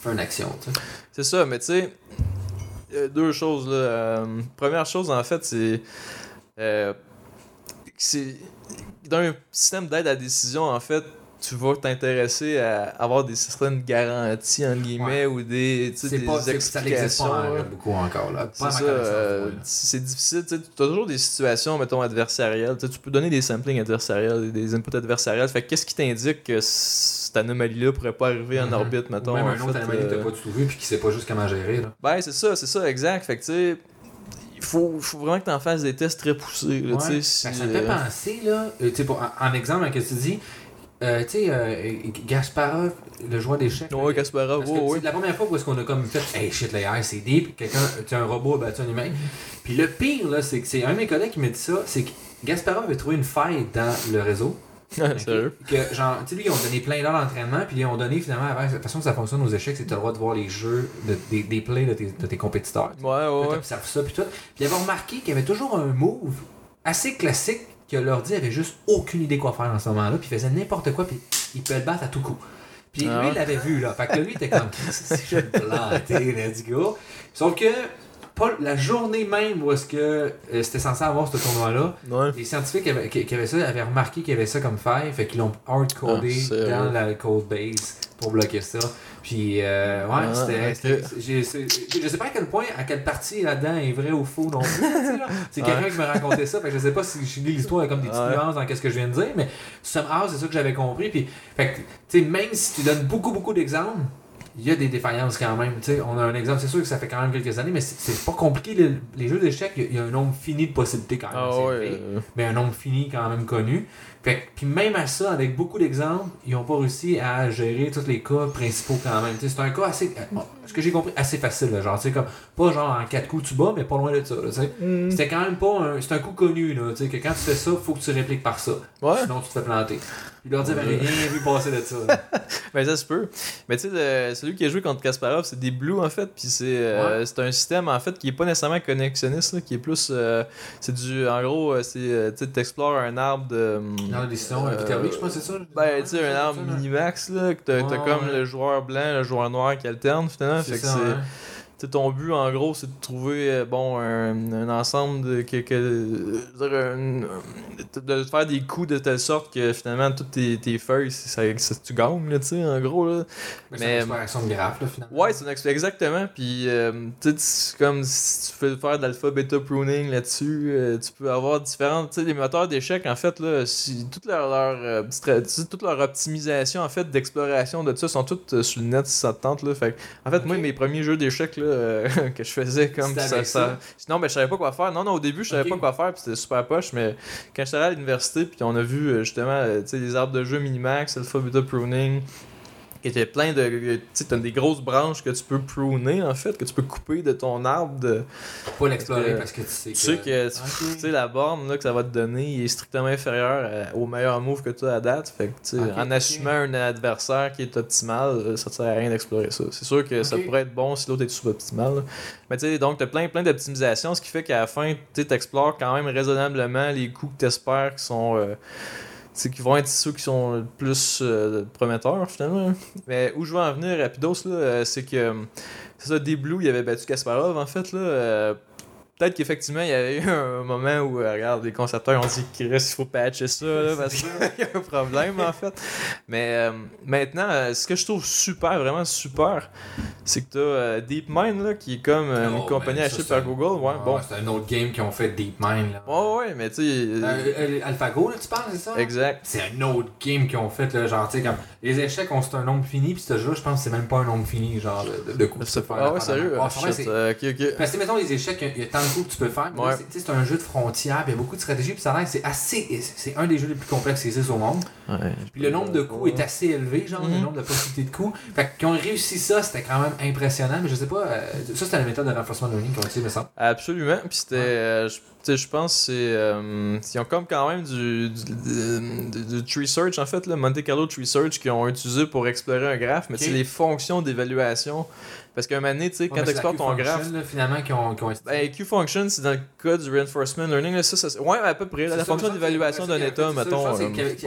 A: fais une action, tu sais.
B: C'est ça, mais tu sais, euh, deux choses là. Euh, première chose, en fait, c'est. euh, c'est. Dans un système d'aide à la décision, en fait, tu vas t'intéresser à avoir des certaines garanties, entre guillemets, ou des, tu sais,
A: C'est
B: des
A: pas, ça
B: explications.
A: pas
B: là.
A: beaucoup encore, là. Pas
B: C'est
A: à
B: ça, euh, c'est difficile, tu as toujours des situations, mettons, adversariales. Tu peux donner des samplings adversariales, des inputs adversariales. Fait que qu'est-ce qui t'indique que cette anomalie-là pourrait pas arriver en
A: Mhm.
B: orbite,
A: Ou
B: mettons?
A: même
B: en
A: un autre
B: fait,
A: anomalie que
B: euh,
A: t'as pas du tout vu, puis qui sait pas juste comment gérer, là.
B: Ben, c'est ça, c'est ça, exact. Fait que, tu sais, il faut, faut vraiment que tu en fasses des tests très poussés. Là,
A: Ouais.
B: tu sais, si,
A: Ben, ça me fait
B: euh,
A: penser, là, euh, pour- en, en exemple, hein, que tu dis, euh, tu sais, euh, Gasparov, le joueur d'échecs.
B: Ouais,
A: que
B: ouais,
A: c'est
B: ouais.
A: la première fois où est-ce qu'on a comme fait Hey shit, l'AI c'est deep, quelqu'un, tu un robot a battu un humain. Puis le pire, là, c'est que c'est un de mes collègues qui m'a dit ça, c'est que Gasparov avait trouvé une faille dans le réseau. Ok?
B: Sérieux?
A: Que, genre, tu sais, lui, ils ont donné plein d'heures d'entraînement, puis ils ont donné finalement, la façon que ça fonctionne aux échecs, c'est que tu as le droit de voir les jeux, de- des, des plays de tes, de tes compétiteurs.
B: Ouais, ouais,
A: t'observes ça, puis tout. Puis il avait remarqué qu'il y avait toujours un move assez classique que l'ordi avait juste aucune idée quoi faire dans ce moment-là, puis il faisait n'importe quoi, puis il peut le battre à tout coup. Puis
B: Ah
A: lui, il l'avait vu, là. Fait que là, lui, il était comme, si je vais planter, let's go. Sauf que, pas la journée même où est-ce que euh, c'était censé avoir ce tournoi-là,
B: Ouais.
A: les scientifiques avaient- qui, qui avaient ça avaient remarqué qu'il y avait ça comme faille, fait qu'ils l'ont hard-codé
B: Ah,
A: dans la code base pour bloquer ça. Puis, euh, ouais,
B: Ah,
A: c'était. Je sais pas à quel point, à quelle partie là-dedans est vrai ou faux non plus. C'est quelqu'un qui me racontait ça, fait que je sais pas si je lis l'histoire comme des petites nuances dans ce que je viens de dire, mais somehow, c'est ça que j'avais compris. Puis, fait que, tu sais, même si tu donnes beaucoup, beaucoup d'exemples, il y a des défaillances quand même. Tu sais, on a un exemple, c'est sûr que ça fait quand même quelques années, mais c'est pas compliqué. Les, les jeux d'échecs, il y a- il y, a un nombre fini de possibilités quand même.
B: Ah ouais. euh,
A: Mais un nombre fini quand même connu. Fait puis même à ça, avec beaucoup d'exemples, ils n'ont pas réussi à gérer tous les cas principaux quand même. C'est un cas assez, euh, ce que j'ai compris, assez facile. là, genre, tu sais, comme, pas genre en quatre coups tu bats, mais pas loin de ça.
B: Mm.
A: C'était quand même pas un. C'est un coup connu, là, tu sais, que quand tu fais ça, faut que tu répliques par ça.
B: Ouais.
A: Sinon, tu te fais planter. Puis leur dit, avait rien vu passer de ça.
B: Ben ça se peut. Mais tu sais, celui qui a joué contre Kasparov, c'est des Blues en fait. Puis c'est euh, c'est un système en fait qui est pas nécessairement connexionniste, là, qui est plus. euh, c'est du. En gros, euh, c'est. Tu sais, t'explores un arbre de.
A: Dans la décision,
B: euh,
A: je pense c'est ça.
B: Ben, tu sais, un arbre minimax, là, que t'as t'as
A: Ouais,
B: comme
A: ouais.
B: le joueur blanc, le joueur noir qui alterne finalement. Fait
A: C'est
B: que
A: ça,
B: c'est. Sais, ton but, en gros, c'est de trouver euh, bon, un, un ensemble de. Que, euh, un- de faire des coups de telle sorte que finalement, toutes tes, tes feuilles, ça, ça- tu gagnes, là, tu sais, en gros. Là.
A: Mais
B: Mais-
A: c'est une exploration de graphe, là, finalement.
B: Ouais, c'est une exactement. Puis, euh, tu sais, c'est comme si tu fais faire de l'alpha beta pruning là-dessus, euh, tu peux avoir différentes. Tu sais, les moteurs d'échecs, en fait, là, si, toute leur, leur, euh, toute leur optimisation, en fait, d'exploration de ça, sont toutes euh, sur le net si ça te tente, là. Fait en fait, moi, mes premiers jeux d'échecs, là, euh, que je faisais comme ça, ça? Sinon, ben, je savais pas quoi faire. Non, non, au début, je savais pas quoi faire, puis c'était super poche, mais quand j'étais allé à l'université, puis on a vu euh, justement, euh, tu sais, les arbres de jeu minimax, alpha beta pruning, qui étaient plein de. Tu t'as des grosses branches que tu peux pruner, en fait, que tu peux couper de ton arbre. De...
A: Pour pas l'explorer
B: Euh,
A: parce que tu sais
B: Tu sais que tu sais, la borne là, que ça va te donner est strictement inférieure à- au meilleur move que tu as à date. Fait que, en assumant un adversaire qui est optimal, euh, ça te sert à rien d'explorer ça. C'est sûr que ça pourrait être bon si l'autre est sous-optimal. là. Mais tu sais, donc, t'as plein, plein d'optimisations, ce qui fait qu'à la fin, tu explores quand même raisonnablement les coups que t'espères qui sont. euh, sais, qui vont être ceux qui sont le plus euh, prometteurs finalement. Mais où je veux en venir rapidos là, euh, c'est que euh, c'est ça, des Blues, il avait battu Kasparov en fait là. Peut-être qu'effectivement, il y avait eu un moment où, euh, regarde, les concepteurs ont dit qu'il faut patcher ça, là, parce qu'il y a un problème, en fait. Mais euh, maintenant, euh, ce que je trouve super, vraiment super, c'est que t'as euh, DeepMind, là, qui est comme une
A: Oh,
B: compagnie achetée par Google. Ouais,
A: Ah,
B: bon.
A: C'est un autre game qui ont fait DeepMind. Là.
B: Ouais, ouais, mais tu sais.
A: AlphaGo, là, tu parles, c'est ça?
B: Exact.
A: C'est un autre game qu'ils ont fait, là, genre, tu sais, comme les échecs, on c'est un nombre fini, puis ce jeu, je pense que c'est même pas un nombre fini, genre, de, tu faire.
B: Ah ouais, sérieux?
A: Ah,
B: shit, ok, ok.
A: Parce que, mettons, les échecs, il y, a tant de coups que tu peux faire,
B: Ouais.
A: c'est- un jeu de frontières, puis il y a beaucoup de stratégies, puis ça a l'air c'est assez. C'est un des jeux les plus complexes qui existent au monde.
B: Ouais.
A: Puis le nombre de coups est assez élevé, genre, le
B: Mhm.
A: nombre de possibilités de coups. Fait qu'ils ont réussi ça, c'était quand même impressionnant, mais je sais pas, euh, ça c'était la méthode de renforcement learning qu'ils ont utilisé, me semble.
B: Absolument. Puis c'était.
A: Ouais.
B: euh, je- tu sais, je pense que c'est. euh, ils ont comme quand même du, du, du- du tree search, en fait, là, Monte Carlo Tree Search, qu'ils ont utilisé pour explorer un graphe, mais c'est les fonctions d'évaluation. Parce qu'à un moment donné, tu sais, quand tu explores ton graphe.
A: là, finalement, qui ont, qui ont
B: Ben, Q-function, c'est dans le cas du reinforcement learning. Là, ça, ça, ouais, à peu près. là, la
A: ça,
B: fonction d'évaluation d'un état, mettons.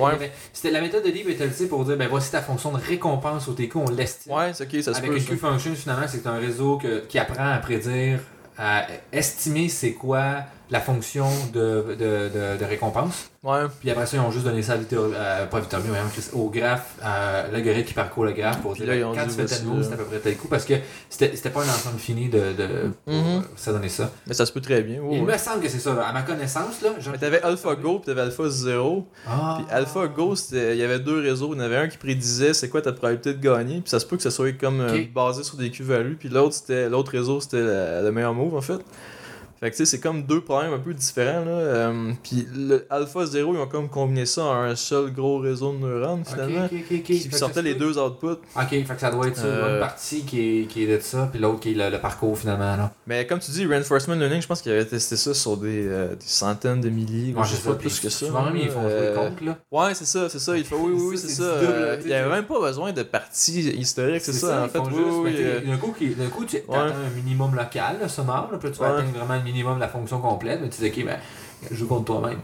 A: avait- C'était la méthode de Deep était utilisée pour dire, ben voici ta fonction de récompense au tes coups, on l'estime.
B: ouais c'est ok, ça se
A: Avec une. Q-function, finalement, c'est un réseau que- qui apprend à prédire, à estimer c'est quoi la fonction de, de, de, de récompense.
B: Ouais.
A: Puis après ça, ils ont juste donné ça à Victor, euh, pas Victor, mais au graphe, à l'algorithme qui parcourt le graphe pour dire
B: là, ils ont
A: quand tu fais tel move, c'est à peu près tel coup. Parce que c'était pas un ensemble fini de, de pour,
B: Mhm.
A: euh, ça donner ça.
B: Mais ça se peut très bien. ouais,
A: Il
B: ouais.
A: me semble que c'est ça. là. À ma connaissance, là. je-
B: Mais t'avais AlphaGo, puis t'avais AlphaZero.
A: Ah.
B: Puis AlphaGo, il y avait deux réseaux. Il y en avait un qui prédisait c'est quoi ta probabilité de gagner. Puis ça se peut que ça soit comme euh, basé sur des Q-values. Puis l'autre, c'était l'autre réseau, c'était le meilleur move en fait. Fait que tu sais, c'est comme deux problèmes un peu différents. Là. Euh, puis le Alpha 0, ils ont comme combiné ça en un seul gros réseau de neurones finalement.
A: ok, ok, ok. Fait
B: Qui sortait les deux outputs.
A: Ok, fait que ça doit être ça,
B: Euh,
A: une partie qui est, qui est de ça, puis l'autre qui est le, le parcours finalement. Là.
B: Mais comme tu dis, Reinforcement Learning, je pense qu'ils avaient testé ça sur des, euh, des centaines de milliers.
A: Moi,
B: je sais pas plus que ça.
A: Souvent même, ils font jouer
B: Euh,
A: le compte, là.
B: Ouais, c'est ça, c'est ça. Il faut, oui, oui, c'est ça. il y avait même pas besoin de partie historique, c'est ça, en fait. Oui, oui,
A: D'un coup, tu atteins un minimum local, là, puis tu vas
B: Ouais.
A: atteindre vraiment minimum la fonction complète, mais tu dis, ok, ben, joue contre toi-même.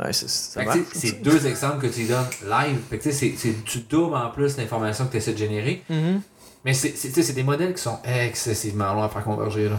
B: ouais, c'est-
A: deux exemples que tu donnes live. Fait que, c'est- tu doubles en plus l'information que tu essaies de générer.
B: Mhm.
A: Mais c'est des modèles qui sont excessivement longs à faire converger. Là.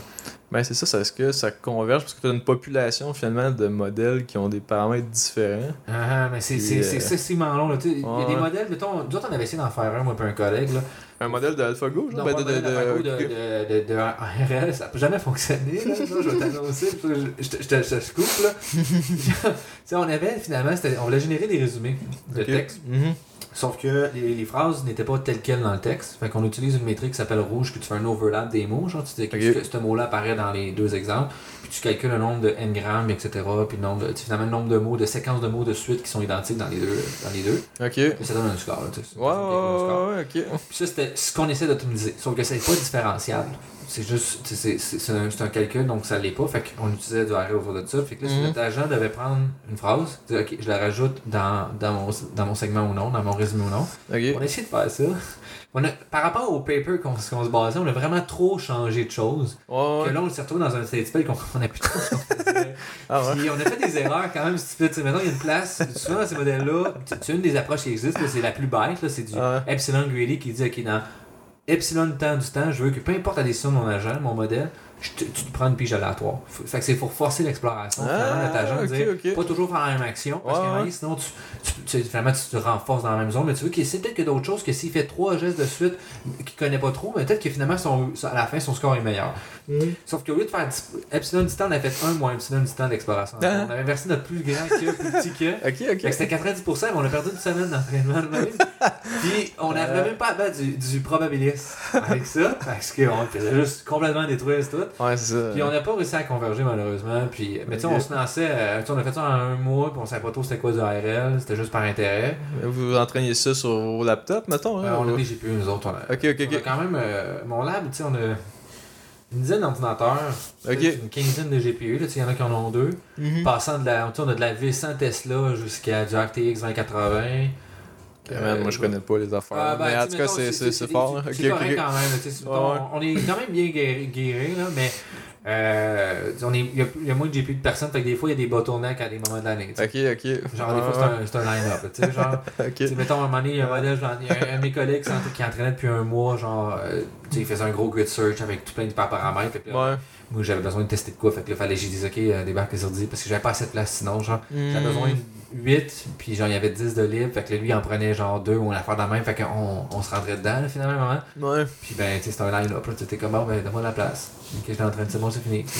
B: Ben, c'est ça, est-ce que ça converge? Parce que tu as une population finalement de modèles qui ont des paramètres différents.
A: Ah, mais c'est
B: Puis,
A: c'est-
B: euh,
A: c'est excessivement long. Il y a des modèles, mettons, nous autres on avait essayé d'en faire un, moi et un collègue. Là.
B: Un modèle de AlphaGo, genre?
A: Non,
B: ben,
A: pas
B: de,
A: un
B: de,
A: de,
B: de-
A: de, de, de ARL, ça peut jamais fonctionner. Là, ça, je vais t'annoncer, parce que je, te- je, te- je te coupe. Là. Tu sais, on avait finalement, c'était- on voulait générer des résumés de texte.
B: Mhm.
A: Sauf que les, les phrases n'étaient pas telles quelles dans le texte. Fait qu'on utilise une métrique qui s'appelle rouge, puis tu fais un overlap des mots. Genre, tu dis que ce- mot-là apparaît dans les deux exemples, tu calcules le nombre de n-grammes, etc. Puis le nombre de, finalement, le nombre de mots, de séquences de mots de suite qui sont identiques dans les deux. Dans les deux.
B: Ok.
A: Puis ça donne un score. Là, donne un score.
B: ok.
A: Puis ça, c'était ce qu'on essaie d'optimiser. Sauf que c'est pas différentiable. C'est juste, c'est un, un calcul, donc ça l'est pas. Fait qu'on utilisait du arrêt autour de ça. Fait que là, si
B: Mhm.
A: notre agent devait prendre une phrase, dire, ok, je la rajoute dans, dans, mon, dans mon segment ou non, dans mon résumé ou non. On a essayé de faire ça. On a, par rapport au paper qu'on se basait, on a vraiment trop changé de choses.
B: Ouais,
A: Que là, on s'est retrouvé dans un state spell qu'on comprenait plus trop ce.
B: Ah ouais.
A: Puis on a fait des erreurs quand même. Tu sais, Maintenant, il y a une place. Souvent, dans ces modèles-là, as une des approches qui existent, là, c'est la plus bête. C'est du
B: Ah
A: epsilon greedy qui dit OK, dans epsilon temps du temps, je veux que peu importe la décision de mon agent, mon modèle, te- tu te prends une pige aléatoire. Fait que c'est pour forcer l'exploration. Finalement,
B: Ah, ok,
A: dire
B: ok.
A: pas toujours faire la même action. Parce
B: Ouais,
A: que
B: ouais.
A: sinon, tu, tu, tu- finalement, tu te renforces dans la même zone. Mais tu veux qu'il sait peut-être que d'autres choses que s'il fait trois gestes de suite qu'il connaît pas trop, mais peut-être que finalement, son, à la fin, son score est meilleur. Sauf qu'au lieu de faire epsilon du temps, on a fait un moins epsilon du temps d'exploration.
B: Ah.
A: On avait versé notre plus grand que, plus petit que.
B: Ok,
A: Fait que
B: ok.
A: c'était 90%, mais on a perdu une semaine d'entraînement de même. Puis on n'arrivait même pas à battre du, du probabiliste avec ça, parce qu'on faisait juste complètement détruire tout.
B: Ouais, c'est ça.
A: Puis on n'a pas réussi à converger malheureusement. Puis, mais tu sais, on se lançait, euh, on a fait ça en un mois, puis on savait pas trop c'était quoi du ARL, c'était juste par intérêt.
B: Vous vous entraînez ça sur vos laptops, mettons?
A: Euh,
B: hein,
A: on a des GPU, nous autres. On a,
B: Ok, ok,
A: on a
B: ok.
A: quand même, euh, mon lab, tu sais, on a une dizaine d'ordinateurs, une quinzaine de GPU, là, tu sais, il y en a qui en ont deux.
B: Mhm.
A: Passant de la, on a de la V100 Tesla jusqu'à du RTX 2080.
B: Man, moi je connais pas les affaires.
A: Ah, ben,
B: mais en tout cas, c'est- fort. hein.
A: C'est
B: Ok,
A: c'est
B: ok,
A: correct
B: ok.
A: quand même.
B: Ouais,
A: on, est quand même bien guéri, guéri, là, mais euh, il y, a- il y a moins de GPU de personnes, fait que des fois il y a des bottlenecks à des moments de l'année.
B: Ok, ok.
A: Genre, des fois, c'est un, un line-up. Tu sais, genre, mettons, à un moment donné, il y a un modèle, genre, de mes collègues qui entraînait depuis un mois, genre, euh, il faisait un gros grid search avec tout plein de paramètres. là,
B: Ouais.
A: Moi, j'avais besoin de tester de quoi, fait que là, fallait que j'ai dit, ok, euh, débarque les ordi, parce que j'avais pas assez de place sinon, genre. J'avais
B: Hmm.
A: besoin de 8, puis genre, il y avait 10 de libre, fait que là, lui, il en prenait genre 2 ou une affaire de la même, fait qu'on on se rendrait dedans, là, finalement, à un moment.
B: Ouais.
A: Puis ben, tu sais, c'était un line-up, là, t'étais comme, bon, ben, donne-moi la place. Ok, j'étais en train de, c'est bon, c'est fini.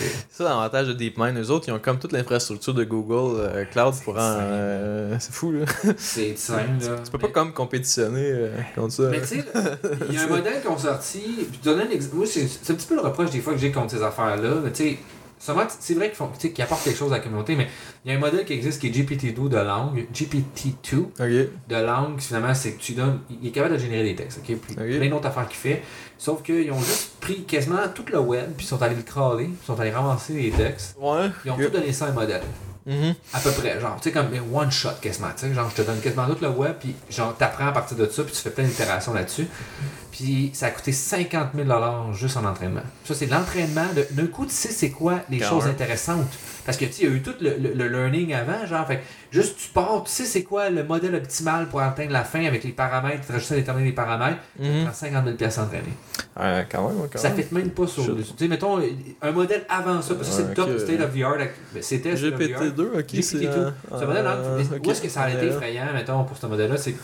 A: C'est-
B: Ça, l'avantage de DeepMind, eux autres, ils ont comme toute l'infrastructure de Google euh, Cloud pour en. euh, c'est fou, là.
A: C'est simple, là.
B: Tu peux pas comme compétitionner euh, contre ça.
A: Mais tu sais, il y a un modèle qui ont sorti, puis donner un exemple. Moi, c'est un petit peu le reproche des fois que j'ai contre ces affaires-là, mais tu sais, c'est vrai qu'ils qu'ils apportent quelque chose à la communauté, mais il y a un modèle qui existe qui est GPT-2 de langue, GPT-2
B: Ok.
A: de langue, qui, finalement, c'est que tu donnes. Il est capable de générer des textes, ok? Puis
B: Ok.
A: plein d'autres affaires qu'il fait. Sauf qu'ils ont juste pris quasiment tout le web, puis ils sont allés le crawler, puis ils sont allés ramasser les textes.
B: Ouais.
A: Ils ont tout donné ça à un modèle.
B: Mhm.
A: À peu près, genre, tu sais, comme mais one shot quasiment, tu sais, genre, je te donne quasiment tout le web, puis genre, t'apprends à partir de ça, puis tu fais plein d'itérations là-dessus. Puis ça a coûté 50 000 juste en entraînement. Ça, c'est de l'entraînement. de- D'un coup, tu sais, c'est quoi les choses intéressantes. Parce que, tu sais, il y a eu tout le, le- le learning avant, genre, fait juste tu pars, tu sais, c'est quoi le modèle optimal pour atteindre la fin avec les paramètres, tu rajoutes à déterminer les paramètres, tu
B: Mhm.
A: prends 50 000 pièces entraînées.
B: Ouais, quand même, quand
A: Ça fait même pas sur.
B: Je-
A: Tu sais, mettons, un modèle avant ça, parce que c'est le top state of the art. ben, C'était state of the art.
B: GPT-2, ok.
A: GPT-2.
B: c'est, euh,
A: Ce modèle-là,
B: euh,
A: où est-ce que ça a été effrayant, mettons, pour ce modèle-là, c'est que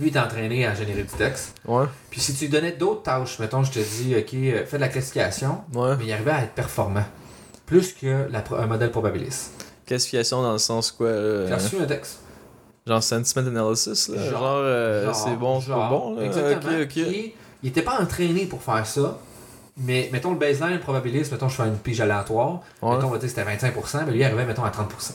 A: lui, il est entraîné à générer du texte.
B: Ouais.
A: Puis si tu lui donnais d'autres tâches, mettons, je te dis, OK, euh, fais de la classification,
B: Ouais.
A: mais il arrivait à être performant. Plus que la un modèle probabiliste.
B: Classification dans le sens quoi euh,
A: J'ai reçu un texte.
B: Genre sentiment analysis, là.
A: Genre,
B: Genre, euh,
A: Genre,
B: c'est bon, c'est bon, là.
A: Exactement.
B: Ok, ok.
A: Puis, il était pas entraîné pour faire ça. Mais mettons le baseline probabiliste, mettons je fais une pige aléatoire,
B: Ouais.
A: mettons on va dire que c'était 25%, mais lui il arrivait mettons à 30%.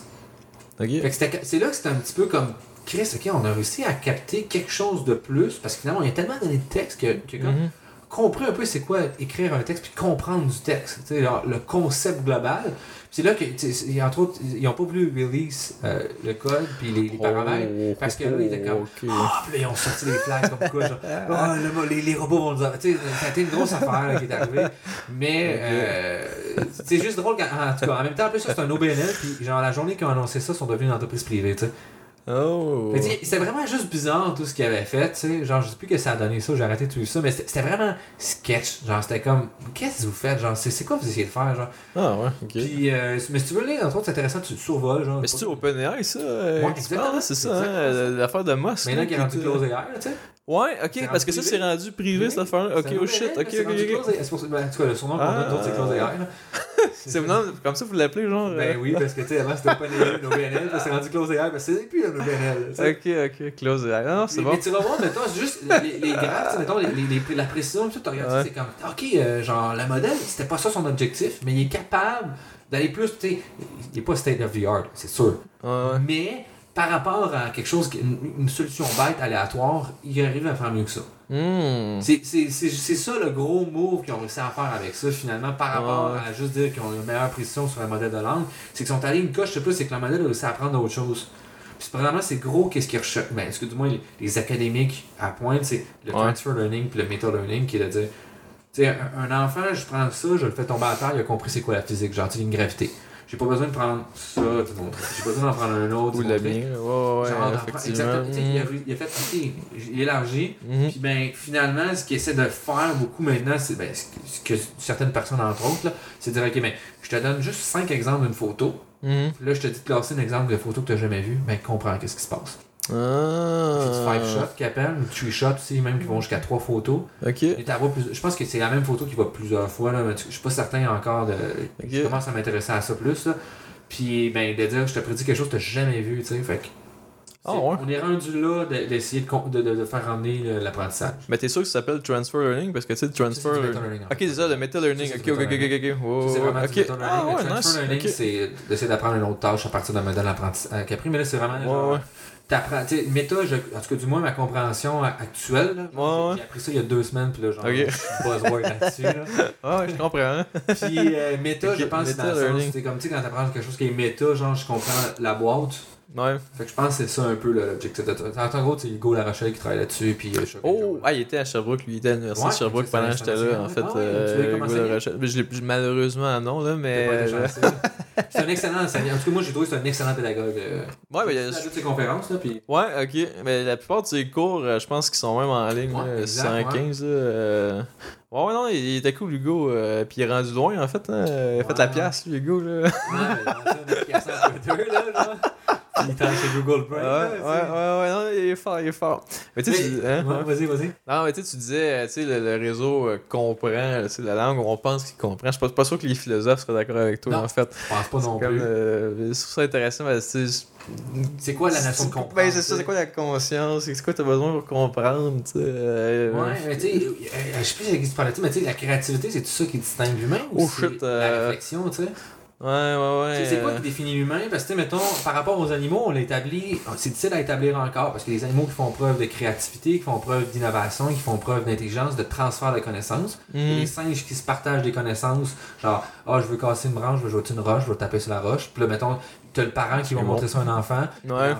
B: Ok.
A: Fait que c'était- c'est là que c'était un petit peu comme Chris, ok, on a réussi à capter quelque chose de plus parce que finalement on a tellement donné de texte que, que comme,
B: Mhm.
A: Compris un peu c'est quoi écrire un texte puis comprendre du texte, tu sais, genre, le concept global. C'est là que, entre autres, ils ont pas voulu release euh, le code puis les, les paramètres.
B: Oh,
A: parce que là, il était comme. Ah, puis là, ils ont sorti les flags comme quoi, genre, Ah, le mo- les, les robots vont nous avoir. Tu sais, été une grosse affaire là, qui est arrivée. Mais euh, c'est juste drôle, qu'en- en tout cas, en même temps, en plus, ça, c'est un OBNL, puis genre, la journée qu'ils ont annoncé ça, ils sont devenus une entreprise privée, tu sais.
B: Oh.
A: C'était vraiment juste bizarre tout ce qu'ils avaient fait, tu sais. Genre, je sais plus que ça a donné ça, j'ai arrêté tout ça, mais c'était vraiment sketch. Genre, c'était comme, qu'est-ce que vous faites? Genre, c'est quoi vous essayez de faire? Genre,
B: Ah ouais, ok.
A: puis, euh, mais si tu veux lire, entre autres, c'est intéressant, tu survoles, genre.
B: Mais c'est-tu OpenAI, ça? euh,
A: Ouais, exactement,
B: parles, c'est ça, hein? L'affaire de Musk.
A: Maintenant
B: là,
A: qu'il est rendu close AI, tu sais.
B: Ouais, ok, parce que ça, c'est rendu privé, cette affaire-là. Ok, oh shit, ok, ok.
A: C'est pour ça- ben, en tout cas, le surnom qu'on
B: Ah.
A: donne, d'autres, c'est Close AI. là.
B: C'est comme ça vous l'appelez, genre.
A: Ben
B: euh?
A: oui, parce que tu sais, avant c'était OpenAI, OBNL, puis c'est rendu Close AI, mais c'est plus un OBNL.
B: Ok, ok, close. Ah, non, c'est bon.
A: mais tu vas voir, mettons, juste les, les graphes, mettons, les, les, la précision, tu regardes c'est comme, ok, euh, genre, le modèle, c'était pas ça son objectif, mais il est capable d'aller plus, tu sais, il est pas state of the art, c'est sûr. Mais par rapport à quelque chose, qui- une, une solution bête, aléatoire, il arrive à faire mieux que ça.
B: Hmm.
A: C'est ça le gros move qu'ils ont réussi à faire avec ça, finalement, par rapport
B: Ouais.
A: à juste dire qu'ils ont une meilleure précision sur un modèle de langue. C'est qu'ils sont allés une coche de plus, c'est que le modèle a réussi à apprendre d'autres choses. Puis vraiment, c'est gros qu'est-ce qu'ils recherchent. Ben, ce que du moins les, les académiques à pointe, c'est le
B: Ouais.
A: transfer learning puis le meta-learning qui est de dire. Tu sais, un, enfant, je prends ça, je le fais tomber à terre, il a compris c'est quoi la physique, genre, une gravité. J'ai pas besoin de prendre ça. J'ai pas besoin d'en prendre un autre.
B: Ou
A: de
B: le
A: montrer.
B: mien, là. ouais, ouais,
A: Genre, exactement. Tu sais, il, a,
B: Hmm.
A: il a fait, ok, il élargit.
B: Mhm.
A: Puis ben, finalement, ce qu'il essaie de faire beaucoup maintenant, c'est ben, ce que, ce que certaines personnes, entre autres, là, c'est de dire, ok, ben, je te donne juste 5 exemples d'une photo.
B: Mhm.
A: Puis là, je te dis de classer un exemple de photo que tu n'as jamais vu. Ben, comprends qu'est-ce qui se passe.
B: Ah.
A: Du 5 shot qui appelle, ou 3 shot aussi, même qui vont jusqu'à 3 photos.
B: Ok.
A: Et plus- je pense que c'est la même photo qui va plusieurs fois, là, mais je suis pas certain encore de.
B: Ok.
A: Je commence à m'intéresser à ça plus, là. Puis, ben, de dire, je te prédis quelque chose que tu n'as jamais vu, tu sais. Fait que.
B: Ah,
A: c'est-
B: ouais.
A: On est rendu là de- d'essayer de, faire ramener le- l'apprentissage.
B: Mais t'es sûr que ça s'appelle transfer learning? Parce que tu sais, transfer.
A: Ça, c'est en
B: Ok, c'est ça, le meta learning.
A: Ça,
B: Ok,
A: c'est
B: ok, ok, ok, ok.
A: Ça, c'est vraiment
B: ouais,
A: du meta-learning.
B: Ah,
A: le
B: ouais,
A: transfer
B: nice.
A: learning, c'est d'essayer d'apprendre une autre tâche à partir d'un modèle pris. Mais là, c'est vraiment genre.
B: Ouais, ouais.
A: T'apprends. Tu sais, méta, je- en tout cas, du moins, ma compréhension actuelle. là,
B: Ouais, ouais.
A: J'ai appris ça il y a deux semaines, puis là, genre, je suis buzzword là-dessus. là.
B: Ouais, je comprends. hein.
A: Puis euh, méta, je pense, c'est dans le
B: meta-learning.
A: sens, c'est comme, tu sais, quand t'apprends quelque chose qui est méta, genre, je comprends la boîte.
B: Ouais.
A: Fait que je pense que c'est ça un peu l'objectif de. En gros, c'est Hugo Larochelle qui travaille là-dessus, puis euh,
B: Oh, ah, il était à Sherbrooke, lui, il était à l'université de Sherbrooke pendant que j'étais là, en fait.
A: Ah
B: euh? Hugo Larochelle. Mais je l'ai- malheureusement, non, là, mais.
A: chanceux. C'est un excellent enseignant. En tout cas, moi, j'ai trouvé que c'est un excellent pédagogue. euh,
B: Ouais, mais il
A: toutes ses conférences, là, puis.
B: Ouais, ok. Mais la plupart de ses cours, euh, je pense qu'ils sont même en ligne,
A: Ouais,
B: là,
A: exact,
B: 115. là, euh. Ouais, ouais, non, il, était cool, Hugo. euh, puis il est rendu loin, en fait. hein, Il a fait la pièce, Hugo. Là.
A: Ouais, une application Twitter, là. Il chez Google
B: Ouais, ouais, ouais, ouais, non, il est fort, il est fort. Mais tu sais,
A: Mais-
B: tu- hein,
A: Ouais. Vas-y, vas-y.
B: Non, mais tu sais, tu disais, euh, tu sais, le, le réseau euh, comprend, tu sais, la langue, on pense qu'il comprend. Je suis pas, pas sûr que les philosophes seraient d'accord avec toi,
A: Non.
B: en fait.
A: Je pense pas non
B: Comme,
A: plus.
B: euh, je trouve ça intéressant, parce que c'est.
A: C'est quoi la notion de comprendre?
B: Ben, c'est ça,
A: tu
B: c'est quoi la conscience? C'est quoi t'as besoin pour comprendre, tu sais? euh,
A: Ouais, mais tu sais, je sais plus avec qui tu parlais, mais tu sais, la créativité, c'est tout ça qui distingue l'humain ou
B: Oh, shit,
A: la
B: euh,
A: réflexion, tu sais?
B: Ouais, ouais, ouais.
A: Tu sais, C'est quoi qui définit l'humain? Parce que, tu sais, mettons, par rapport aux animaux, on l'établit, c'est difficile à établir encore, parce que les animaux qui font preuve de créativité, qui font preuve d'innovation, qui font preuve d'intelligence, de transfert de connaissances, et les singes qui se partagent des connaissances, genre, ah, je veux casser une branche, je veux jeter une roche, je veux taper sur la roche, puis là, mettons, t'as le parent qui va
B: bon.
A: montrer ça à un enfant,
B: Ouais.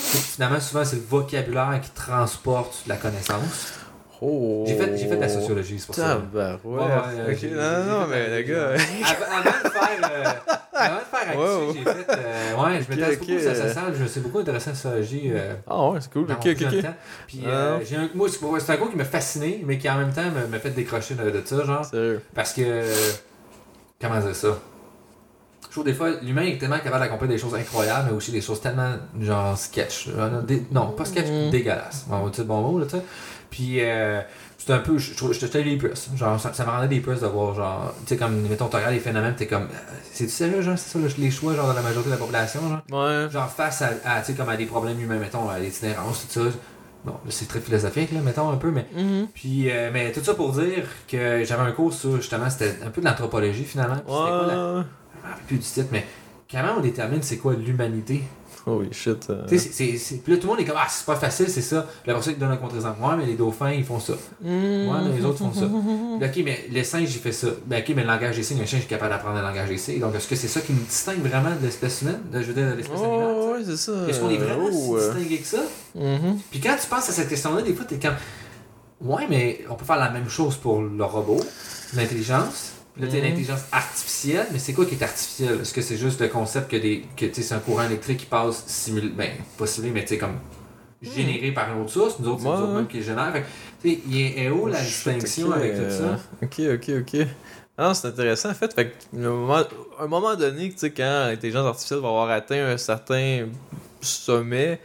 A: finalement, souvent, c'est le vocabulaire qui transporte la connaissance.
B: Oh.
A: J'ai fait, j'ai fait de la sociologie, c'est pour ça.
B: Tabarouette.
A: Ouais, ouais,
B: non, non, mais
A: la-
B: le gars.
A: Avant, avant de faire, euh, avant de faire actu,
B: Wow.
A: j'ai fait. euh, ouais, je m'intéresse
B: Ok,
A: beaucoup à ça, ça, Je me suis beaucoup intéressé à la sociologie. euh,
B: Ah, ouais, c'est cool. Ok, ok.
A: Puis
B: Ah.
A: euh, j'ai un, moi, c'est un cours qui m'a fasciné, mais qui en même temps me, me fait décrocher de, de ça, genre.
B: Sérieux.
A: Parce que. Comment dire ça? Je trouve des fois, l'humain est tellement capable d'accomplir des choses incroyables, mais aussi des choses tellement, genre, sketch. Genre, dé- non, pas sketch,
B: Mhm.
A: dégueulasse. On va dire le bon mot, là, tu sais. Puis, euh, c'est un peu, je trouve, je te les plus. Genre, ça, ça me rendait des plus de voir, genre, tu sais, comme, mettons, tu regardes les phénomènes, t'es comme, euh, c'est-tu sérieux, genre, c'est ça, le- les choix, genre, de la majorité de la population, genre?
B: Ouais.
A: Genre, face à, à, tu sais, comme à des problèmes humains, mettons, à l'itinérance, tout ça. Bon, là, c'est très philosophique, là, mettons, un peu, mais
B: Mhm.
A: puis, euh, mais tout ça pour dire que j'avais un cours sur, justement, c'était un peu de l'anthropologie, finalement. Puis C'était quoi la... Je
B: Ouais.
A: rappelle plus du titre, mais comment on détermine c'est quoi l'humanité?
B: Holy shit. euh.
A: Tu sais, c'est- c'est- c'est- Puis là, tout le monde est comme, ah, c'est pas facile, c'est ça. Puis après ça, il donne un contre-exemple. Ouais, mais les dauphins, ils font ça. Ouais, mais les autres font ça. Ok, mais les singes, il fait ça. Ben, ok, mais le langage des signes, un singe est capable d'apprendre le langage des signes. Donc, est-ce que c'est ça qui nous distingue vraiment de l'espèce humaine? De, je veux dire, de l'espèce animale?
B: Oh, ouais, c'est ça.
A: Est-ce qu'on est vraiment
B: Oh,
A: si
B: euh,
A: distingué que ça?
B: mhm.
A: Puis quand tu penses à cette question-là, des fois, t'es comme. Ouais, mais on peut faire la même chose pour le robot, l'intelligence. Là, tu
B: Mhm.
A: l'intelligence artificielle, mais c'est quoi qui est artificiel? Est-ce que c'est juste le concept que des que c'est un courant électrique qui passe simulé, ben, pas simulé, mais tu sais, comme généré par une autre source, nous autres, c'est
B: Ouais,
A: nous autres même qui le génèrent. Tu sais, il est où la
B: Oh, shit,
A: distinction avec tout ça?
B: Ok, ok, ok. Ah, c'est intéressant en fait. Fait que, à un moment, à un moment donné, tu sais, quand l'intelligence artificielle va avoir atteint un certain sommet,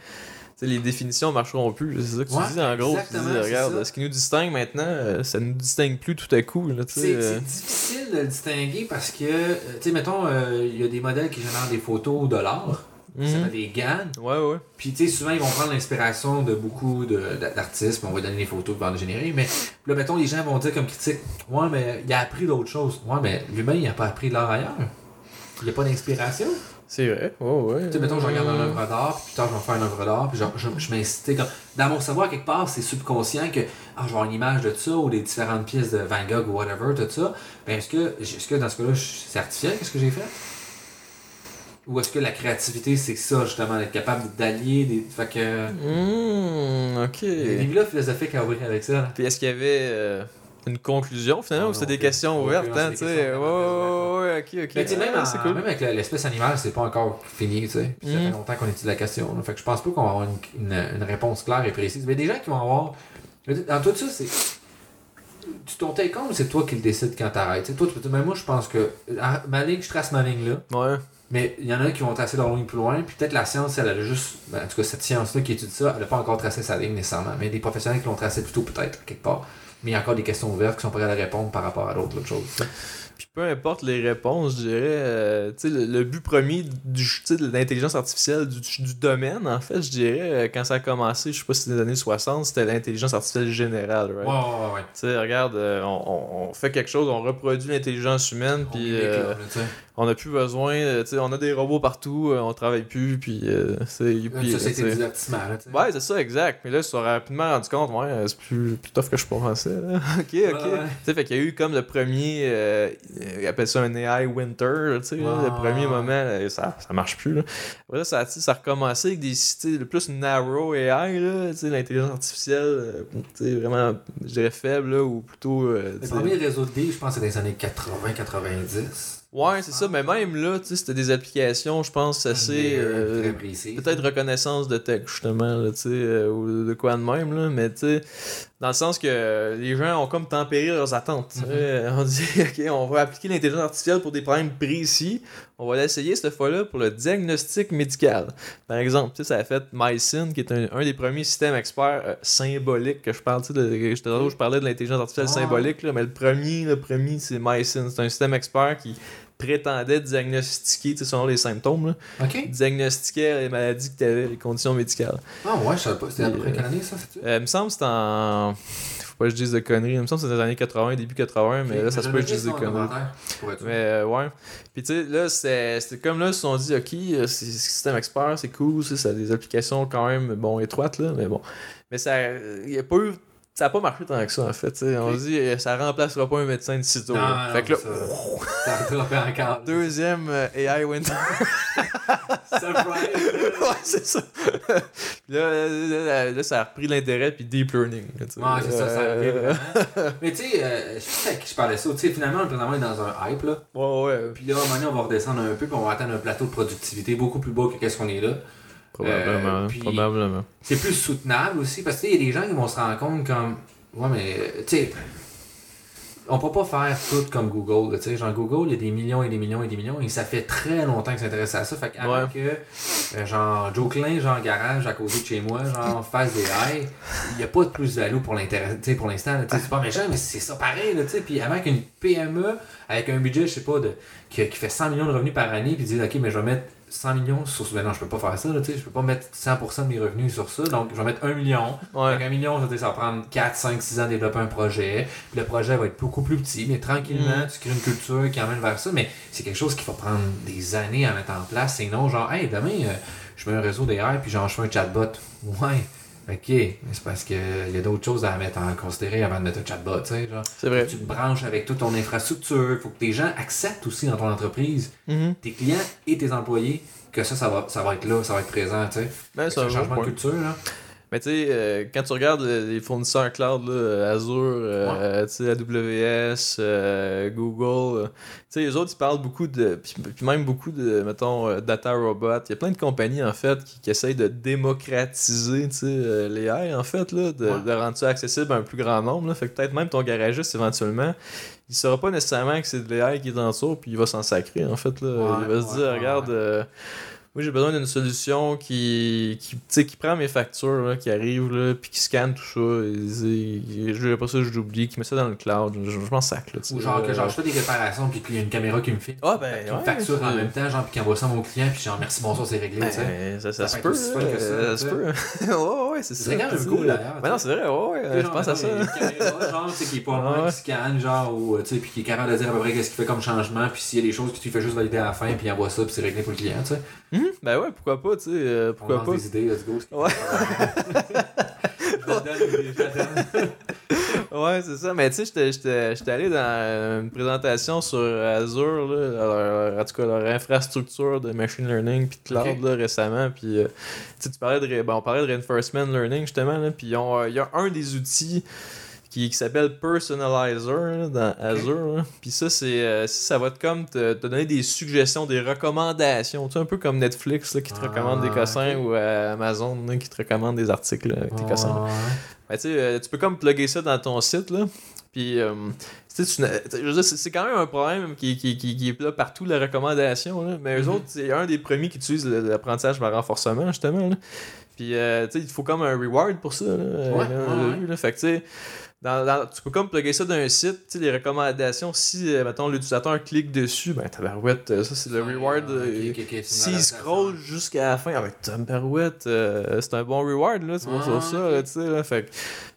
B: les définitions marcheront plus. C'est ça que tu
A: Ouais,
B: dis en gros. Tu dis, regarde,
A: ça.
B: ce qui nous distingue maintenant, euh, ça nous distingue plus tout à coup.
A: C'est
B: euh.
A: c'est difficile de le distinguer parce que, euh, tu sais, mettons, euh, il y a des modèles qui génèrent des photos au dollar. Ça
B: Mhm.
A: s'appelle des GAN.
B: Ouais, ouais.
A: Puis, tu sais, souvent, ils vont prendre l'inspiration de beaucoup de- de- d'artistes, on va donner les photos pour en générer. Mais là, mettons, les gens vont dire comme critique Ouais, mais il a appris d'autres choses. Ouais, mais l'humain, il n'a pas appris de l'art ailleurs. Il n'y a pas d'inspiration.
B: C'est vrai. Ouais, ouais.
A: Tu sais, mettons, je regarde un œuvre d'art, puis plus tard, je vais faire une œuvre d'art, puis genre, je, je comme. Dans mon savoir, quelque part, c'est subconscient que, ah, je vais avoir une image de ça, ou des différentes pièces de Van Gogh, ou whatever, tout ça. Ben, est-ce que, est-ce que dans ce cas-là, je- c'est artificiel, qu'est-ce que j'ai fait? Ou est-ce que la créativité, c'est ça, justement, d'être capable d'allier des. Fait que.
B: Mmh, ok.
A: Il y a des livres philosophiques à ouvrir avec ça, là.
B: Puis est-ce qu'il y avait euh, une conclusion finalement
A: Ah,
B: ou c'était
A: non,
B: des questions ouvertes, hein,
A: c'est
B: tu
A: des
B: sais?
A: questions
B: Ouais,
A: ouvertes,
B: ouais, ouais, ok, ok.
A: Mais tu sais, même,
B: Ah,
A: en-
B: c'est cool.
A: même avec l'espèce animale, c'est pas encore fini, tu sais. Puis Ça
B: Mm.
A: fait longtemps qu'on étudie la question. là. Fait que je pense pas qu'on va avoir une, une- une réponse claire et précise. Mais des gens qui vont avoir. Dans tout ça, c'est. Tu ton take home, c'est toi qui le décides quand t'arrêtes. Tu sais, Toi, tu peux dire, mais moi, je pense que. ah, Ma ligne, je trace ma ligne là.
B: Ouais.
A: Mais il y en a qui vont tracer leur ligne plus loin. Puis peut-être la science, elle, a juste. ben, en tout cas, cette science-là qui étudie ça, elle n'a pas encore tracé sa ligne nécessairement. Mais des professionnels qui l'ont tracé plutôt, peut-être, quelque part. Mais il y a encore des questions ouvertes qui sont prêts à répondre par rapport à d'autres autres choses.
B: Puis peu importe les réponses, je dirais, euh, tu sais, le, le but premier du, de l'intelligence artificielle, du, du domaine, en fait, je dirais, euh, quand ça a commencé, je sais pas si c'était les années 60, c'était l'intelligence artificielle générale, right?
A: Ouais, ouais, ouais.
B: Tu sais, regarde, euh, on, on- fait quelque chose, on reproduit l'intelligence humaine, puis euh, on n'a plus besoin, tu sais, on a des robots partout, on travaille plus, puis c'est
A: du divertissement.
B: Ouais, c'est ça, exact. Mais là, ils se sont rapidement rendu compte, ouais, c'est plus, plus tough que je pensais. là. ok, ok.
A: Ouais, ouais.
B: Tu sais, fait qu'il y a eu comme le premier, ils appellent ça un AI winter, tu sais, là, le premier
A: ouais.
B: moment, là, ça, ça marche plus. Là. Après, ça, a- tu sais, ça a recommencé avec des le plus narrow AI, là, tu sais, l'intelligence artificielle, euh, tu sais, vraiment, je dirais faible, là, ou plutôt. euh,
A: Le premier réseau de je pense, c'est dans les années 80-90.
B: Ouais, c'est ça, mais même là, tu sais, c'était des applications, je pense, assez. euh,
A: précis.
B: Peut-être reconnaissance de texte, justement, là, tu sais, euh, ou de quoi de même, là, mais tu sais, dans le sens que les gens ont comme tempéré leurs attentes.
A: Mhm.
B: On dit, OK, on va appliquer l'intelligence artificielle pour des problèmes précis, on va l'essayer cette fois-là pour le diagnostic médical. Par exemple, tu sais, ça a fait MySyn, qui est un, un des premiers systèmes experts euh, symboliques que je parle, tu sais, de- je, je parlais de l'intelligence artificielle
A: Ah.
B: symbolique, là, mais le premier, le premier, c'est MySyn. C'est un système expert qui prétendait diagnostiquer, selon les symptômes, là,
A: Ok.
B: diagnostiquait les maladies que tu avais, les conditions médicales.
A: Ah ouais, je savais pas. C'était à peu près
B: Puis,
A: quelle année ça, c'est-tu?
B: Euh, il me semble que c'était en. Faut pas que je dise de conneries. Il me semble que c'était dans les années 80, début 80, mais là, ça se peut que je dise de conneries. Mais euh, ouais. Puis tu sais, là, c'était comme là, ils se sont dit, ok, euh, c'est système expert, c'est cool, ça a des applications quand même, bon, étroites, là, mais bon. Mais ça. Il y a pas eu. Ça a pas marché tant que ça, en fait. On
A: Ok.
B: dit, euh, ça remplacera pas un médecin de sitôt.
A: Non,
B: là.
A: non,
B: fait que là,
A: ça- Ça a rattrapé encore.
B: deuxième euh, AI winter.
A: Surprise!
B: ouais, c'est ça. Là, là, ça a repris l'intérêt, puis deep learning. là.
A: Ouais, c'est ça, ça arrive
B: Euh,
A: vraiment. Mais tu sais, euh, je sais à qui je parlais ça. Tu sais, finalement, on est présentement dans un hype, là.
B: Ouais, ouais.
A: Puis là, à un moment donné, on va redescendre un peu, puis on va atteindre un plateau de productivité beaucoup plus bas que qu'est-ce qu'on est là.
B: Probablement.
A: Euh, puis-
B: Probablement.
A: C'est plus soutenable aussi, parce que il y a des gens qui vont se rendre compte comme. Ouais, mais, tu sais. On peut pas faire tout comme Google, tu sais. Genre, Google, il y a des millions et des millions et des millions, et ça fait très longtemps qu'ils s'intéressent à ça. Fait qu'avant
B: Ouais.
A: que, euh, genre, Joe Klein, genre, garage à côté de chez moi, genre, fasse des haies, il n'y a pas de plus-value pour sais, pour l'instant, là, tu sais. C'est pas méchant, mais c'est ça pareil, là, tu sais. Puis avant qu'une PME, avec un budget, je sais pas, de, qui, qui fait 100 millions de revenus par année, puis dit, OK, mais je vais mettre 100 millions sur ce. Ben non, je peux pas faire ça, là, tu sais. Je peux pas mettre 100% de mes revenus sur ça. Donc, je vais mettre 1 million.
B: Ouais.
A: Avec un million, ça va prendre 4, 5, 6 ans de développer un projet. Puis le projet va être beaucoup plus petit, mais tranquillement,
B: Mm.
A: tu crées une culture qui emmène vers ça. Mais c'est quelque chose qui va prendre des années à mettre en place. C'est non, genre, hey, demain, euh, je mets un réseau DR, puis genre, je fais un chatbot. Ouais. Ok, mais c'est parce qu'il y a d'autres choses à mettre en considérer avant de mettre un chatbot, tu sais, genre.
B: C'est vrai.
A: Tu te branches avec toute ton infrastructure. Il faut que tes gens acceptent aussi dans ton entreprise,
B: Mhm.
A: tes clients et tes employés, que ça, ça va, ça va être là, ça va être présent, tu sais.
B: Ben,
A: C'est un changement de culture, là.
B: Mais tu sais, euh, quand tu regardes le- les fournisseurs cloud, là, Azure, euh, tu sais, AWS, euh, Google, euh, tu sais, les autres, ils parlent beaucoup de. Puis, puis même beaucoup de, mettons, euh, data robot. Il y a plein de compagnies, en fait, qui, qui essayent de démocratiser, tu sais, euh, les AI, en fait, là, de,
A: Ouais.
B: de rendre ça accessible à un plus grand nombre. Là. Fait que peut-être même ton garagiste, éventuellement, il saura pas nécessairement que c'est de l'AI qui est en dessous, puis il va s'en sacrer, en fait. Là.
A: Ouais,
B: il va se dire, regarde. Moi, j'ai besoin d'une solution qui, qui, qui prend mes factures, là, qui arrive, là, puis qui scanne tout ça. Et, et, je pas ça, je l'oublie, qui met ça dans le cloud. Je, je m'en sac, là.
A: Ou genre que genre, je fais des réparations, puis qu'il y a une caméra qui me filme.
B: Ah, ben,
A: qui me
B: ouais,
A: facture en même temps, genre, puis qui envoie ça à mon client, puis genre, merci, bonsoir, c'est réglé.
B: Ben, ça, ça,
A: Ça
B: se
A: peut que ça,
B: se peut. ouais, ouais, c'est ça.
A: C'est quand même cool, d'ailleurs,
B: Ben non, c'est vrai, ouais, ouais, je pense à ça.
A: genre, tu sais, qui est pas loin, qui scanne, genre, ou, tu sais, puis qui est capable de dire à peu près qu'est-ce qu'il fait comme changement, puis s'il y a des choses que tu fais juste valider à la fin, puis il envoie ça, puis c'est réglé pour le client, tu sais.
B: Hum, Ben ouais, pourquoi pas, tu sais, euh, pourquoi pas.
A: des idées, let's go.
B: Ouais. Ouais, c'est ça. Mais tu sais, j'étais- j'étais j'étais allé dans une présentation sur Azure, là, leur- en tout cas leur infrastructure de machine learning puis de cloud là, récemment. Puis euh, tu sais, tu parlais de, ben, on parlait de reinforcement learning justement. Là, puis ils ont, euh, il y a un des outils qui, qui s'appelle Personalizer là, dans Azure. là. Puis ça, c'est euh, ça va te comme te, te donner des suggestions, des recommandations. Tu sais, un peu comme Netflix là, qui te
A: Ah,
B: recommande des cossins ou euh, Amazon là, qui te recommande des articles avec tes cossins.
A: Ouais.
B: Ben, tu sais, euh, tu peux comme plugger ça dans ton site, là. Puis, euh, c'est quand même un problème qui, qui, qui, qui est là partout, la recommandation, là. Mais eux
A: Mhm.
B: autres, c'est un des premiers qui utilisent l'apprentissage par renforcement, justement, là. Puis, euh, tu sais, il faut comme un reward pour ça, là.
A: Ouais,
B: là. Fait que, tu sais, dans, dans- tu peux comme plugger ça dans un site, les recommandations, si, euh, mettons, l'utilisateur clique dessus, ben, tabarouette, euh, ça, c'est le reward. euh,
A: Ok, ok, ok, c'est une
B: S'il scroll jusqu'à la fin, ah ben tabarouette, euh, c'est un bon reward là, vois,
A: Ah,
B: sur ça,
A: ok.
B: là, tu sais, là, fait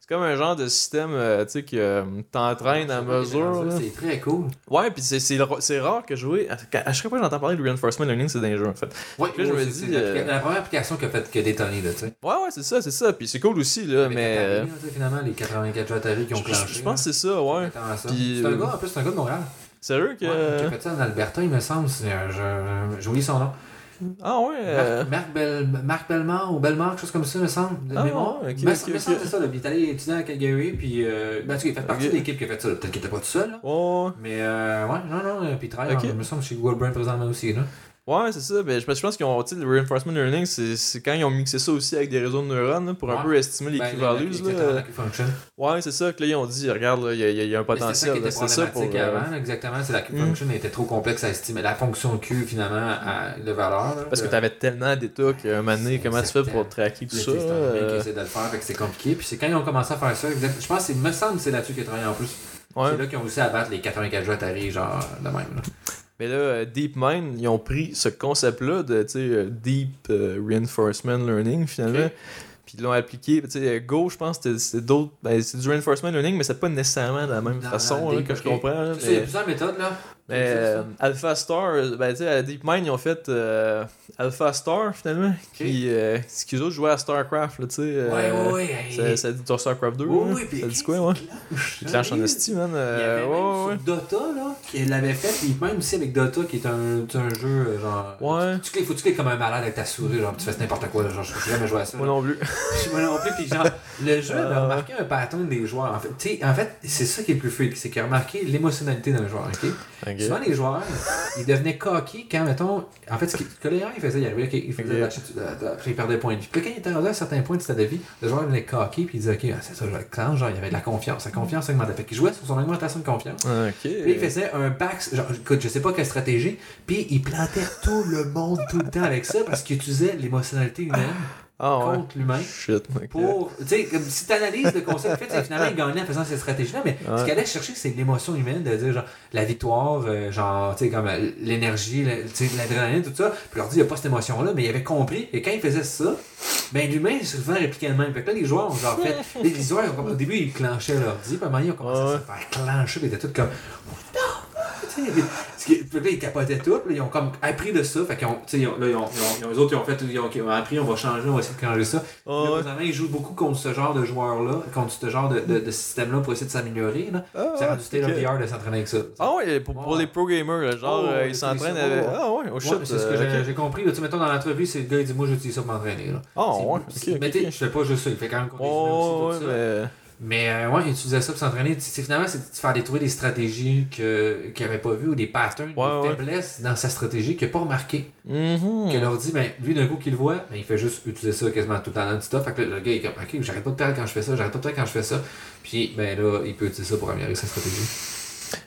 B: c'est comme un genre de système, euh, tu sais, qui euh, t'entraîne à mesure.
A: C'est très cool.
B: Ouais, puis c'est- rare que jouer, à, à chaque fois que j'entends parler de reinforcement learning, c'est dans les jeux, en fait.
A: Ouais,
B: Là, je me dis, euh,
A: la première application qui a fait que détonné, là, tu sais.
B: Ouais, ouais, c'est ça, c'est ça, puis c'est cool aussi, là,
A: Avec
B: mais...
A: Atari,
B: euh,
A: là, finalement, les 84 jeux Atari qui ont clenché.
B: je, pense que c'est ça, ouais. Puis,
A: C'est un
B: euh,
A: gars, en plus, c'est un gars de Montréal.
B: Sérieux que...
A: Ouais, qui a fait ça en Alberta, il me semble. J'ai oublié son nom.
B: Ah ouais, euh,
A: Marc, Marc, Bel- Marc Bellemare ou Bellemare, quelque chose comme ça, me semble. De
B: Ah,
A: mémoire.
B: ouais, ok,
A: me,
B: ok,
A: me
B: ok.
A: semble que c'est ça. Là. Il est allé étudier à Calgary, puis. Euh, ben, il fait partie de l'équipe qui a fait ça. Peut-être qu'il était pas tout seul, là. Mais, euh, ouais, non, non, euh, puis il travaille, me semble, chez Google Brain présentement aussi, là.
B: Ouais, c'est ça. Ben, je, je pense qu'ils ont, tu le reinforcement learning, c'est quand ils ont mixé ça aussi avec des réseaux de neurones là, pour un peu estimer
A: Ben,
B: l'équivalence.
A: la- la-
B: là. Ouais, c'est ça que là, ils ont dit, regarde, il y, a- il y a- il y a un
A: Mais C'est ça
B: potentiel. ça pour. euh,
A: avant, exactement. C'est la Q
B: Mm.
A: function était trop complexe à estimer. La fonction Q, finalement, à, de valeur. là,
B: parce que
A: de-
B: t'avais tellement d'états qu'à un moment donné, comment tu fais pour tracker tout ça?
A: tu C'est
B: euh,
A: de le faire, fait que c'est compliqué. Puis c'est quand ils ont commencé à faire ça, exact- je pense que c'est- me semble que c'est là-dessus qu'ils ont travaillé en plus.
B: Ouais.
A: C'est là qu'ils ont réussi à battre les 84 jeux Atari, genre de même. Là.
B: Mais là, euh, DeepMind, ils ont pris ce concept-là de euh, Deep euh, Reinforcement Learning, finalement. Puis ils l'ont appliqué. Go, je pense, c'était d'autres. Ben, c'est du Reinforcement Learning, mais c'est pas nécessairement de la même façon là, que je comprends. là,
A: Tu sais, Il y a
B: mais-
A: plusieurs méthodes, là.
B: Mais
A: C'est
B: euh, Alpha Star, ben à DeepMind, ils ont fait euh, Alpha Star finalement, qui, euh, ce qu'ils autres jouaient à StarCraft, tu sais. euh,
A: Ouais, ouais, ouais.
B: Ça, ça dit ton StarCraft 2,
A: Oui,
B: là?
A: oui, puis
B: ça dit quoi, ouais? Il clenche en esti, man.
A: Il y
B: euh,
A: avait même
B: ouais, ouais.
A: sur Dota, là, qu'il l'avait fait, puis même aussi avec Dota, qui est un, un jeu, euh, genre...
B: Ouais.
A: Tu cliques, faut que tu cliques comme un malade avec ta souris, genre, tu fais n'importe quoi, là, genre, je peux jamais jouer à ça.
B: Moi non plus.
A: Moi non plus, puis genre, le jeu avait
B: Euh.
A: remarqué un pattern des joueurs. En fait, tu sais, en fait c'est ça qui est le plus freak, c'est qu'il a remarqué l'émotionnalité d'un joueur, ok? Souvent, les joueurs, ils devenaient coqués quand, mettons, en fait, ce que les gens ils il arrivait, il faisait de de- de- après, il perdait point de vie. Puis quand il était rendu à un certain point de sa vie, le joueur devenait coqué, puis il disait, ok, ah, c'est ça, je clenche, genre, il avait de la confiance. Sa confiance augmentait. Fait qu'il jouait sur son augmentation de confiance.
B: Ok.
A: Puis il faisait un back, genre, écoute, je sais pas quelle stratégie, puis il plantait tout le monde tout le temps avec ça parce qu'il utilisait l'émotionnalité humaine
B: Ah ouais.
A: contre l'humain
B: Shit.
A: pour. Tu sais, comme si tu analyses le concept, en fait, c'est finalement, il gagnait en faisant cette stratégie-là, mais
B: Ouais.
A: ce qu'il allait chercher, c'est l'émotion humaine, de dire, genre, la victoire, euh, genre, tu sais, comme euh, l'énergie, le- tu sais, l'adrénaline, tout ça. Puis leur dit, il n'y a pas cette émotion-là, mais il avait compris, et quand il faisait ça, ben, l'humain, souvent répliqué le même. Fait que là, les joueurs ont genre fait. Les, les joueurs, ont au début, ils clenchaient leur dit, puis à un moment ils ont commencé
B: Ouais.
A: à se faire clencher, puis ils étaient tous comme. Tu Puis là, ils capotaient tout, là, ils ont comme appris de ça. Fait qu'ils ont, ils là, ils ont, ils ont- les autres, ils ont fait, ils ont, ils ont appris, on va changer, on va essayer de changer ça. Là,
B: ouais.
A: ils jouent beaucoup contre ce genre de joueurs-là, contre ce genre de, de, de système-là pour essayer de s'améliorer. là.
B: Ah,
A: C'est rendu state of
B: ok.
A: the art de s'entraîner avec ça.
B: Ah ouais, pour, pour
A: Ouais.
B: les pro gamers, là, genre,
A: Oh,
B: euh, ils s'entraînent avec. Ah ouais, oh
A: Ouais,
B: shit.
A: c'est ce que
B: euh,
A: j'ai compris. Là, tu mettons dans l'entrevue, c'est le gars, il dit Moi, j'utilise ça pour m'entraîner.
B: Ah
A: C'est-
B: ouais, ok,
A: Mais tu sais,
B: ok.
A: je fais pas juste ça. Il fait quand même
B: Oh, ouais,
A: ça.
B: mais.
A: Mais euh, ouais, il utilisait ça pour s'entraîner. Finalement, c'est de faire détruire des stratégies que- qu'il n'avait pas vues ou des patterns,
B: Ouais,
A: des
B: ouais.
A: faiblesses dans sa stratégie qu'il n'a pas remarqué.
B: Mhm.
A: Qu'il leur dit, ben, lui, d'un coup qu'il le voit, ben, il fait juste utiliser ça quasiment tout le temps non-stop. Fait que le, le gars, il est comme, ok, j'arrête pas de perdre quand je fais ça, j'arrête pas de perdre quand je fais ça. Puis, ben là, il peut utiliser ça pour améliorer sa stratégie.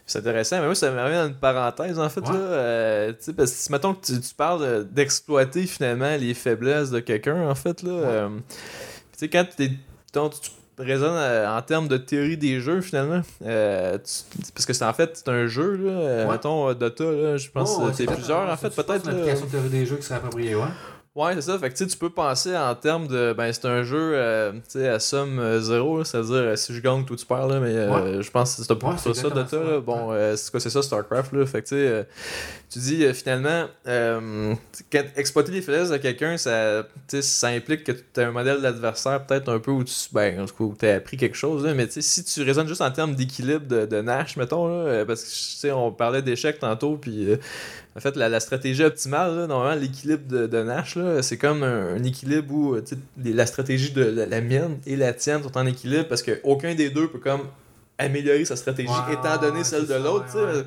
B: C'est intéressant, mais moi, ça me ramène à une parenthèse, en fait,
A: Ouais.
B: là. euh, parce que, mettons que tu, tu parles d'exploiter, finalement, les faiblesses de quelqu'un, en fait, là. euh, tu sais, quand t'es- mettons, tu, tu raisonnes euh, en termes de théorie des jeux, finalement, euh, tu- parce que c'est en fait, c'est un jeu, là. euh,
A: Ouais.
B: mettons, euh, Dota, là, je pense
A: Oh, ouais,
B: que c'est plusieurs, en fait, peut-être,
A: Une
B: là.
A: application de théorie des jeux qui serait appropriée, ouais.
B: Ouais, c'est ça. Fait que tu peux penser en termes de. Ben, c'est un jeu euh, à somme euh, zéro, c'est-à-dire euh, si je gagne, toi tu perds, là, mais euh, je pense que c'est pas
A: Ouais,
B: ça, Dota.
A: ça,
B: Là. Bon, euh, c'est quoi, c'est ça, StarCraft, là. Fait que tu dis finalement, quand- exploiter les faiblesses de quelqu'un, ça, ça implique que tu as un modèle d'adversaire peut-être un peu où tu. Ben, en tout cas, où tu as appris quelque chose, là, mais si tu raisonnes juste en termes d'équilibre de, de Nash, mettons, là, parce que on parlait d'échecs tantôt, puis. En fait, la, la stratégie optimale, là, normalement, l'équilibre de, de Nash, c'est comme un, un équilibre où euh, les- la stratégie de la, la mienne et la tienne sont en équilibre parce qu'aucun des deux peut comme améliorer sa stratégie étant donné celle de l'autre.
A: ouais.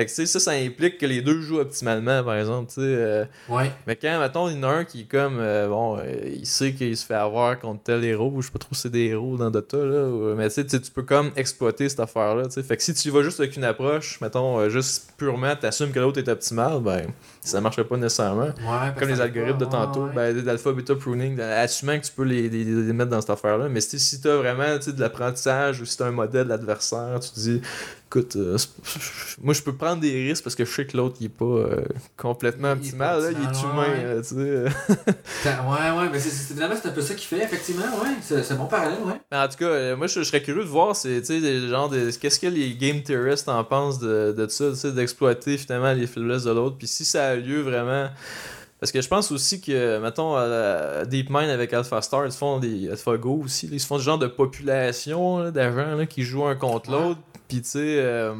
B: Fait que ça, ça implique que les deux jouent optimalement, par exemple. euh,
A: Ouais.
B: mais quand, mettons, il y en a un qui est comme, euh, bon, euh, il sait qu'il se fait avoir contre tel héros, ou je sais pas trop si c'est des héros dans Dota, là, ou- mais tu tu peux comme exploiter cette affaire-là. Fait que si tu vas juste avec une approche, mettons, euh, juste purement, t'assumes que l'autre est optimal, ben, ça marcherait pas nécessairement.
A: Ouais, parce
B: Comme les algorithmes de tantôt,
A: ouais.
B: ben, d'alpha, beta pruning, assumant que tu peux les, les, les mettre dans cette affaire-là. Mais si, t'as vraiment de l'apprentissage ou si t'as un modèle d'adversaire, tu te dis, écoute, euh, moi je peux prendre des risques parce que je sais que l'autre il est pas euh, complètement
A: Il est
B: optimal,
A: pas
B: là, il est humain,
A: ouais.
B: euh, tu sais.
A: Ouais, ouais, mais c'est- c'est un peu ça qu'il fait, effectivement, ouais. C'est bon parallèle, ouais.
B: Mais en tout cas, moi je, je serais curieux de voir, c'est, tu sais, des genres de, qu'est-ce que les game theorists en pensent de, de ça, tu sais, d'exploiter finalement les faiblesses de l'autre, puis si ça a lieu vraiment. Parce que je pense aussi que, mettons, à DeepMind avec AlphaStar, ils se font des AlphaGo aussi, ils se font ce genre de population d'agents qui jouent un contre l'autre, puis tu sais. euh,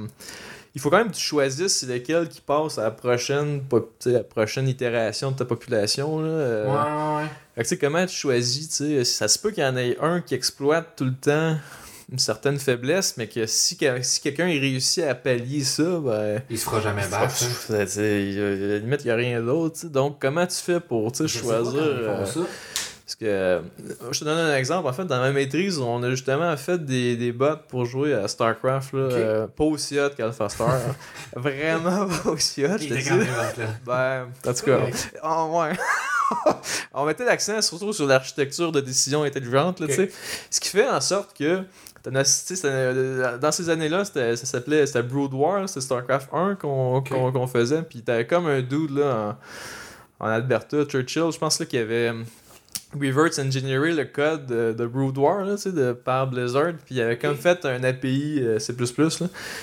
B: il faut quand même que tu choisisses lesquels qui passent à la prochaine, la prochaine itération de ta population. Là, euh.
A: Ouais, ouais, ouais.
B: Fait que, tu sais, comment tu choisis, tu sais, ça se peut qu'il y en ait un qui exploite tout le temps une certaine faiblesse, mais que si, que- si quelqu'un réussit à pallier ça, ben.
A: Il se fera jamais battre. hein.
B: à la limite, il n'y a rien d'autre. Donc, comment tu fais pour sais, Parce que, euh, je te donne un exemple. En fait, dans ma maîtrise, on a justement fait des, des bots pour jouer à StarCraft. Là, euh, pas aussi hot qu'Alpha Star. hein. Vraiment pas aussi hot, je
A: Il
B: te
A: était
B: dis.
A: quand même hot, là.
B: Ben, en tout cas,
A: Ouais.
B: ah, ouais. on mettait l'accent surtout sur l'architecture de décision intelligente, là,
A: Ok.
B: tu sais. Ce qui fait en sorte que euh, dans ces années-là, c'était- ça s'appelait Brood War, c'était StarCraft 1 qu'on,
A: Ok.
B: qu'on, qu'on faisait. Puis t'avais comme un dude là, en, en Alberta, Churchill, je pense là, qu'il avait reverse engineeré le code de, de Brood War là, tu sais, de, par Blizzard. Puis il avait comme fait un API euh, C++, là,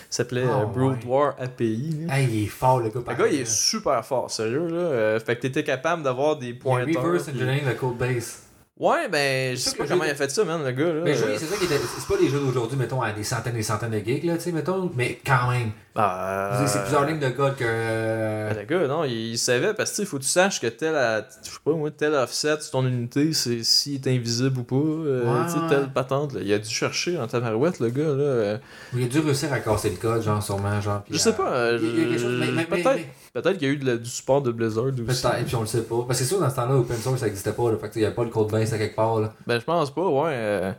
B: s'appelait
A: Ah,
B: euh, Brood
A: ouais.
B: War API. là.
A: Hey, il est fort, le gars.
B: Le gars, il est super fort, sérieux, là. Euh, fait que t'étais capable d'avoir des
A: Il
B: pointeurs.
A: reverse
B: puis-
A: engineering le code base.
B: Ouais, ben, je sais pas
A: que
B: comment
A: j'ai-
B: il a fait ça, man, le gars, là.
A: Mais
B: Euh,
A: oui, c'est ça qui était. C'est pas des jeux d'aujourd'hui, mettons, à des centaines et des centaines de gigs, là, tu sais, mettons, mais quand même.
B: bah,
A: Je C'est plusieurs lignes de code que.
B: ben,
A: euh,
B: le gars, non, il, il savait parce que, il faut que tu saches que tel, à- je sais pas, moi, tel offset sur ton unité, c'est s'il est invisible ou pas. euh,
A: Ouais,
B: tu sais,
A: ouais.
B: telle patente, là. Il a dû chercher en tabarouette, le gars, là. euh,
A: Il a dû réussir à casser le code, genre, sûrement, genre.
B: je sais
A: à-
B: pas, euh,
A: Il y a quelque chose, mais- mais- mais-
B: peut-être,
A: mais-
B: peut-être qu'il y a eu de la- du support de Blizzard aussi.
A: Peut-être, puis on le sait pas. Parce que c'est sûr, dans ce temps-là, open source, ça n'existait pas, là. Fait que, tu sais, il n'y a pas le code base à quelque part, là.
B: Ben, je pense pas, ouais. euh,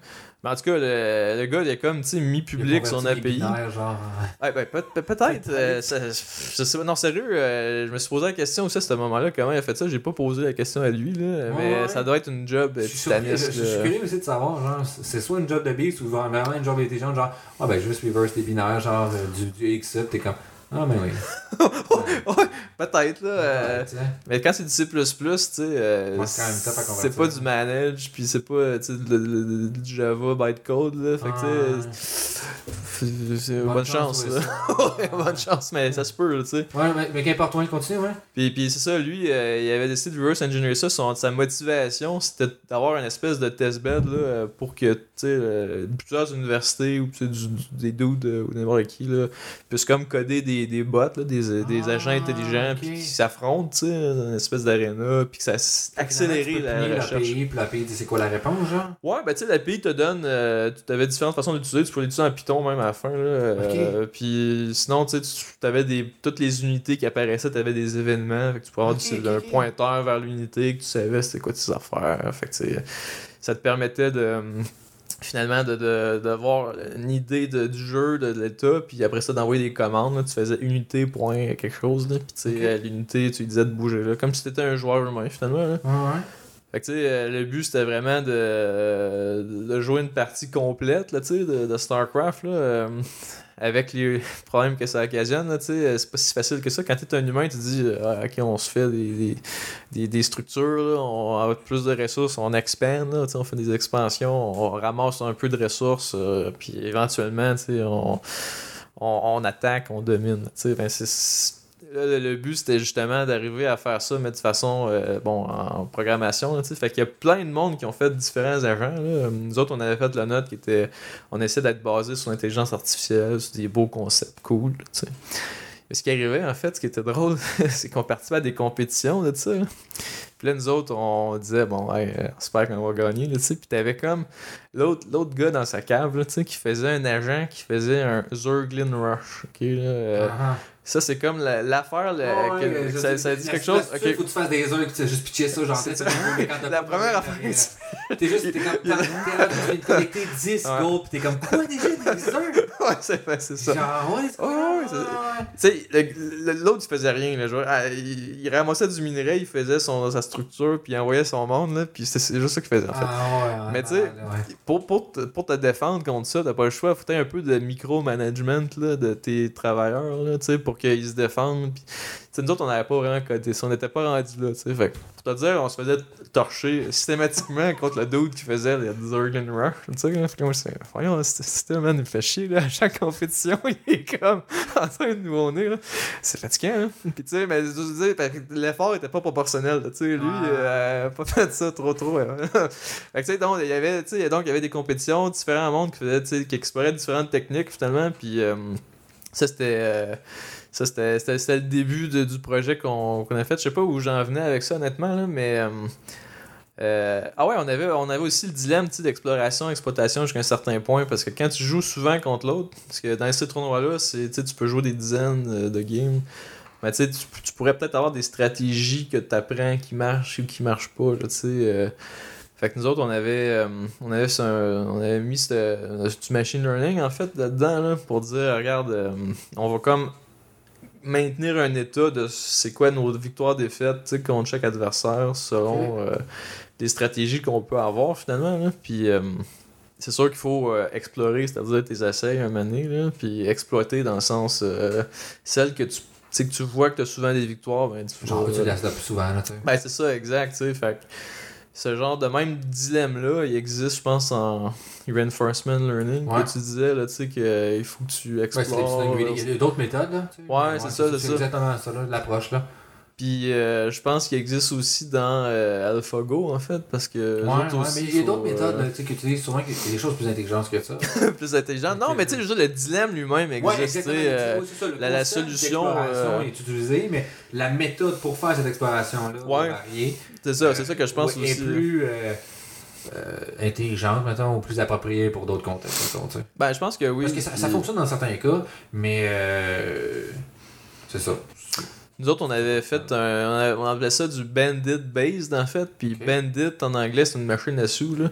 B: Mais en tout cas, le, le gars, il a comme, tu sais, mis
A: Il a
B: public son
A: converti les
B: API.
A: binaires, genre. euh,
B: Ouais, ben, peut- peut- peut-être. euh, ça- je sais pas. Non, sérieux, euh, je me suis posé la question aussi à ce moment-là. Comment il a fait ça J'ai pas posé la question à lui, là, mais
A: ouais.
B: ça doit être une job
A: Je suis surpris- je-
B: titanesque.
A: je suis
B: là.
A: curieux aussi de savoir, genre, c'est soit une job de beast ou genre, vraiment une job intelligente, genre, ah ben juste reverse les binaires, genre, euh, du, du X up, t'es comme, ah ben oui.
B: Ouais, peut-être, là. euh,
A: Ouais, sais.
B: mais quand c'est du C, tu sais, euh,
A: c'est
B: pas du manage, puis c'est pas du Java bytecode, là. Fait que, tu sais, c'est
A: Bonne
B: bonne,
A: chance,
B: là. bonne chance, mais ça se peut, là, tu sais.
A: Ouais, mais, mais qu'importe, ouais, continue, ouais.
B: Puis, puis c'est ça, lui, euh, il avait décidé de reverse engineer ça. Son, sa motivation, c'était d'avoir une espèce de testbed là, pour que tu sais, plusieurs universités ou du- des dudes ou n'importe qui là, puissent comme coder des, des bots, là, des, des
A: Ah,
B: agents intelligents, puis qui s'affrontent tu sais, dans une espèce d'aréna, puis que ça
A: peux
B: la recherche.
A: l'API, puis l'API dit c'est quoi la réponse, genre?
B: Ouais, ben tu sais, l'API te donne. euh, tu avais différentes façons d'utiliser. Tu pouvais l'utiliser en Python même à la fin. Là, euh, Puis sinon, tu sais, tu avais des, toutes les unités qui apparaissaient, tu avais des événements. Fait que tu pouvais avoir du- un pointeur vers l'unité, que tu savais c'était quoi tes affaires. Fait que ça te permettait de. Finalement de, de, d'avoir une idée de, du jeu, de, de l'état, puis après ça d'envoyer des commandes. là. tu faisais unité, point, quelque chose, là, puis tu sais, l'unité, tu lui disais de bouger là, comme si t'étais un joueur humain finalement. Là.
A: Ouais, ouais.
B: Fait que tu sais, euh, le but c'était vraiment de, de jouer une partie complète là, tu sais, de, de StarCraft là, euh, avec les problèmes que ça occasionne. Tu euh, c'est pas si facile que ça. Quand t'es un humain, tu dis euh, Ah, ok, on se fait des, des, des, structures, là, on a plus de ressources, on expand, là, tu sais, on fait des expansions, on ramasse un peu de ressources, euh, puis éventuellement, tu on, on, on attaque, on domine. tu. Ben, c'est- le, le but, c'était justement d'arriver à faire ça, mais de façon euh, bon, en programmation. Là, fait qu'il y a plein de monde qui ont fait différents agents. Là. Nous autres, on avait fait la note qui était. On essaie d'être basé sur l'intelligence artificielle, sur des beaux concepts cool. tu sais. Mais ce qui arrivait, en fait, ce qui était drôle, c'est qu'on participait à des compétitions de ça. Puis là, nous autres, on disait, bon, ouais, euh, j'espère qu'on va gagner, là, tu sais. Puis t'avais comme l'autre gars dans sa cave, tu sais, qui faisait un agent qui faisait un Zerglin Rush, ok, euh,
A: Ah,
B: ça, c'est comme la- l'affaire, la-
A: ouais, je
B: ça, dit quelque chose, ok.
A: Faut que tu fasses des heures et que tu as juste pitché ça, genre.
B: Ça.
A: quand
B: La première affaire,
A: T'es juste, t'es comme, t'es de collecter 10
B: Ouais.
A: gold, pis t'es comme, quoi déjà, des heures?
B: ouais, c'est ça.
A: Genre, ouais, c'est
B: c'est- Tu sais, le- le- l'autre, il faisait rien. Genre, ah, il, il ramassait du minerai, il faisait son, sa structure, puis il envoyait son monde, là, puis c'est juste ça qu'il faisait, en fait.
A: Ah, ouais.
B: Mais tu sais. Pour, pour, te, pour te défendre contre ça, t'as pas le choix. Faut un peu de micromanagement là, de tes travailleurs, là, tu sais, pour qu'ils se défendent. Puis, nous autres, on n'avait pas vraiment codé ça. On n'était pas rendu là. Fait pour te dire, on se faisait torcher systématiquement contre le dude qui faisait les Zerglin Rush, tu sais. moi, je disais, voyons, système, man, il me fait chier, là. À chaque compétition, il est comme en train de nous honner. C'est fatigant, hein. Puis, tu sais, mais que l'effort était pas proportionnel, là, tu sais. Lui,
A: Ouais.
B: euh, pas fait ça trop, trop. hein. Fait que, tu sais, donc, il y avait, donc, il y avait des compétitions, différents mondes qui faisaient, qui exploraient différentes techniques, finalement, puis euh, ça, c'était... euh, ça, c'était, c'était, c'était le début de- du projet qu'on, qu'on a fait. Je sais pas où j'en venais avec ça, honnêtement, là, mais... euh, euh, ah ouais, on avait, on avait aussi le dilemme d'exploration, exploitation jusqu'à un certain point, parce que quand tu joues souvent contre l'autre, parce que dans ces tournois-là, c'est, tu peux jouer des dizaines de games, mais tu tu, pourrais peut-être avoir des stratégies que tu apprends qui marchent ou qui marchent pas, tu fait que nous autres, on avait, euh, on avait, ce- on avait mis ce- du machine learning en fait là-dedans là, pour dire regarde, euh, on va comme maintenir un état de c'est quoi nos victoires défaites tu sais, contre chaque adversaire selon euh, des stratégies qu'on peut avoir finalement. Là. Puis euh, c'est sûr qu'il faut euh, explorer, c'est-à-dire tes essais un moment donné, là, puis exploiter dans le sens euh, celles que tu, que tu vois que tu as souvent des victoires, ben, tu
A: Genre, tu plus souvent, là, tu sais.
B: ben, c'est ça, exact, tu sais. Fait que ce genre de même dilemme-là, il existe, je pense, en reinforcement learning,
A: Ouais.
B: que tu disais, là, tu sais, qu'il faut que tu explores.
A: il y a d'autres méthodes, là. tu sais.
B: Ouais, c'est ça, c'est ça.
A: exactement ça, là, l'approche, là.
B: Puis euh, je pense qu'il existe aussi dans euh, AlphaGo, en fait, parce que.
A: Ouais, ouais, mais il y a d'autres méthodes,
B: euh,
A: tu sais, que tu utilises souvent, qu'il y a des choses plus intelligentes que ça.
B: plus intelligentes. Non, mais tu sais, le dilemme lui-même existe,
A: Ouais,
B: euh,
A: ça,
B: la- solution, euh,
A: est utilisé, mais la méthode pour faire cette exploration-là
B: Ouais.
A: va varier.
B: C'est ça, c'est ça que je pense
A: Ouais,
B: aussi.
A: Est plus euh, euh, intelligente, mettons, ou plus appropriée pour d'autres contextes, mettons.
B: Ben, je pense que oui.
A: Parce que ça, fonctionne dans certains cas, mais euh, c'est ça.
B: Nous autres, on avait fait un. On, appelait ça du Bandit Based, en fait. Puis. Bandit, en anglais, c'est une machine à sous, là.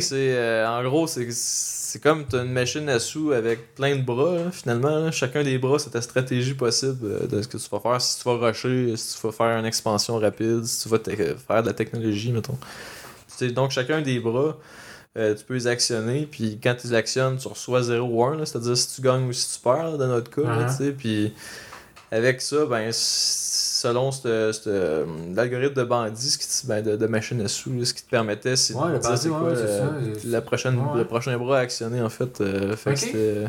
B: C'est. euh, en gros, c'est c'est comme t'as une machine à sous avec plein de bras, là, finalement. là. Chacun des bras, c'est ta stratégie possible euh, de ce que tu vas faire. Si tu vas rusher, si tu vas faire une expansion rapide, si tu vas te- faire de la technologie, mettons. Donc, chacun des bras. euh, tu peux les actionner, puis quand tu les actionnes, tu reçois 0 ou 1, là, c'est-à-dire si tu gagnes ou si tu perds, là, dans notre cas, tu sais, puis avec ça, ben, selon euh, l'algorithme de bandit, ce qui te- ben, de, de machine à sous, ce qui te permettait, c'est
A: Ouais,
B: de
A: le
B: dire c'est
A: ouais,
B: quoi euh,
A: ça.
B: la prochaine,
A: Ouais.
B: le prochain bras à actionner, en fait. euh, fait c'était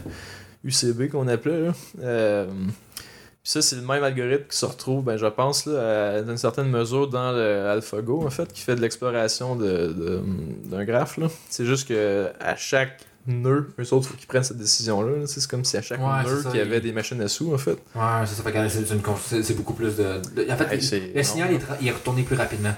B: UCB qu'on appelait. Là. Euh, puis ça, c'est le même algorithme qui se retrouve, ben, je pense, là, à- dans une certaine mesure dans le AlphaGo, en fait, qui fait de l'exploration de, de- d'un graphe. C'est juste que à chaque nœud, eux autres, faut qu'ils prennent cette décision-là. là. C'est comme si à chaque
A: Ouais,
B: nœud, qu'il y avait
A: il-
B: des machines à sous, en fait.
A: Ouais, c'est ça. C'est, beaucoup plus de. en fait, le- signal est, tra- il est retourné plus rapidement.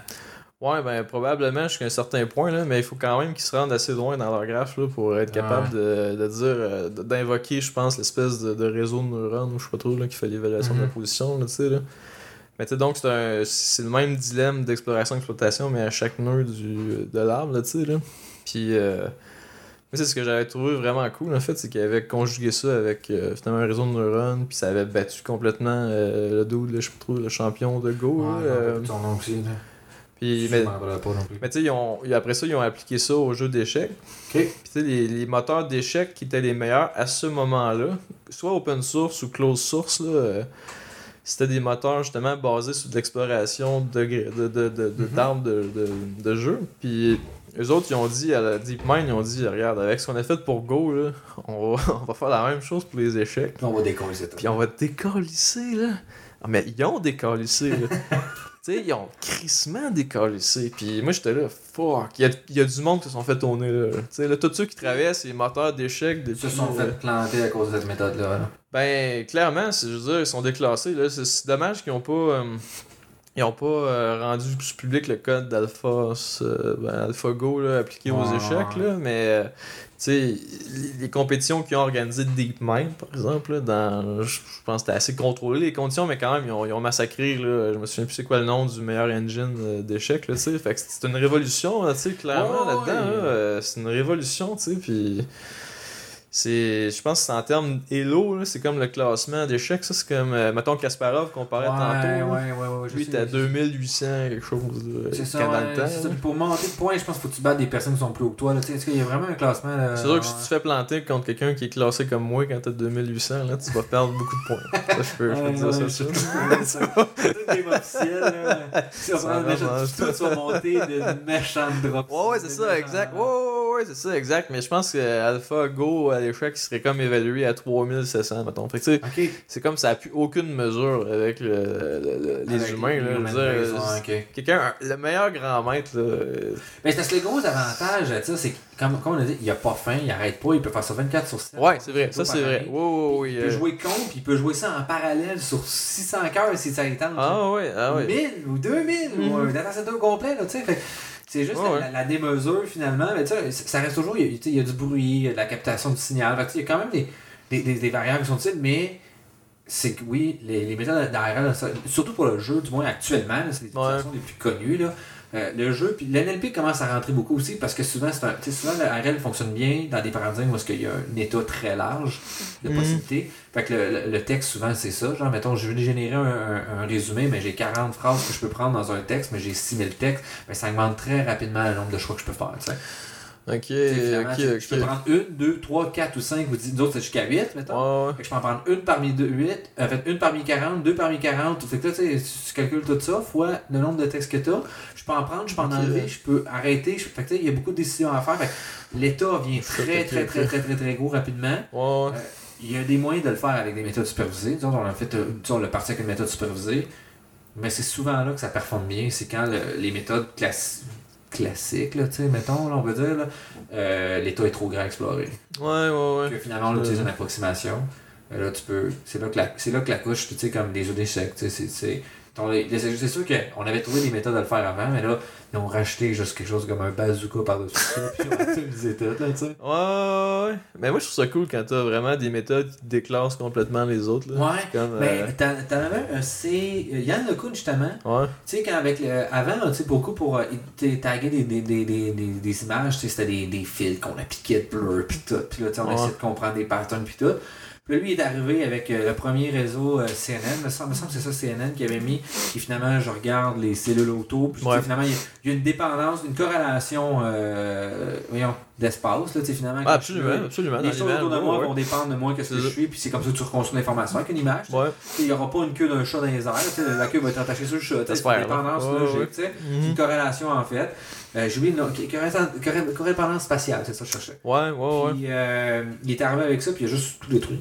B: Ouais, ben probablement jusqu'à un certain point, là, mais il faut quand même qu'ils se rendent assez loin dans leur graphe là, pour être capable de, de dire, euh, d'invoquer, je pense, l'espèce de, de réseau de neurones, ou je sais pas trop, là, qui fait l'évaluation de la
A: Mhm.
B: position, là, tu sais, là. Mais tu sais, donc c'est un c'est le même dilemme d'exploration-exploitation, mais à chaque nœud du, de l'arbre, là, tu sais, là. Puis, euh, c'est ce que j'avais trouvé vraiment cool, en fait, c'est qu'il avait conjugué ça avec euh, finalement un réseau de neurones, puis ça avait battu complètement euh, le dude, je trouve, le champion de Go.
A: Ouais,
B: là,
A: non,
B: euh,
A: nom aussi, là.
B: puis, mais
A: non plus.
B: mais tu sais, après ça, ils ont appliqué ça au jeu d'échecs.
A: Ok.
B: Puis tu sais, les, les moteurs d'échecs qui étaient les meilleurs à ce moment-là, soit open source ou closed source, là, c'était des moteurs justement basés sur de l'exploration de, de, de,
A: Mhm.
B: d'armes de, de, de jeu. Puis eux autres, ils ont dit à la DeepMind, ils ont dit, regarde, avec ce qu'on a fait pour Go, là, on, va, on va faire la même chose pour les échecs.
A: On va décoller ça.
B: Puis on va décalisser, là. Ah, mais ils ont décalissé, là. tu sais, ils ont crissement décalissé. Puis moi, j'étais là, fuck. Il y a, il y a du monde qui se sont fait tourner, là. Tu sais, là, tous ceux qui traversent les moteurs d'échecs
A: Ils se sont
B: euh,
A: fait planter à cause de cette méthode-là. là.
B: Ben, clairement, c'est, je veux dire, ils sont déclassés, là. C'est, dommage qu'ils ont pas... euh, ils ont pas euh, rendu public le code d'Alpha, euh, ben, AlphaGo là, appliqué aux échecs, là, mais euh, les, les compétitions qu'ils ont organisées de DeepMind, par exemple, là, dans, je, je pense que c'était assez contrôlé les conditions, mais quand même, ils ont, ils ont massacré, là, je me souviens plus c'est quoi le nom du meilleur engine d'échecs, c'est une révolution, clairement, là-dedans, là, c'est une révolution, tu sais, puis c'est je pense que c'est en termes Elo c'est comme le classement d'échecs ça c'est comme euh, mettons Kasparov qu'on parlait tantôt
A: ouais,
B: là.
A: ouais, ouais, ouais, je
B: lui t'es à 2800 quelque chose
A: C'est ça,
B: dans le temps,
A: c'est ça. Puis pour monter de points, je pense qu'il faut que tu battes des personnes qui sont plus haut que toi. Est-ce qu'il y a vraiment un classement
B: c'est sûr que si tu te fais planter contre quelqu'un qui est classé comme moi quand t'as 2800 là tu vas perdre beaucoup de points ça je peux, je peux dire ça, ça.
A: C'est tout game officiel. là.
B: Avance.
A: tout, tu vas monter de méchantes drops.
B: Ouais, ouais, c'est ça, exact. Ouais, ouais, ouais, c'est ça, exact. Mais je pense que Alpha Go l'échec il serait comme évalué à 3700, mettons. Fait que c'est comme ça a plus aucune mesure avec le- le- le- les
A: Avec
B: humains. Là, dire,
A: ouais.
B: Quelqu'un, le meilleur grand maître, là, euh,
A: Mais c'est le gros avantage, tu sais, c'est que, comme, comme on a dit, il a pas faim, il arrête pas, il peut faire ça 24 sur 7.
B: Ouais, c'est vrai, ça c'est vrai.
A: Il peut
B: euh,
A: jouer contre, puis il peut jouer ça en parallèle sur 600 cœurs si ça y tente.
B: Ah ouais, ah ouais.
A: 1000 ou 2000 ou
B: Mhm.
A: un data center complet, là, tu sais. C'est juste
B: Ouais,
A: la, la démesure finalement, mais tu sais, ça reste toujours, il y, a, y du bruit, il y a de la captation du signal, il y a quand même des, des, des, des variables qui sont utiles, mais c'est que oui, les, les méthodes d'ARL, ça- surtout pour le jeu, du moins actuellement, c'est les
B: Ouais.
A: utilisations les plus connues, là, euh, le jeu, puis l'NLP commence à rentrer beaucoup aussi parce que souvent, c'est un, tu sais, souvent l'ARL fonctionne bien dans des paradigmes où il y a un état très large de
B: Mhm.
A: possibilités. Fait que le, le- le texte, souvent, c'est ça. Genre, mettons, je veux générer un, un- un résumé, mais j'ai 40 phrases que je peux prendre dans un texte, mais j'ai 6000 textes. Ben, ça augmente très rapidement le nombre de choix que je peux faire.
B: Ok,
A: Tu
B: ok,
A: tu- Je peux
B: ok.
A: prendre une, deux, trois, quatre ou cinq ou dix. D'autres, c'est jusqu'à 8, mettons.
B: Ouais, ouais.
A: Fait que je peux en prendre une parmi deux, 8, en fait, une parmi 40, deux parmi 40. Fait que là, tu sais, tu calcules tout ça, fois le nombre de textes que tu as, je peux en prendre, je peux en
B: Ok.
A: enlever, je peux arrêter. Je... Fait que tu sais, il y a beaucoup de décisions à faire. Fait que l'état vient très,
B: Ok,
A: très,
B: ok.
A: très, très, très, très gros rapidement.
B: Ouais.
A: Euh, Il y a des moyens de le faire avec des méthodes supervisées. Disons, on a fait, euh, disons, le parti avec une méthode supervisée. Mais c'est souvent là que ça performe bien. C'est quand le- les méthodes classi- classiques, là, tu sais, mettons, là, on va dire, là, euh, l'état est trop grand à explorer.
B: Ouais, ouais, ouais.
A: Que finalement, on utilise une approximation. Euh, Là, tu peux. C'est là que la, c'est là que la couche, tu sais, comme des jeux d'échecs. tu sais, C'est, c'est, sûr qu'on avait trouvé des méthodes à le faire avant, mais là, ils ont racheté juste quelque chose comme un bazooka par-dessus ça, puis ont optimisé tout, là, tu sais.
B: Ouais, ouais, ouais. Mais moi, je trouve ça cool quand t'as vraiment des méthodes qui déclassent complètement les autres. Là.
A: Ouais,
B: Comme,
A: Mais
B: euh,
A: t'en t'en avais un, c'est euh, Yann LeCun justement.
B: ouais.
A: Tu sais, quand avec le. Avant, tu sais, beaucoup pour euh, taguer des, des, des, des, des, images, tu sais, c'était des, des fils qu'on appliquait de blur pis tout. Puis là, tu sais, on
B: Ouais.
A: essayait de comprendre des patterns pis tout. Puis là, lui, il est arrivé avec euh, le premier réseau euh, CNN. Me semble, me semble que c'est ça CNN qui avait mis. Puis finalement, je regarde les cellules autour. Puis
B: Ouais.
A: finalement, il y, a, il y a une dépendance, une corrélation euh, voyons, d'espace. Là, tu sais, finalement,
B: Ah, absolument, absolument.
A: Les choses autour de moi
B: ouais,
A: vont dépendre de moi que ce que je suis, puis c'est comme ça que tu reconstruis l'information avec une image.
B: Ouais.
A: Il n'y aura pas une queue d'un chat dans les airs. La queue va être attachée sur le chat. C'est une dépendance
B: Ouais,
A: logique. tu sais. Une corrélation en fait. Euh, J'ai oublié le nom. Corré- corré- Correspondance spatiale, c'est ça que je cherchais.
B: Ouais, ouais, ouais.
A: Puis euh, il est arrivé avec ça, puis il a juste tout détruit.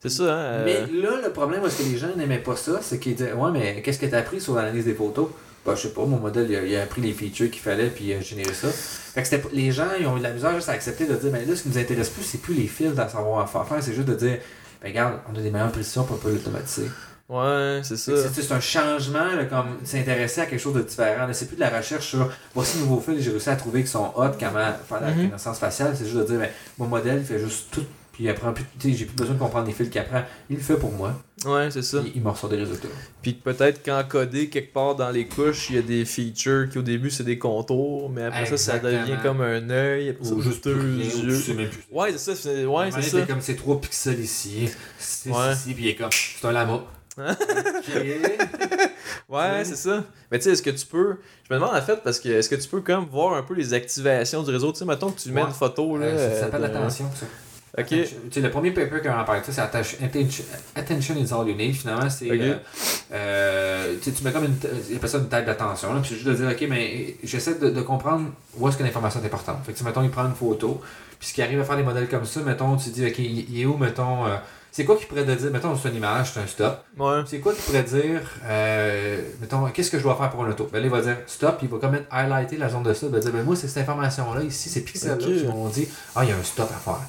B: C'est ça, hein. euh,
A: Mais là, le problème, parce que les gens n'aimaient pas ça, c'est qu'ils disaient Ouais, mais qu'est-ce que tu as appris sur l'analyse des photos bah, je sais pas, mon modèle, il a, il a appris les features qu'il fallait, puis il a généré ça. Fait que les gens, ils ont eu de la misère juste à accepter de dire, ben là, ce qui nous intéresse plus, c'est plus les fils dans savoir faire faire, c'est juste de dire, ben regarde, on a des meilleures précisions pour pas l'automatiser.
B: Ouais, c'est ça.
A: C'est un changement, là, comme s'intéresser à quelque chose de différent. C'est plus de la recherche sur voici nouveaux fils, j'ai réussi à trouver qu'ils sont hot, comment faire la
B: Mhm.
A: reconnaissance faciale. C'est juste de dire, ben, mon modèle il fait juste tout Puis il apprend plus, tu sais, j'ai plus besoin de comprendre les fils qu'il apprend. Il le fait pour moi.
B: Ouais, c'est ça.
A: Il, il me ressort des résultats.
B: Puis peut-être qu'en codé, quelque part dans les couches, il y a des features qui au début c'est des contours, mais après ça, ça devient comme un œil,
A: Ou juste
B: deux
A: tu
B: yeux.
A: sais même plus.
B: Ouais, c'est ça. c'est- Ouais, c'est ça.
A: comme c'est 3 pixels ici, 6
B: Ouais.
A: ici, puis il est comme, c'est un lama.
B: Ouais, c'est ça. Mais tu sais, est-ce que tu peux. Je me demande en fait, parce que est-ce que tu peux comme voir un peu les activations du réseau? Tu sais, mettons que tu mets
A: Ouais.
B: une photo là.
A: Euh, ça s'appelle
B: de-
A: l'attention, ça.
B: Ok.
A: Tu sais, le premier paper qu'on de ça, c'est attention, is all you need. Finalement, c'est. Euh, euh, tu mets comme une. Il ça une d'attention. Puis c'est juste de dire, OK, mais j'essaie de, de comprendre où est-ce que l'information est importante. Fait que, mettons, il prend une photo. Puis ce qui arrive à faire des modèles comme ça, mettons, tu dis, OK, il est où, mettons. euh, c'est quoi qui pourrait te dire, mettons, c'est une image, c'est un stop.
B: Ouais.
A: C'est quoi qui pourrait dire, euh, mettons, qu'est-ce que je dois faire pour un auto? Ben là, il va dire stop, il va comme mettre highlighter la zone de stop. Il va dire, ben moi, c'est cette information-là, ici, ces pixels-là
B: Ok.
A: qui vont dire, ah, il y a un stop à faire.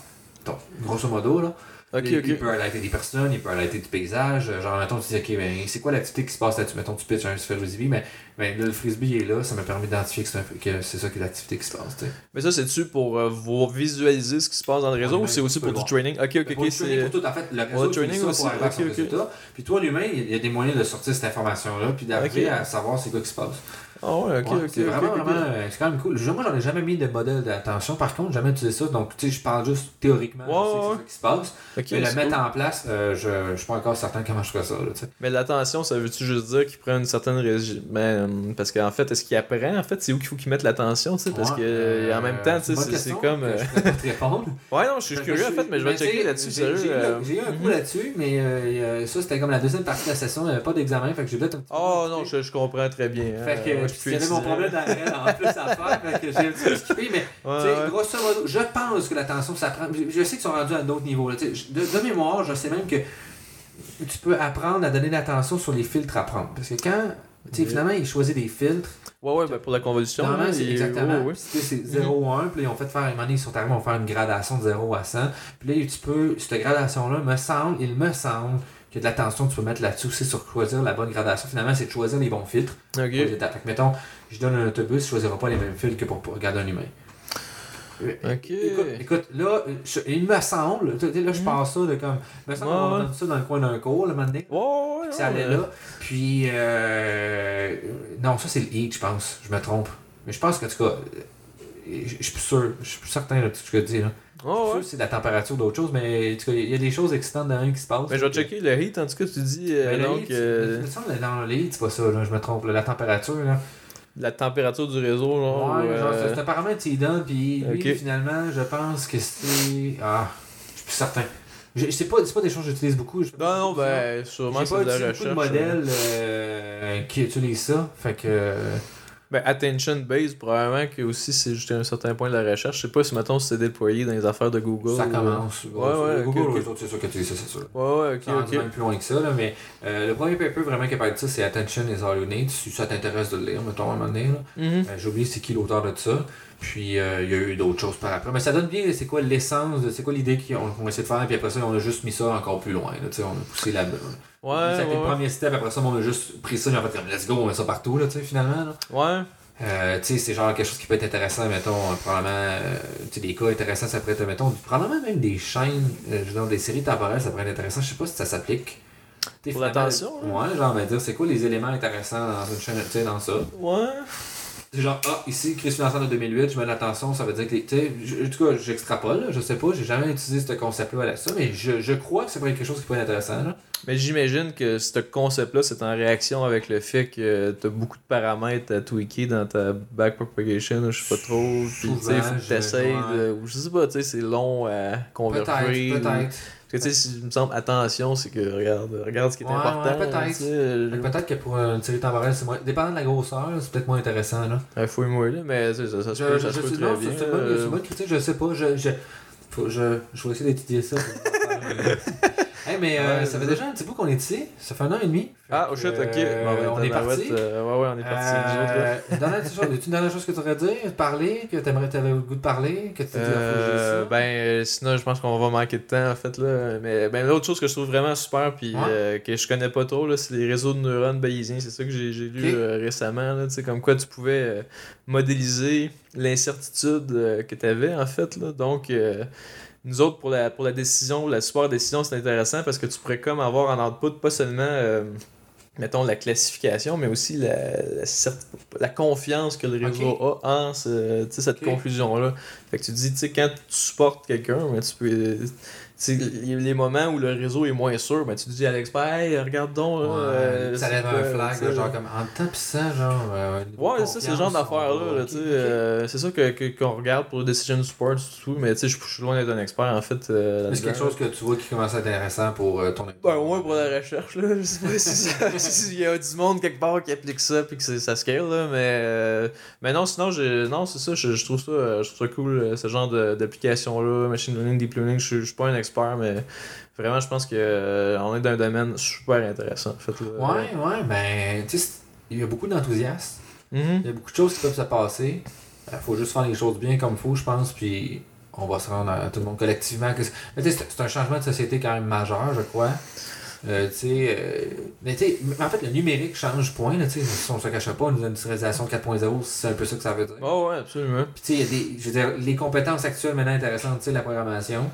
A: Grosso modo, là. Il, peut highlighter des personnes, il peut highlighter du paysage. euh, Genre, mettons, tu dis, ok, ben, c'est quoi l'activité qui se passe là-dessus? Mettons, tu pitches un frisbee, mais ben, là, le frisbee est là, ça m'a permis d'identifier que c'est ça qui est l'activité qui se passe.
B: Mais ça, c'est-tu pour euh, vous visualiser ce qui se passe dans le réseau
A: Ouais,
B: ou c'est aussi pour du training? Ok, ok,
A: Pour
B: ok.
A: training,
B: C'est.
A: pour tout, en fait, le réseau
B: training
A: utilise ça
B: aussi,
A: pour. Puis toi, l'humain, il y a des moyens de sortir cette information-là, puis d'arriver à savoir c'est quoi qui se passe.
B: Ah ouais, ok,
A: Ouais,
B: ok.
A: c'est vraiment, vraiment, euh, c'est quand même cool. Je- Moi, j'en ai jamais mis de modèle d'attention. Par contre, jamais utilisé ça. Donc, tu sais, je parle juste théoriquement.
B: Ouais.
A: c'est ça qui se passe. Mais le mettre
B: cool.
A: en place, euh, je, je suis pas encore certain comment je ferais ça. Là.
B: Mais l'attention, ça veut-tu juste dire qu'il prend une certaine région ben, Parce qu'en fait, est-ce qu'il apprend? En fait, c'est où qu'il faut qu'il mette l'attention, tu sais? Parce
A: Ouais,
B: que
A: euh,
B: en même temps, tu sais, c'est comme. euh,
A: Je te répondre.
B: Ouais, non, je suis curieux en fait, mais je vais
A: sais,
B: checker là-dessus,
A: j'ai-
B: sérieux.
A: J'ai eu-
B: euh,
A: un coup
B: mhm.
A: là-dessus, mais euh, ça, c'était comme la deuxième partie de la session. Il n'y avait pas d'examen, fait que j'ai peut-être un
B: Oh non, je, comprends très bien.
A: Fait que
B: Moi, je
A: puis
B: suis
A: il y avait mon problème d'arrêt en plus à faire, fait que j'ai un petit peu skippé, mais
B: Ouais, ouais.
A: grosso modo, je pense que l'attention, ça prend. Je, je sais qu'ils sont rendus à d'autres niveaux. là. De, de mémoire, je sais même que tu peux apprendre à donner l'attention sur les filtres à prendre. Parce que quand. Finalement, ils choisissent des filtres.
B: Ouais, ouais, ben pour la convolution.
A: Normalement, c'est exactement.
B: ouais, ouais.
A: C'est 0 1, puis là, ils ont fait faire, un moment donné, ils sont arrivés, on va faire une gradation de 0 à 100. Puis là, tu peux, cette gradation-là, me semble, il me semble que de l'attention que tu peux mettre là-dessus, c'est sur choisir la bonne gradation. Finalement, c'est de choisir les bons filtres. pour les
B: Ok.
A: étapes. Fait que, mettons, je donne un autobus, je ne choisirai pas les mêmes filtres que pour, pour regarder un humain.
B: Ok.
A: Écoute, écoute, là, je- il me semble, tu là, je
B: Mhm.
A: pense ça de comme. Il me semble
B: Ouais,
A: qu'on
B: ouais.
A: donne ça dans le coin d'un cours, le moment donné.
B: Ouais,
A: ça allait là. Puis, euh, non, ça, c'est le heat, je pense. Je me trompe. Mais je pense que, en tout cas, je je suis plus sûr. Je suis plus certain de tout ce que je dis, là. Suis
B: Ouais,
A: sûr
B: ouais.
A: que c'est la température d'autre chose, mais il y a des choses excitantes dans un qui se passent.
B: Mais je vais checker le heat, en tout cas, tu dis. euh,
A: Mais le
B: donc,
A: heat,
B: euh,
A: il dans le heat, c'est pas ça, là, je me trompe. là, la température, là.
B: la température du réseau, genre.
A: Ouais,
B: ou,
A: genre,
B: euh,
A: c'est apparemment Tidon, puis lui,
B: Ok.
A: finalement, je pense que c'est. Ah, je suis plus certain. C'est pas, pas des choses que j'utilise beaucoup.
B: Non, non,
A: beaucoup ça.
B: ben, sûrement, c'est
A: pas
B: de la recherche.
A: beaucoup de
B: euh.
A: modèles euh, qui utilisent ça. Fait que. Euh,
B: Ben, attention base, probablement que aussi c'est juste un certain point de la recherche. Je sais pas si, mettons, c'est déployé dans les affaires de Google.
A: ça
B: ou-
A: commence.
B: Ouais, ouais,
A: Google, autres, c'est sûr que tu ça, c'est sûr.
B: Ouais, ouais, ok,
A: Ça même plus loin que ça, là, mais euh, le premier paper vraiment qui parle de ça, c'est Attention is all you need. Si ça t'intéresse de le lire, mettons, à un moment donné. Là.
B: Mhm.
A: Euh, J'ai oublié c'est qui l'auteur de ça. Puis euh, il y a eu d'autres choses par après. Mais ça donne bien c'est quoi l'essence, de- c'est quoi l'idée qu'on qu'on essaie de faire. Puis après ça, on a juste mis ça encore plus loin. Là, on a poussé la.
B: Ouais, ouais,
A: le premier step. Après ça, on a juste pris ça. On a fait comme let's go, on met ça partout, là, tu sais, finalement. Là.
B: Ouais.
A: Euh, tu sais, c'est genre quelque chose qui peut être intéressant, mettons, euh, probablement, euh, tu sais, des cas intéressants, ça pourrait être, mettons, probablement même des chaînes, dire, des séries temporelles, ça pourrait être intéressant. Je sais pas si ça s'applique.
B: Pour l'attention, hein?
A: Ouais, genre, ben, dire, c'est quoi les éléments intéressants dans une chaîne, tu sais, dans ça?
B: Ouais.
A: C'est genre, ah, ici, crise financière de 2008, je mets l'attention, ça veut dire que, les- tu sais, je- en tout cas, j'extrapole, là, je sais pas, j'ai jamais utilisé ce concept-là à ça, mais je, je crois que ça pourrait être quelque chose qui pourrait être intéressant, là.
B: Mais j'imagine que ce concept-là, c'est en réaction avec le fait que t'as beaucoup de paramètres à tweaker dans ta backpropagation, je sais pas trop. Puis tu sais, faut que t'essayes
A: je-
B: de. ou Je sais pas, tu sais, c'est long à convertir.
A: Peut-être,
B: que tu sais, si- il me semble, attention, c'est que regarde, regarde ce qui est
A: Ouais,
B: important.
A: ouais, peut-être.
B: euh,
A: que Peut-être que pour une série temporelle, c'est moins. Dépendant de la grosseur, c'est peut-être moins intéressant, là.
B: Fouille-moi là, mais ça, ça se
A: Je, je,
B: ça se
A: je
B: peut
A: sais-
B: très
A: non,
B: bien.
A: c'est
B: euh,
A: une bonne critique, je sais pas. Je, je, faut- je, je vais essayer d'étudier ça. hey, mais euh,
B: Ouais,
A: ça fait déjà un petit bout qu'on est ici. Ça fait un an et demi.
B: Ah, oh
A: que,
B: ok.
A: euh,
B: Bon, ben,
A: on est parti.
B: euh, ouais, ouais, on est parti.
A: Euh, dernière chose, une dernière chose que tu aurais à dire Parler Que t'aimerais, t'avais le goût de parler Que tu
B: Euh, ben euh, sinon je pense qu'on va manquer de temps en fait là mais ben l'autre chose que je trouve vraiment super puis
A: Ouais.
B: euh, que je connais pas trop là c'est les réseaux de neurones bayésiens c'est ça que j'ai lu euh, récemment là tu comme quoi tu pouvais euh, modéliser l'incertitude euh, que tu avais en fait là donc euh, nous autres, pour la, pour la décision, la support décision, c'est intéressant parce que tu pourrais comme avoir en output pas seulement, euh, mettons, la classification, mais aussi la, la, confiance que le réseau a en ce- cette
A: Ok.
B: conclusion-là. Fait que tu dis, tu sais, quand tu supportes quelqu'un, ben, tu peux. Les moments où le réseau est moins sûr, ben, tu dis à l'expert, hey, regarde donc.
A: Ouais,
B: euh,
A: ça lève un flag, là, genre comme en pis ça, genre. euh,
B: Ouais, ça, c'est le genre
A: confiance,
B: d'affaires-là.
A: on va-
B: là,
A: ok,
B: tu sais,
A: ok.
B: euh, c'est ça que, que- qu'on regarde pour Decision Support, tout, mais tu sais, je suis loin d'être un expert en fait. euh,
A: c'est quelque
B: là-dedans.
A: chose que tu vois qui commence à être intéressant pour euh, ton
B: Ben, au moins pour la recherche, là. Je sais pas si s'il y a du monde quelque part qui applique ça puis que ça scale, là. Mais, euh, mais non, sinon, non, c'est ça. Je, je trouve ça, euh, je trouve ça cool, euh, ce genre d'application-là. Machine learning, deep learning. Je suis pas un expert, mais vraiment, je pense que euh, on est dans un domaine super intéressant, en fait. là.
A: Ouais, ouais, ben, tu sais, il y a beaucoup d'enthousiasme.
B: Mhm.
A: Il y a beaucoup de choses qui peuvent se passer. Il faut juste faire les choses bien comme il faut, je pense, puis on va se rendre à tout le monde collectivement. C'est- mais tu sais, c'est c'est un changement de société quand même majeur, je crois. Euh, tu sais, euh, mais tu sais, en fait, le numérique change point, là, tu sais, si on se cachera pas, une industrialisation 4.0, c'est un peu ça que ça veut dire.
B: Oh, ouais, absolument.
A: Puis tu sais, il y a des, je veux dire, les compétences actuelles maintenant intéressantes, tu sais, la programmation,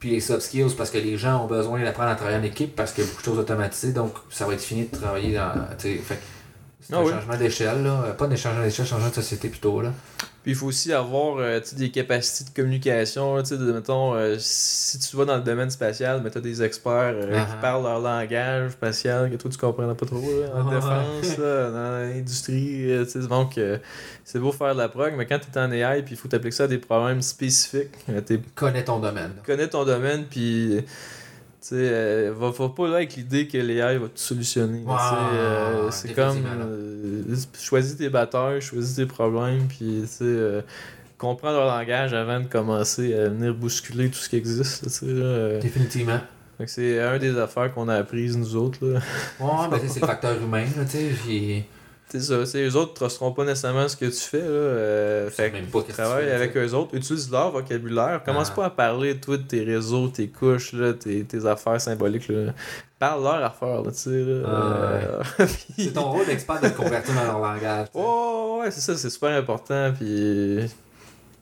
A: puis les soft skills, parce que les gens ont besoin d'apprendre à travailler en équipe, parce qu'il y a beaucoup de choses automatisées, donc ça va être fini de travailler dans, fait c'est
B: Ah
A: un
B: oui.
A: changement d'échelle, là, pas un changement d'échelle, changement de société plutôt, là.
B: Puis il faut aussi avoir euh, des capacités de communication. là, tu sais, de, mettons, euh, si tu vas dans le domaine spatial, mais tu as des experts euh,
A: Ah
B: qui
A: ah.
B: parlent leur langage spatial que toi tu comprends pas trop là, en défense, là, dans l'industrie. tu sais, donc euh, c'est beau faire de la prog, mais quand tu es en AI puis il faut t'appliquer ça à des problèmes spécifiques,
A: Connais ton domaine.
B: connais ton domaine puis. Tu sais, euh, va, va pas là avec l'idée que l'AI va tout solutionner. sais, euh,
A: ouais,
B: c'est comme. euh, choisis tes batailles, choisis tes problèmes, puis tu sais, euh, comprends leur langage avant de commencer à venir bousculer tout ce qui existe. tu sais, là, euh.
A: Définitivement.
B: C'est un des affaires qu'on a apprises, nous autres. Là.
A: Ouais, ben c'est le facteur humain, là, tu sais, puis...
B: C'est ça, c'est eux autres ne trusteront pas nécessairement ce que tu fais. Là, euh, fait
A: même pas
B: que travaille
A: tu fais,
B: avec eux autres, utilise leur vocabulaire. Commence
A: Ah.
B: pas à parler, toi, de tes réseaux, tes couches, là, tes, tes affaires symboliques. Là. Parle leur affaire, là, tu sais. Là.
A: Ah,
B: Euh,
A: C'est ton rôle d'expert de te convertir dans leur langage.
B: Oh, ouais, c'est ça, c'est super important. Puis.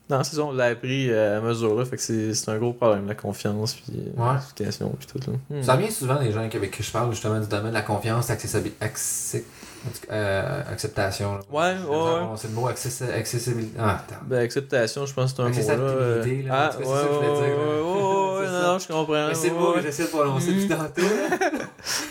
B: Non, c'est ça, on l'a appris euh, à mesure là. Fait que c'est un gros problème, la confiance, puis
A: Ouais.
B: l'explication, puis tout. Là. Hmm.
A: Ça revient souvent des gens avec qui je parle justement du domaine de la confiance, accessibilité, acceptation. là.
B: Ouais, ouais, ouais.
A: C'est le mot accessi- accessibilité. Ah, attends.
B: Ben, acceptation, je pense que c'est un mot là. euh.
A: Là,
B: Ah, ouais,
A: c'est ça que je
B: ouais,
A: voulais dire,
B: ouais, ouais, ouais, non, je comprends.
A: Mais c'est le
B: ouais,
A: mot que
B: ouais.
A: j'essaie de prononcer depuis tantôt. là.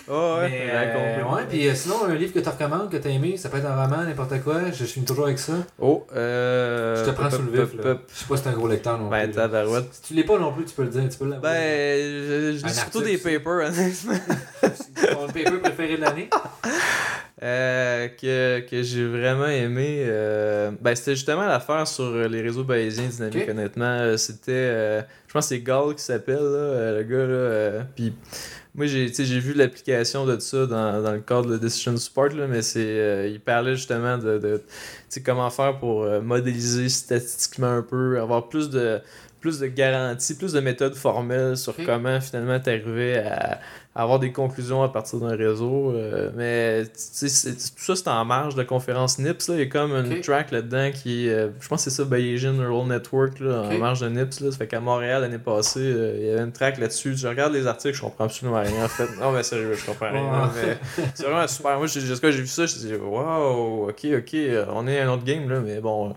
B: Ouais, ouais,
A: Mais, euh, ouais, puis euh, sinon, un livre que tu recommandes, que tu as aimé, ça peut être un roman, n'importe quoi. Je, finis toujours avec ça.
B: Oh, euh.
A: Je te prends sous le vif. là. Je sais pas si t'es un gros lecteur non
B: Ben,
A: plus. là.
B: tabarouette.
A: Si tu l'es pas non plus, tu peux le dire. Tu peux l'avouer.
B: Ben, je, lis surtout des papers, honnêtement.
A: Ton paper préféré de l'année?
B: Euh, que, que j'ai vraiment aimé. euh, ben, c'était justement l'affaire sur les réseaux bayésiens dynamiques,
A: Ok.
B: honnêtement. Euh, C'était. euh, je pense que c'est Gall qui s'appelle, le gars. Là, Puis moi, j'ai vu l'application de ça dans, dans le cadre de Decision Support, là, mais c'est il parlait justement de, de tu sais, comment faire pour modéliser statistiquement un peu, avoir plus de plus de garanties, plus de méthodes formelles sur comment finalement t'arriver à, à avoir des conclusions à partir d'un réseau. euh, mais tout ça, c'est en marge de la conférence NIPS. Là. Il y a comme une track là-dedans qui euh, je pense que c'est ça, Bayesian Neural Network, là, en marge de NIPS. Là. Ça fait qu'à Montréal, l'année passée, euh, il y avait une track là-dessus. Je regarde les articles, je comprends absolument rien en fait. Non, mais sérieux, je comprends rien. Mais c'est vraiment super. Moi, j'ai j'ai- j'ai vu ça, je me suis dit, wow, ok, ok, on est à un autre game, là, mais bon,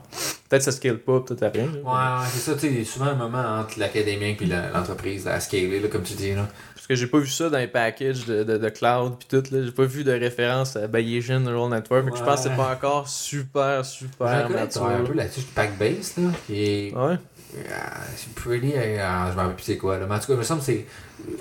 B: peut-être ça scale pas, peut-être rien.
A: Ouais, c'est ça, tu sais, souvent un moment entre l'académien et l'entreprise à scaler, là, comme tu dis. Là.
B: Que j'ai pas vu ça dans les packages de, de, de cloud pis tout, là. J'ai pas vu de référence à Bayesian Neural Network, mais je pense que c'est
A: Ouais.
B: pas encore super, super
A: travaille un peu
B: mature.
A: là-dessus, Packbase, là, qui est.
B: Ouais.
A: Ah, c'est pretty. euh, je m'en rappelle plus c'est quoi, là. Mais en tout cas, il me semble que c'est. euh,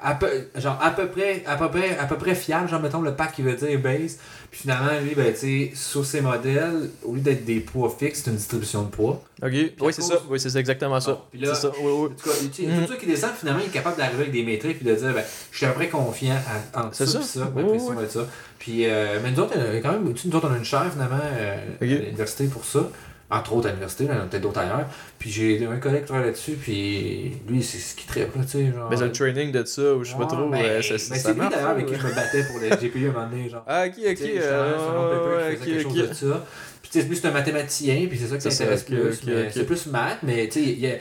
A: à peu, genre à peu près à peu près à peu près fiable genre mettons le pack qui veut dire base puis finalement lui ben tu sais sur ses modèles au lieu d'être des poids fixes c'est une distribution de poids
B: Ok, oui, c'est
A: cause-
B: ça. Oui, c'est exactement ça.
A: Bon, puis là-
B: ça, oui, oui.
A: En tout cas,
B: Mhm.
A: tout ça qui descend, finalement, il est capable d'arriver avec des métriques et de dire, ben, je suis à peu près confiant à, entre ça,
B: ça.
A: ça,
B: Oui,
A: ben, puis
B: oui,
A: ça. Puis, euh, mais nous autres, quand même, nous autres, on a une chaire, finalement, euh, à l'université pour ça. Entre autres à l'université, là, il y en a peut-être d'autres ailleurs. Puis j'ai un collègue qui travaille là-dessus, puis lui, c'est ce qui là, tu sais, genre.
B: Mais c'est le training de ça, ou je sais pas trop.
A: ben,
B: euh, ça, ça,
A: c'est lui d'ailleurs avec qui je me battais pour les GPU à un moment donné, genre.
B: Ah, ok, ok. Euh,
A: un qui faisait quelque
B: ok,
A: chose de ça. Puis tu sais, lui, c'est un mathématicien, puis c'est ça qui
B: ok,
A: plus.
B: ok,
A: mais
B: ok.
A: C'est plus maths, mais tu sais, il y a-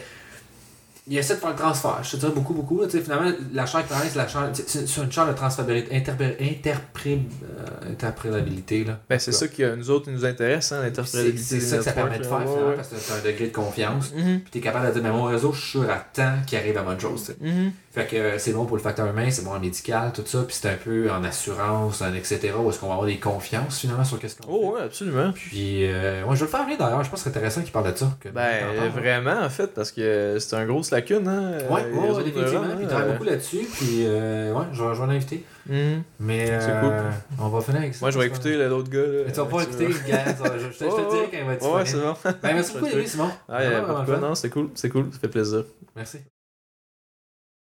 A: il essaie de faire le transfert. Je te dirais beaucoup, beaucoup. là. Finalement, la client, c'est la sais, C'est une chaire de transférabilité, euh, interprétabilité. Là.
B: Ben, c'est ça qui euh, nous autres, nous intéresse, hein,
A: C'est
B: l'interprétabilité.
A: c'est ça que ça permet de faire, finalement, parce que tu as un degré de confiance.
B: Mhm.
A: Puis tu es capable de dire, mais mon réseau, je suis sûr à temps qu'il arrive à bonne chose.
B: Mhm.
A: Fait que euh, c'est bon pour le facteur humain, c'est bon en médical, tout ça. Puis c'est un peu en assurance, en etc. Où est-ce qu'on va avoir des confiances finalement sur qu'est-ce qu'on
B: Oh,
A: fait.
B: ouais, absolument.
A: Puis, euh, ouais, je vais le faire venir d'ailleurs. Je pense que c'est intéressant qu'il parle de ça. que-
B: Ben, vraiment, en fait, parce que c'est un grosse lacune, hein.
A: Ouais,
B: euh,
A: ouais, définitivement. Puis il travaille
B: euh,
A: beaucoup là-dessus. Puis, euh, ouais, je vais, je vais l'inviter. Mais
B: C'est
A: euh, on va finir avec ça.
B: Moi, je vais écouter l'autre gars, là.
A: Mais tu vas pas écouter, gars. Je, je te- dirai quand il va être
B: Ouais, c'est bon.
A: Ben, merci beaucoup, David, Simon.
B: Ah, non, c'est cool, c'est cool, ça fait plaisir.
A: Merci.